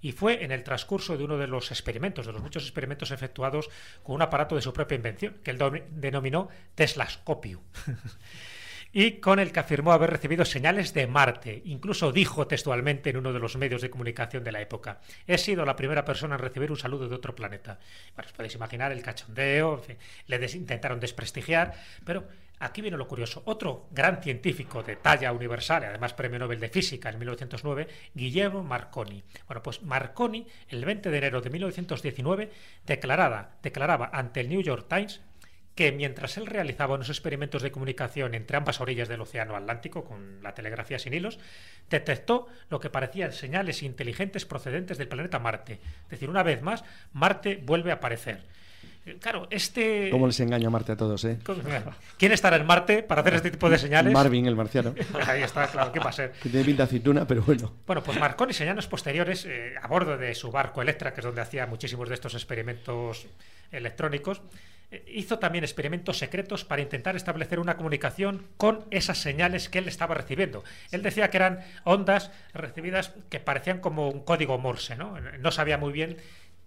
y fue en el transcurso de uno de los experimentos, de los muchos experimentos efectuados con un aparato de su propia invención, que él denominó Teslascopio. y con el que afirmó haber recibido señales de Marte. Incluso dijo textualmente en uno de los medios de comunicación de la época, he sido la primera persona en recibir un saludo de otro planeta. Bueno, os podéis imaginar el cachondeo, en fin, le intentaron desprestigiar, pero aquí viene lo curioso. Otro gran científico de talla universal, además premio Nobel de Física en 1909, Guillermo Marconi. Bueno, pues Marconi, el 20 de enero de 1919, declaraba, declaraba ante el New York Times que mientras él realizaba unos experimentos de comunicación entre ambas orillas del Océano Atlántico con la telegrafía sin hilos, detectó lo que parecían señales inteligentes procedentes del planeta Marte. Es decir, una vez más, Marte vuelve a aparecer. Eh, Claro, este... Cómo les engaña Marte a todos, ¿eh? ¿Quién estará en Marte para hacer este tipo de señales? Marvin, el marciano. Ahí está, claro, ¿qué va a ser? Que tiene pinta aceituna, pero bueno. Bueno, pues Marconi en años posteriores, eh, a bordo de su barco Electra, que es donde hacía muchísimos de estos experimentos electrónicos, eh, hizo también experimentos secretos para intentar establecer una comunicación con esas señales que él estaba recibiendo. Él decía que eran ondas recibidas que parecían como un código Morse, ¿no? No sabía muy bien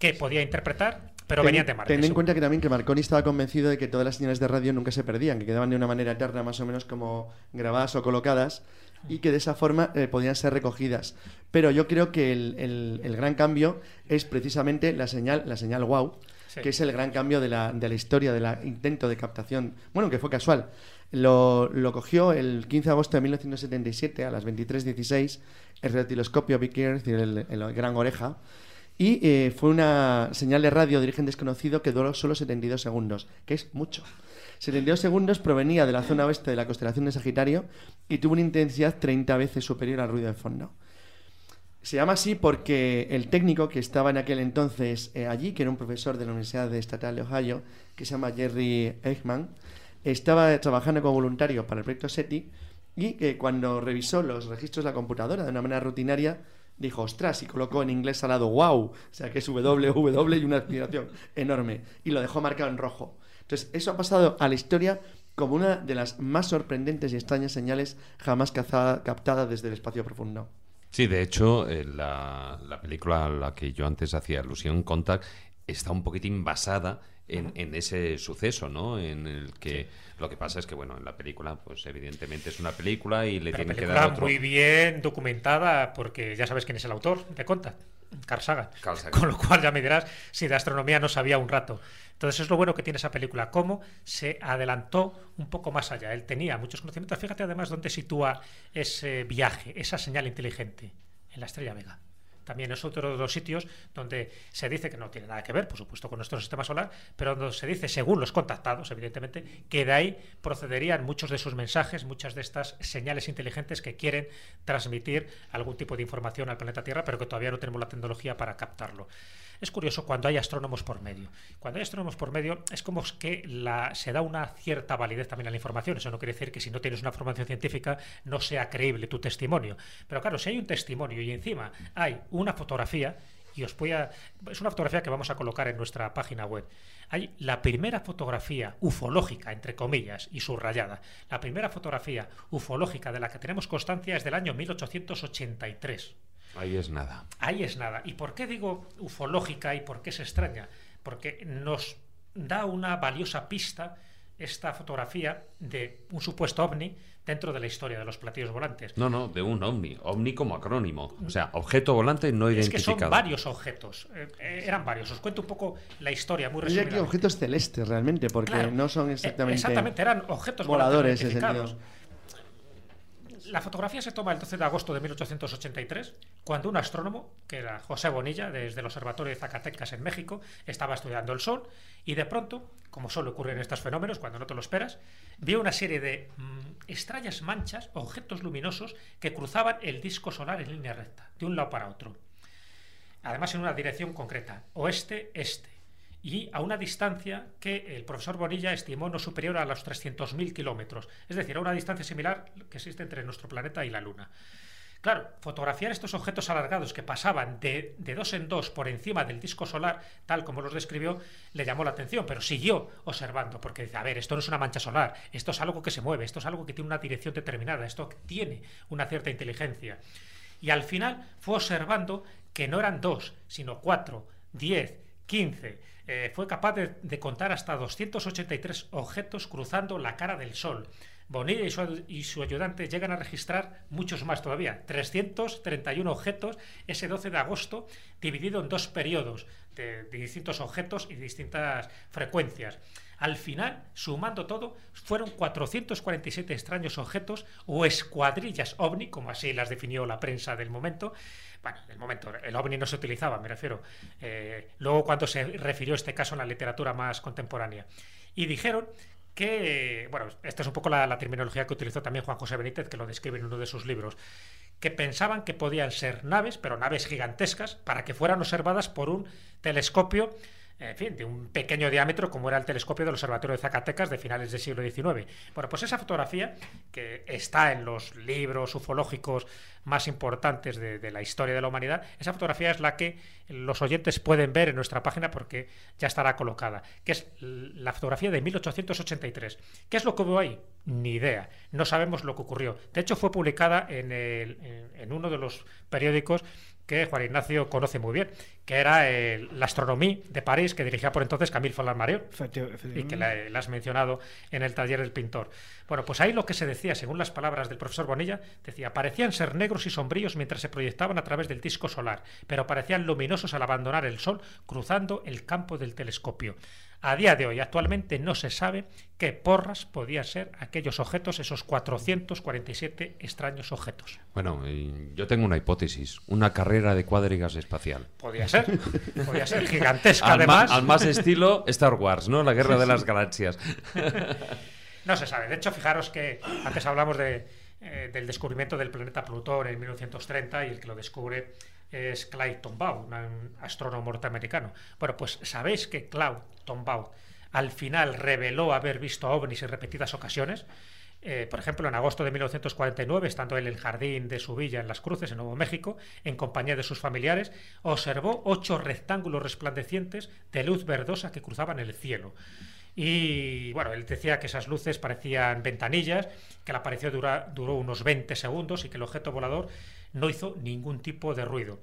qué podía interpretar, pero Ten- venían de. Ten en cuenta que también que Marconi estaba convencido de que todas las señales de radio nunca se perdían, que quedaban de una manera eterna, más o menos como grabadas o colocadas, y que de esa forma eh, podían ser recogidas. Pero yo creo que el, el- el gran cambio es precisamente la señal, la señal wow, Sí. que es el gran cambio de la, de la historia, del intento de captación. Bueno, que fue casual. Lo, lo cogió el 15 de agosto de 1977 a las 23.16 el retiloscopio Big el, el gran oreja, y eh, fue una señal de radio de origen desconocido que duró solo 72 segundos, que es mucho. 72 segundos provenía de la zona oeste de la constelación de Sagitario y tuvo una intensidad 30 veces superior al ruido de fondo. Se llama así porque el técnico que estaba en aquel entonces eh, allí, que era un profesor de la Universidad Estatal de Ohio, que se llama Jerry Eichmann, estaba trabajando como voluntario para el proyecto SETI y que cuando revisó los registros de la computadora de una manera rutinaria, dijo, ostras, y colocó en inglés al lado, wow, o sea que es WW y una aspiración enorme, y lo dejó marcado en rojo. Entonces, eso ha pasado a la historia como una de las más sorprendentes y extrañas señales jamás caza- captadas desde el espacio profundo. Sí, de hecho, eh, la, la película a la que yo antes hacía alusión, Contact, está un poquitín basada en, en ese suceso, ¿no? En el que lo que pasa es que, bueno, en la película, pues evidentemente es una película y le Pero tienen que dar otro... muy bien documentada, porque ya sabes quién es el autor de Contact, Carl Sagan. Carl Sagan. Con lo cual ya me dirás si de astronomía no sabía un rato. Entonces es lo bueno que tiene esa película, cómo se adelantó un poco más allá. Él tenía muchos conocimientos. Fíjate además dónde sitúa ese viaje, esa señal inteligente, en la Estrella Vega. También es otro de los sitios donde se dice que no tiene nada que ver, por supuesto, con nuestro sistema solar, pero donde se dice, según los contactados, evidentemente, que de ahí procederían muchos de sus mensajes, muchas de estas señales inteligentes que quieren transmitir algún tipo de información al planeta Tierra, pero que todavía no tenemos la tecnología para captarlo. Es curioso cuando hay astrónomos por medio. Cuando hay astrónomos por medio es como que se da una cierta validez también a la información. Eso no quiere decir que si no tienes una formación científica no sea creíble tu testimonio. Pero claro, si hay un testimonio y encima hay una fotografía, y os voy a... Es una fotografía que vamos a colocar en nuestra página web. Hay la primera fotografía ufológica, entre comillas, y subrayada. La primera fotografía ufológica de la que tenemos constancia es del año 1883. Ahí es nada. Ahí es nada. ¿Y por qué digo ufológica y por qué es extraña? Porque nos da una valiosa pista esta fotografía de un supuesto ovni dentro de la historia de los platillos volantes. No, no, de un ovni. Ovni como acrónimo. O sea, objeto volante no Es que son identificado. varios objetos. Eh, eh, eran varios. Os cuento un poco la historia muy resumida. objetos celestes realmente, porque Claro. no son Eh, exactamente, Exactamente, eran objetos voladores en ese identificados. La fotografía se toma el 12 de agosto de 1883, cuando un astrónomo, que era José Bonilla, desde el Observatorio de Zacatecas en México, estaba estudiando el Sol y de pronto, como suele ocurrir en estos fenómenos, cuando no te lo esperas, vio una serie de mm, extrañas manchas, objetos luminosos, que cruzaban el disco solar en línea recta, de un lado para otro. Además, en una dirección concreta, oeste-este y a una distancia que el profesor Bonilla estimó no superior a los 300.000 kilómetros, es decir, a una distancia similar que existe entre nuestro planeta y la Luna. Claro, fotografiar estos objetos alargados que pasaban de, de dos en dos por encima del disco solar, tal como los describió, le llamó la atención, pero siguió observando, porque dice, a ver, esto no es una mancha solar, esto es algo que se mueve, esto es algo que tiene una dirección determinada, esto tiene una cierta inteligencia. Y al final fue observando que no eran dos, sino cuatro, diez, quince. Eh, fue capaz de, contar hasta 283 objetos cruzando la cara del Sol. Bonilla y su, ayudante llegan a registrar muchos más todavía, 331 objetos ese 12 de agosto, dividido en dos periodos de distintos objetos y distintas frecuencias. Al final, sumando todo, fueron 447 extraños objetos o escuadrillas ovni, como así las definió la prensa del momento. Bueno, del momento, el ovni no se utilizaba, me refiero. Eh, luego, cuando se refirió este caso en la literatura más contemporánea. Y dijeron que, bueno, esta es un poco la, la terminología que utilizó también Juan José Benítez, que lo describe en uno de sus libros, que pensaban que podían ser naves, pero naves gigantescas, para que fueran observadas por un telescopio en fin, de un pequeño diámetro como era el telescopio del Observatorio de Zacatecas de finales del siglo XIX. Bueno, pues esa fotografía, que está en los libros ufológicos más importantes de, la historia de la humanidad, esa fotografía es la que los oyentes pueden ver en nuestra página porque ya estará colocada, que es la fotografía de 1883. ¿Qué es lo que hubo ahí? Ni idea. No sabemos lo que ocurrió. De hecho, fue publicada en uno de los periódicos que Juan Ignacio conoce muy bien, que era el- la Astronomía de París, que dirigía por entonces Camille Flammarion y que la, la has mencionado en el taller del pintor. Bueno, pues ahí lo que se decía, según las palabras del profesor Bonilla, decía, parecían ser negros y sombríos mientras se proyectaban a través del disco solar, pero parecían luminosos al abandonar el Sol, cruzando el campo del telescopio. A día de hoy, actualmente, no se sabe qué porras podían ser aquellos objetos, esos 447 extraños objetos. Bueno, y yo tengo una hipótesis, una carrera de cuadrigas espacial. Podía ser, podía ser gigantesca Al, además. al más estilo Star Wars, ¿no? La guerra de las galaxias. No se sabe. De hecho, fijaros que antes hablamos de, eh, del descubrimiento del planeta Plutón en 1930 y el que lo descubre es Clyde Tombaugh, un astrónomo norteamericano. Bueno, pues sabéis que Clyde Tombaugh al final reveló haber visto ovnis en repetidas ocasiones. Eh, por ejemplo, en agosto de 1949, estando él en el jardín de su villa en Las Cruces, en Nuevo México, en compañía de sus familiares, observó ocho rectángulos resplandecientes de luz verdosa que cruzaban el cielo. Y bueno, él decía que esas luces parecían ventanillas, que la aparición duró unos 20 segundos y que el objeto volador no hizo ningún tipo de ruido.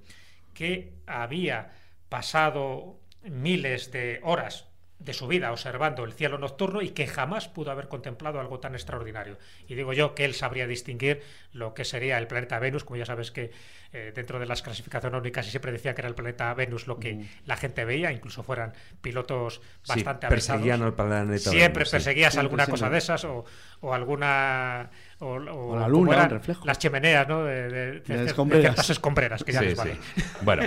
Que había pasado miles de horas de su vida observando el cielo nocturno y que jamás pudo haber contemplado algo tan extraordinario. Y digo yo que él sabría distinguir lo que sería el planeta Venus, como ya sabes que eh, dentro de las clasificaciones únicas y siempre decía que era el planeta Venus lo que la gente veía, incluso fueran pilotos Sí, bastante perseguían avanzados. al planeta Siempre Venus, sí. perseguías alguna cosa de esas o, o alguna... O, O la luna, reflejo. Las chimeneas, ¿no? De, de- de- De de escombreras. ciertas escombreras, que ya Sí, les sí. vale. Bueno,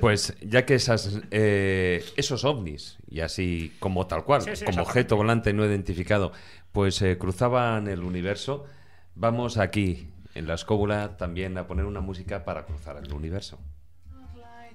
pues ya que esas, eh, esos ovnis, y así como tal cual, Sí, sí, como objeto volante no identificado, pues eh, cruzaban el universo, vamos aquí, en la escóbula, también a poner una música para cruzar el universo.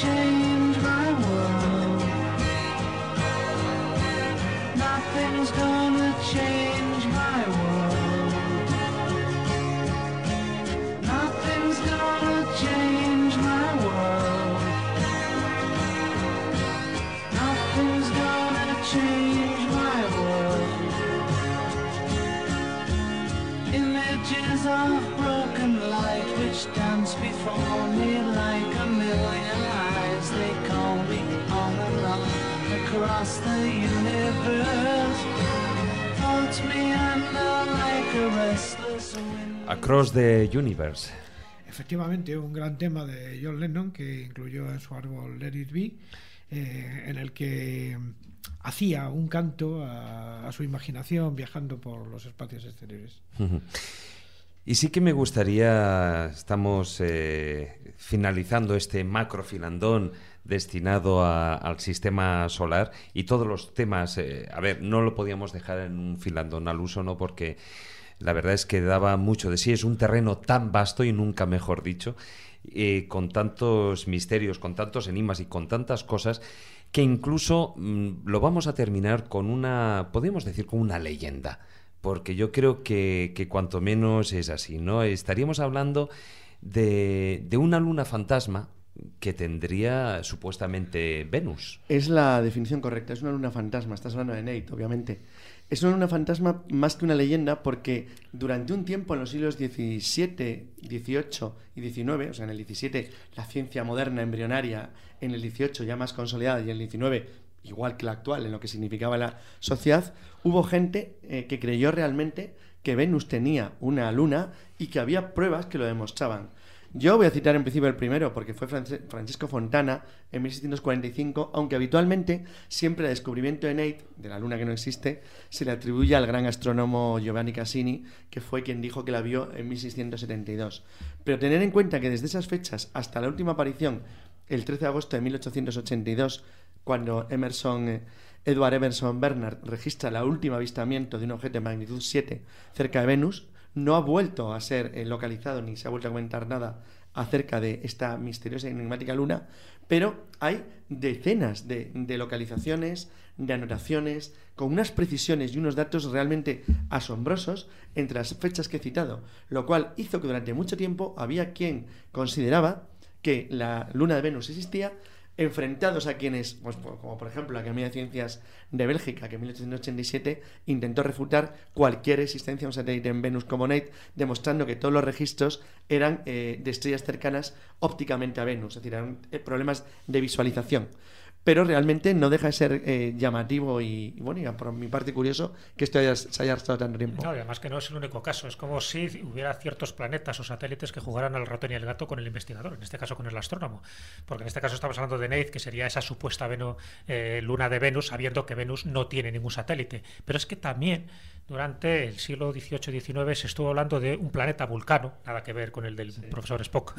change my world. Nothing's gonna change my world. Nothing's gonna change my world. Nothing's gonna change my world. Images of broken light which dance before me across the universe. Holds me under like a restless wind. Across the Universe. Efectivamente, un gran tema de John Lennon que incluyó en su árbol Let It Be, eh, en el que hacía un canto a, a su imaginación viajando por los espacios exteriores. Y sí que me gustaría, estamos eh, finalizando este macrofilandón destinado a- al sistema solar y todos los temas, eh, a ver, no lo podíamos dejar en un filandón al uso, ¿no? Porque la verdad es que daba mucho de sí, es un terreno tan vasto y nunca mejor dicho, eh, con tantos misterios, con tantos enigmas y con tantas cosas que incluso mm, lo vamos a terminar con una, podemos decir, con una leyenda porque yo creo que, que cuanto menos es así, ¿no? Estaríamos hablando de, de una luna fantasma que tendría supuestamente Venus. Es la definición correcta, es una luna fantasma, estás hablando de Nate, obviamente. Es una luna fantasma más que una leyenda porque durante un tiempo en los siglos XVII, XVIII y XIX, o sea, en el XVII la ciencia moderna embrionaria, en el XVIII ya más consolidada y en el XIX igual que la actual en lo que significaba la sociedad, hubo gente eh, que creyó realmente que Venus tenía una luna y que había pruebas que lo demostraban. Yo voy a citar en principio el primero, porque fue France- Francesco Fontana en 1645, aunque habitualmente siempre el descubrimiento de Nate, de la luna que no existe, se le atribuye al gran astrónomo Giovanni Cassini, que fue quien dijo que la vio en 1672. Pero tener en cuenta que desde esas fechas hasta la última aparición, el 13 de agosto de 1882, cuando Emerson, Edward Emerson Bernard registra el último avistamiento de un objeto de magnitud 7 cerca de Venus, no ha vuelto a ser eh, localizado ni se ha vuelto a comentar nada acerca de esta misteriosa y enigmática luna, pero hay decenas de, de localizaciones, de anotaciones, con unas precisiones y unos datos realmente asombrosos entre las fechas que he citado, lo cual hizo que durante mucho tiempo había quien consideraba que la luna de Venus existía, enfrentados a quienes, pues, como por ejemplo la Academia de Ciencias de Bélgica, que en 1887 intentó refutar cualquier existencia de un satélite en Venus como Nate, demostrando que todos los registros eran eh, de estrellas cercanas ópticamente a Venus, es decir, eran eh, problemas de visualización. Pero realmente no deja de ser eh, llamativo y, bueno, y por mi parte curioso que esto haya, se haya estado tanto tiempo. No, y además que no es el único caso. Es como si hubiera ciertos planetas o satélites que jugaran al ratón y el gato con el investigador, en este caso con el astrónomo. Porque en este caso estamos hablando de Neith, que sería esa supuesta Veno- eh, luna de Venus, sabiendo que Venus no tiene ningún satélite. Pero es que también durante el siglo XVIII-XIX se estuvo hablando de un planeta vulcano, nada que ver con el del profesor Spock.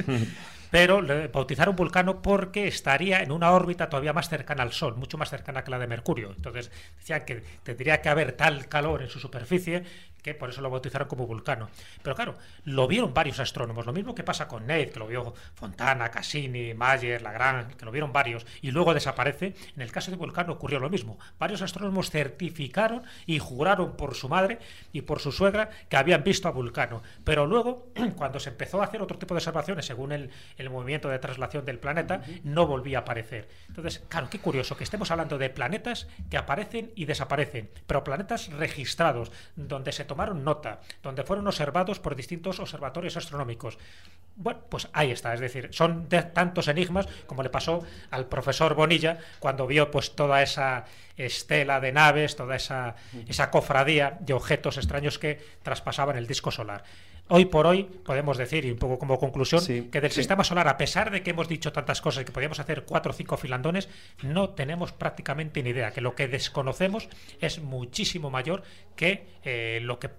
Pero le bautizaron Vulcano porque estaría en una órbita todavía más cercana al Sol, mucho más cercana que la de Mercurio. Entonces decían que tendría que haber tal calor en su superficie que por eso lo bautizaron como Vulcano. Pero claro, lo vieron varios astrónomos. Lo mismo que pasa con Nate, que lo vio Fontana, Cassini, Mayer, Lagrange, que lo vieron varios y luego desaparece. En el caso de Vulcano ocurrió lo mismo. Varios astrónomos certificaron y juraron por su madre y por su suegra que habían visto a Vulcano. Pero luego, cuando se empezó a hacer otro tipo de observaciones según el, el movimiento de traslación del planeta, no volvía a aparecer. Entonces, claro, qué curioso que estemos hablando de planetas que aparecen y desaparecen, pero planetas registrados, donde se tomaron nota, donde fueron observados por distintos observatorios astronómicos. Bueno, pues ahí está, es decir, son de tantos enigmas como le pasó al profesor Bonilla cuando vio pues toda esa estela de naves, toda esa, esa cofradía de objetos extraños que traspasaban el disco solar. Hoy por hoy podemos decir, y un poco como conclusión, Sí, que del sí. sistema solar, a pesar de que hemos dicho tantas cosas y que podíamos hacer cuatro o cinco filandones, no tenemos prácticamente ni idea, que lo que desconocemos es muchísimo mayor que eh, lo que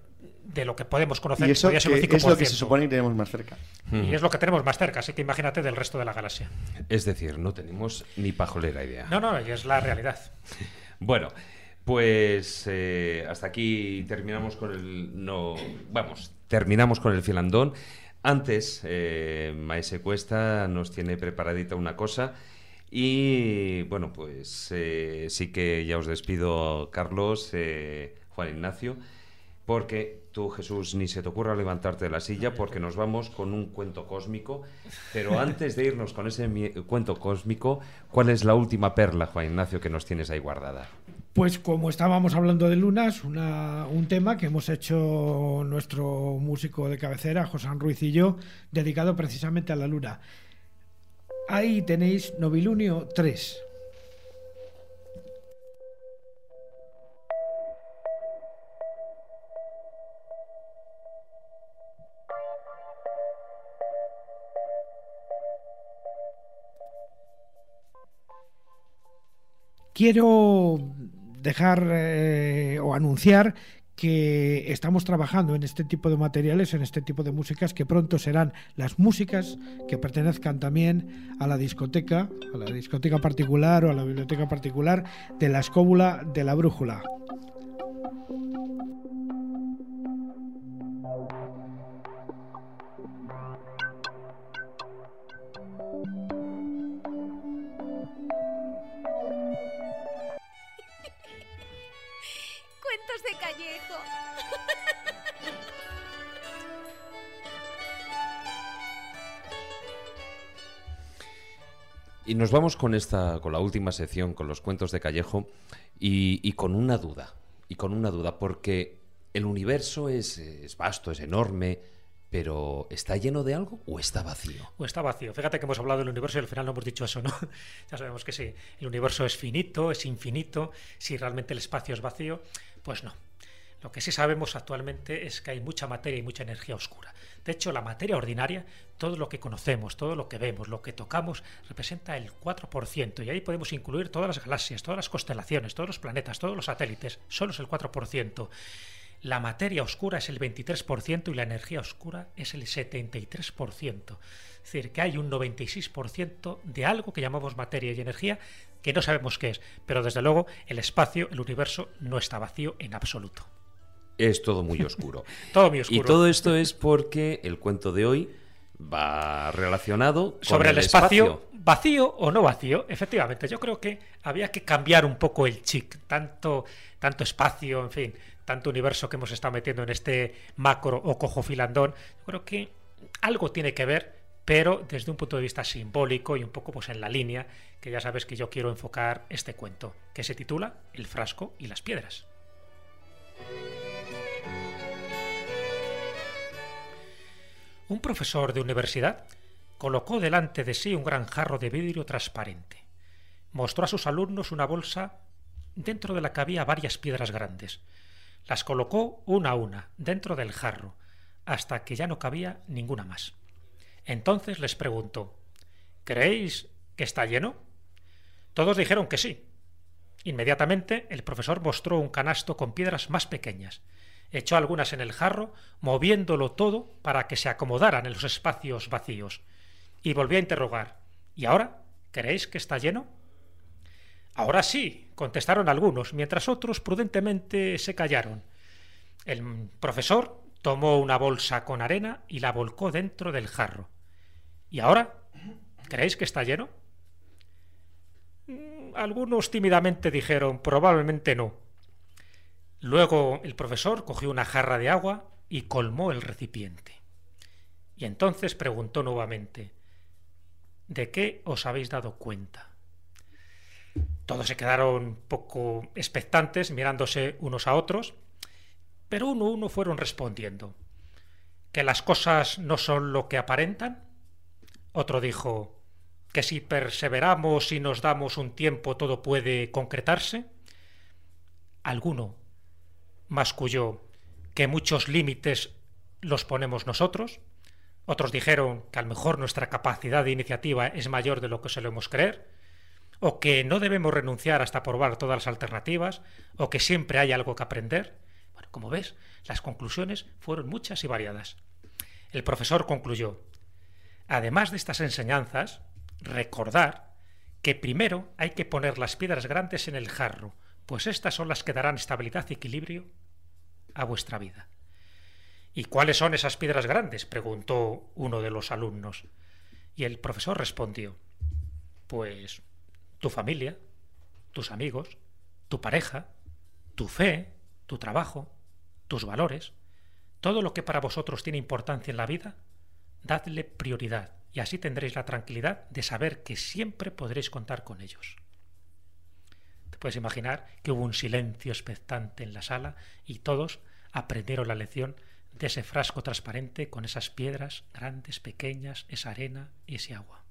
de lo que podemos conocer. Y eso que es lo que 5%. se supone que tenemos más cerca. Y es lo que tenemos más cerca, así que imagínate del resto de la galaxia. Es decir, no tenemos ni pajolera idea. No, no, y es la realidad. Bueno, pues eh, hasta aquí terminamos con el. No, vamos, terminamos con el filandón. Antes, eh, Maese Cuesta nos tiene preparadita una cosa. Y bueno, pues eh, sí que ya os despido, Carlos, Juan Ignacio, porque tú, Jesús, ni se te ocurra levantarte de la silla, porque nos vamos con un cuento cósmico. Pero antes de irnos con ese cuento cósmico, ¿cuál es la última perla, Juan Ignacio, que nos tienes ahí guardada? Pues como estábamos hablando de lunas, una- un tema que hemos hecho nuestro músico de cabecera, José Ruiz y yo, dedicado precisamente a la luna. Ahí tenéis Novilunio 3. Quiero dejar eh, o anunciar que estamos trabajando en este tipo de materiales, en este tipo de músicas, que pronto serán las músicas que pertenezcan también a la discoteca, a la discoteca particular o a la biblioteca particular de la escóbula de la brújula. Y nos vamos con esta, con la última sección, con los cuentos de Callejo, y, con una duda, y con una duda, porque el universo es, es vasto, es enorme, pero ¿está lleno de algo o está vacío? O está vacío. Fíjate que hemos hablado del universo y al final no hemos dicho eso, ¿no? ya sabemos que sí. El universo es finito, es infinito. Si realmente el espacio es vacío, pues no. Lo que sí sabemos actualmente es que hay mucha materia y mucha energía oscura. De hecho, la materia ordinaria, todo lo que conocemos, todo lo que vemos, lo que tocamos, representa el 4%. Y ahí podemos incluir todas las galaxias, todas las constelaciones, todos los planetas, todos los satélites. Solo es el 4%. La materia oscura es el 23% y la energía oscura es el 73%. Es decir, que hay un 96% de algo que llamamos materia y energía que no sabemos qué es. Pero desde luego el espacio, el universo, no está vacío en absoluto. Es todo muy oscuro. Todo muy oscuro. Y todo esto es porque el cuento de hoy va relacionado con sobre el, espacio, vacío o no vacío. Efectivamente, yo creo que había que cambiar un poco el chic, tanto, tanto espacio, en fin, tanto universo que hemos estado metiendo en este macro o cojo filandón. Yo creo que algo tiene que ver, pero desde un punto de vista simbólico y un poco pues en la línea que ya sabes que yo quiero enfocar este cuento, que se titula El frasco y las piedras. Un profesor de universidad colocó delante de sí un gran jarro de vidrio transparente. Mostró a sus alumnos una bolsa dentro de la que había varias piedras grandes. Las colocó una a una dentro del jarro, hasta que ya no cabía ninguna más. Entonces les preguntó ¿Creéis que está lleno? Todos dijeron que sí. Inmediatamente el profesor mostró un canasto con piedras más pequeñas echó algunas en el jarro, moviéndolo todo para que se acomodaran en los espacios vacíos, y volvió a interrogar ¿Y ahora? ¿Creéis que está lleno? Ahora sí, contestaron algunos, mientras otros prudentemente se callaron. El profesor tomó una bolsa con arena y la volcó dentro del jarro. ¿Y ahora? ¿Creéis que está lleno? Mm, Algunos tímidamente dijeron probablemente no. Luego el profesor cogió una jarra de agua y colmó el recipiente. Y entonces preguntó nuevamente ¿De qué os habéis dado cuenta? Todos se quedaron poco expectantes, mirándose unos a otros, pero uno a uno fueron respondiendo. ¿Que las cosas no son lo que aparentan? Otro dijo que si perseveramos y nos damos un tiempo todo puede concretarse. Alguno masculló que muchos límites los ponemos nosotros. Otros dijeron que a lo mejor nuestra capacidad de iniciativa es mayor de lo que solemos creer, o que no debemos renunciar hasta probar todas las alternativas, o que siempre hay algo que aprender. Bueno, como ves, las conclusiones fueron muchas y variadas. El profesor concluyó, además de estas enseñanzas, recordar que primero hay que poner las piedras grandes en el jarro, pues estas son las que darán estabilidad y equilibrio a vuestra vida. ¿Y cuáles son esas piedras grandes? preguntó uno de los alumnos. Y el profesor respondió, pues tu familia, tus amigos, tu pareja, tu fe, tu trabajo, tus valores, todo lo que para vosotros tiene importancia en la vida, dadle prioridad y así tendréis la tranquilidad de saber que siempre podréis contar con ellos. Puedes imaginar que hubo un silencio expectante en la sala y todos aprendieron la lección de ese frasco transparente con esas piedras grandes, pequeñas, esa arena y ese agua.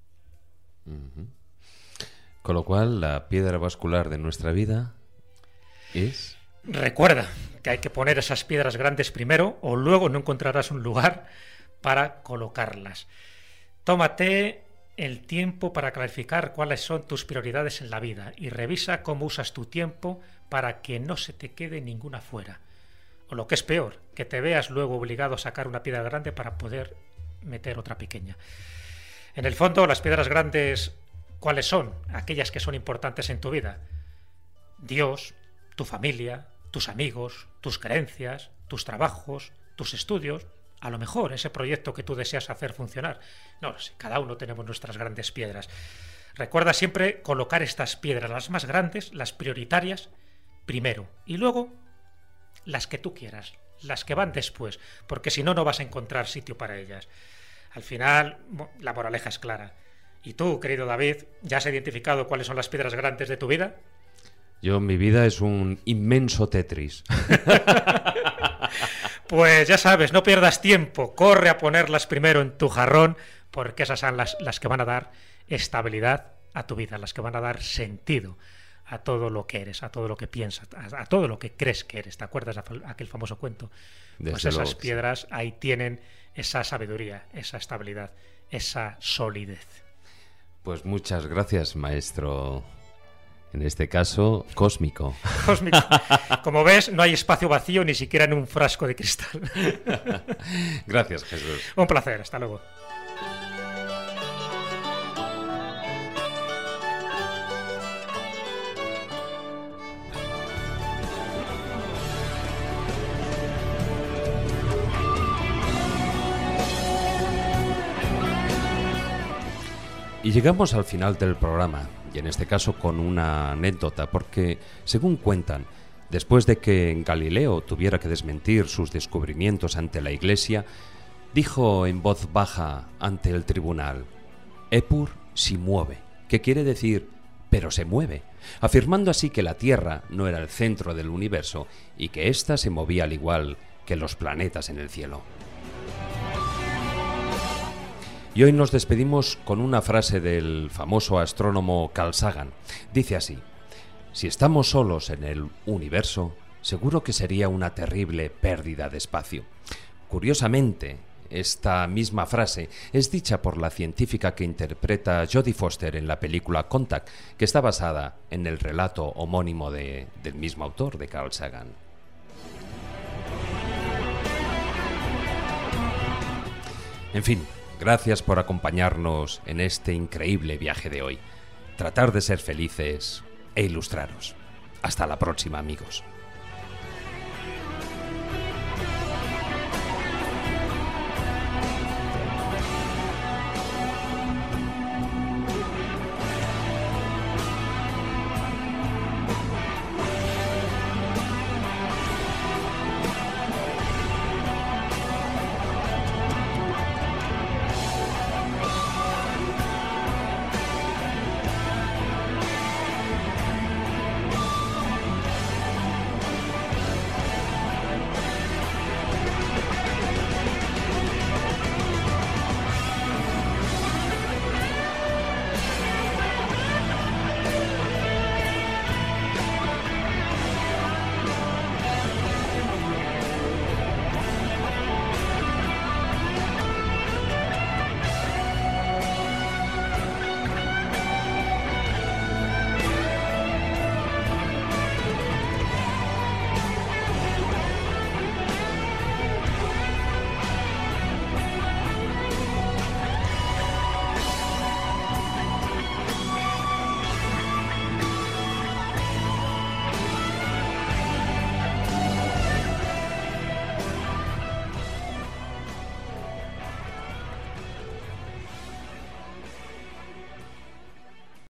Con lo cual, la piedra vascular de nuestra vida es... Recuerda que hay que poner esas piedras grandes primero o luego no encontrarás un lugar para colocarlas. Tómate el tiempo para clarificar cuáles son tus prioridades en la vida y revisa cómo usas tu tiempo para que no se te quede ninguna fuera. O lo que es peor, que te veas luego obligado a sacar una piedra grande para poder meter otra pequeña. En el fondo, las piedras grandes, ¿cuáles son? Aquellas que son importantes en tu vida. Dios, tu familia, tus amigos, tus creencias, tus trabajos, tus estudios, a lo mejor ese proyecto que tú deseas hacer funcionar. No cada uno tenemos nuestras grandes piedras. Recuerda siempre colocar estas piedras, las más grandes, las prioritarias, primero. Y luego las que tú quieras, las que van después, porque si no, no vas a encontrar sitio para ellas. Al final, la moraleja es clara. ¿Y tú, querido David, ya has identificado cuáles son las piedras grandes de tu vida? Yo, mi vida es un inmenso Tetris. Pues ya sabes, no pierdas tiempo, corre a ponerlas primero en tu jarrón, porque esas son las, las que van a dar estabilidad a tu vida, las que van a dar sentido a todo lo que eres, a todo lo que piensas, a, a todo lo que crees que eres. ¿Te acuerdas de aquel- famoso cuento? pues esas luego piedras ahí tienen esa sabiduría, esa estabilidad, esa solidez. Pues muchas gracias, maestro. En este caso, cósmico. Cósmico. Como ves, no hay espacio vacío ni siquiera en un frasco de cristal. Gracias, Jesús. Un placer, hasta luego. Y llegamos al final del programa, y en este caso con una anécdota, porque, según cuentan, después de que Galileo tuviera que desmentir sus descubrimientos ante la Iglesia, dijo en voz baja ante el tribunal, Epur si mueve, que quiere decir, pero se mueve, afirmando así que la Tierra no era el centro del universo y que ésta se movía al igual que los planetas en el cielo. Y hoy nos despedimos con una frase del famoso astrónomo Carl Sagan. Dice así, si estamos solos en el universo, seguro que sería una terrible pérdida de espacio. Curiosamente, esta misma frase es dicha por la científica que interpreta Jodie Foster en la película Contact, que está basada en el relato homónimo de- del mismo autor, de Carl Sagan. En fin, gracias por acompañarnos en este increíble viaje de hoy. Tratar de ser felices e ilustraros. Hasta la próxima, amigos.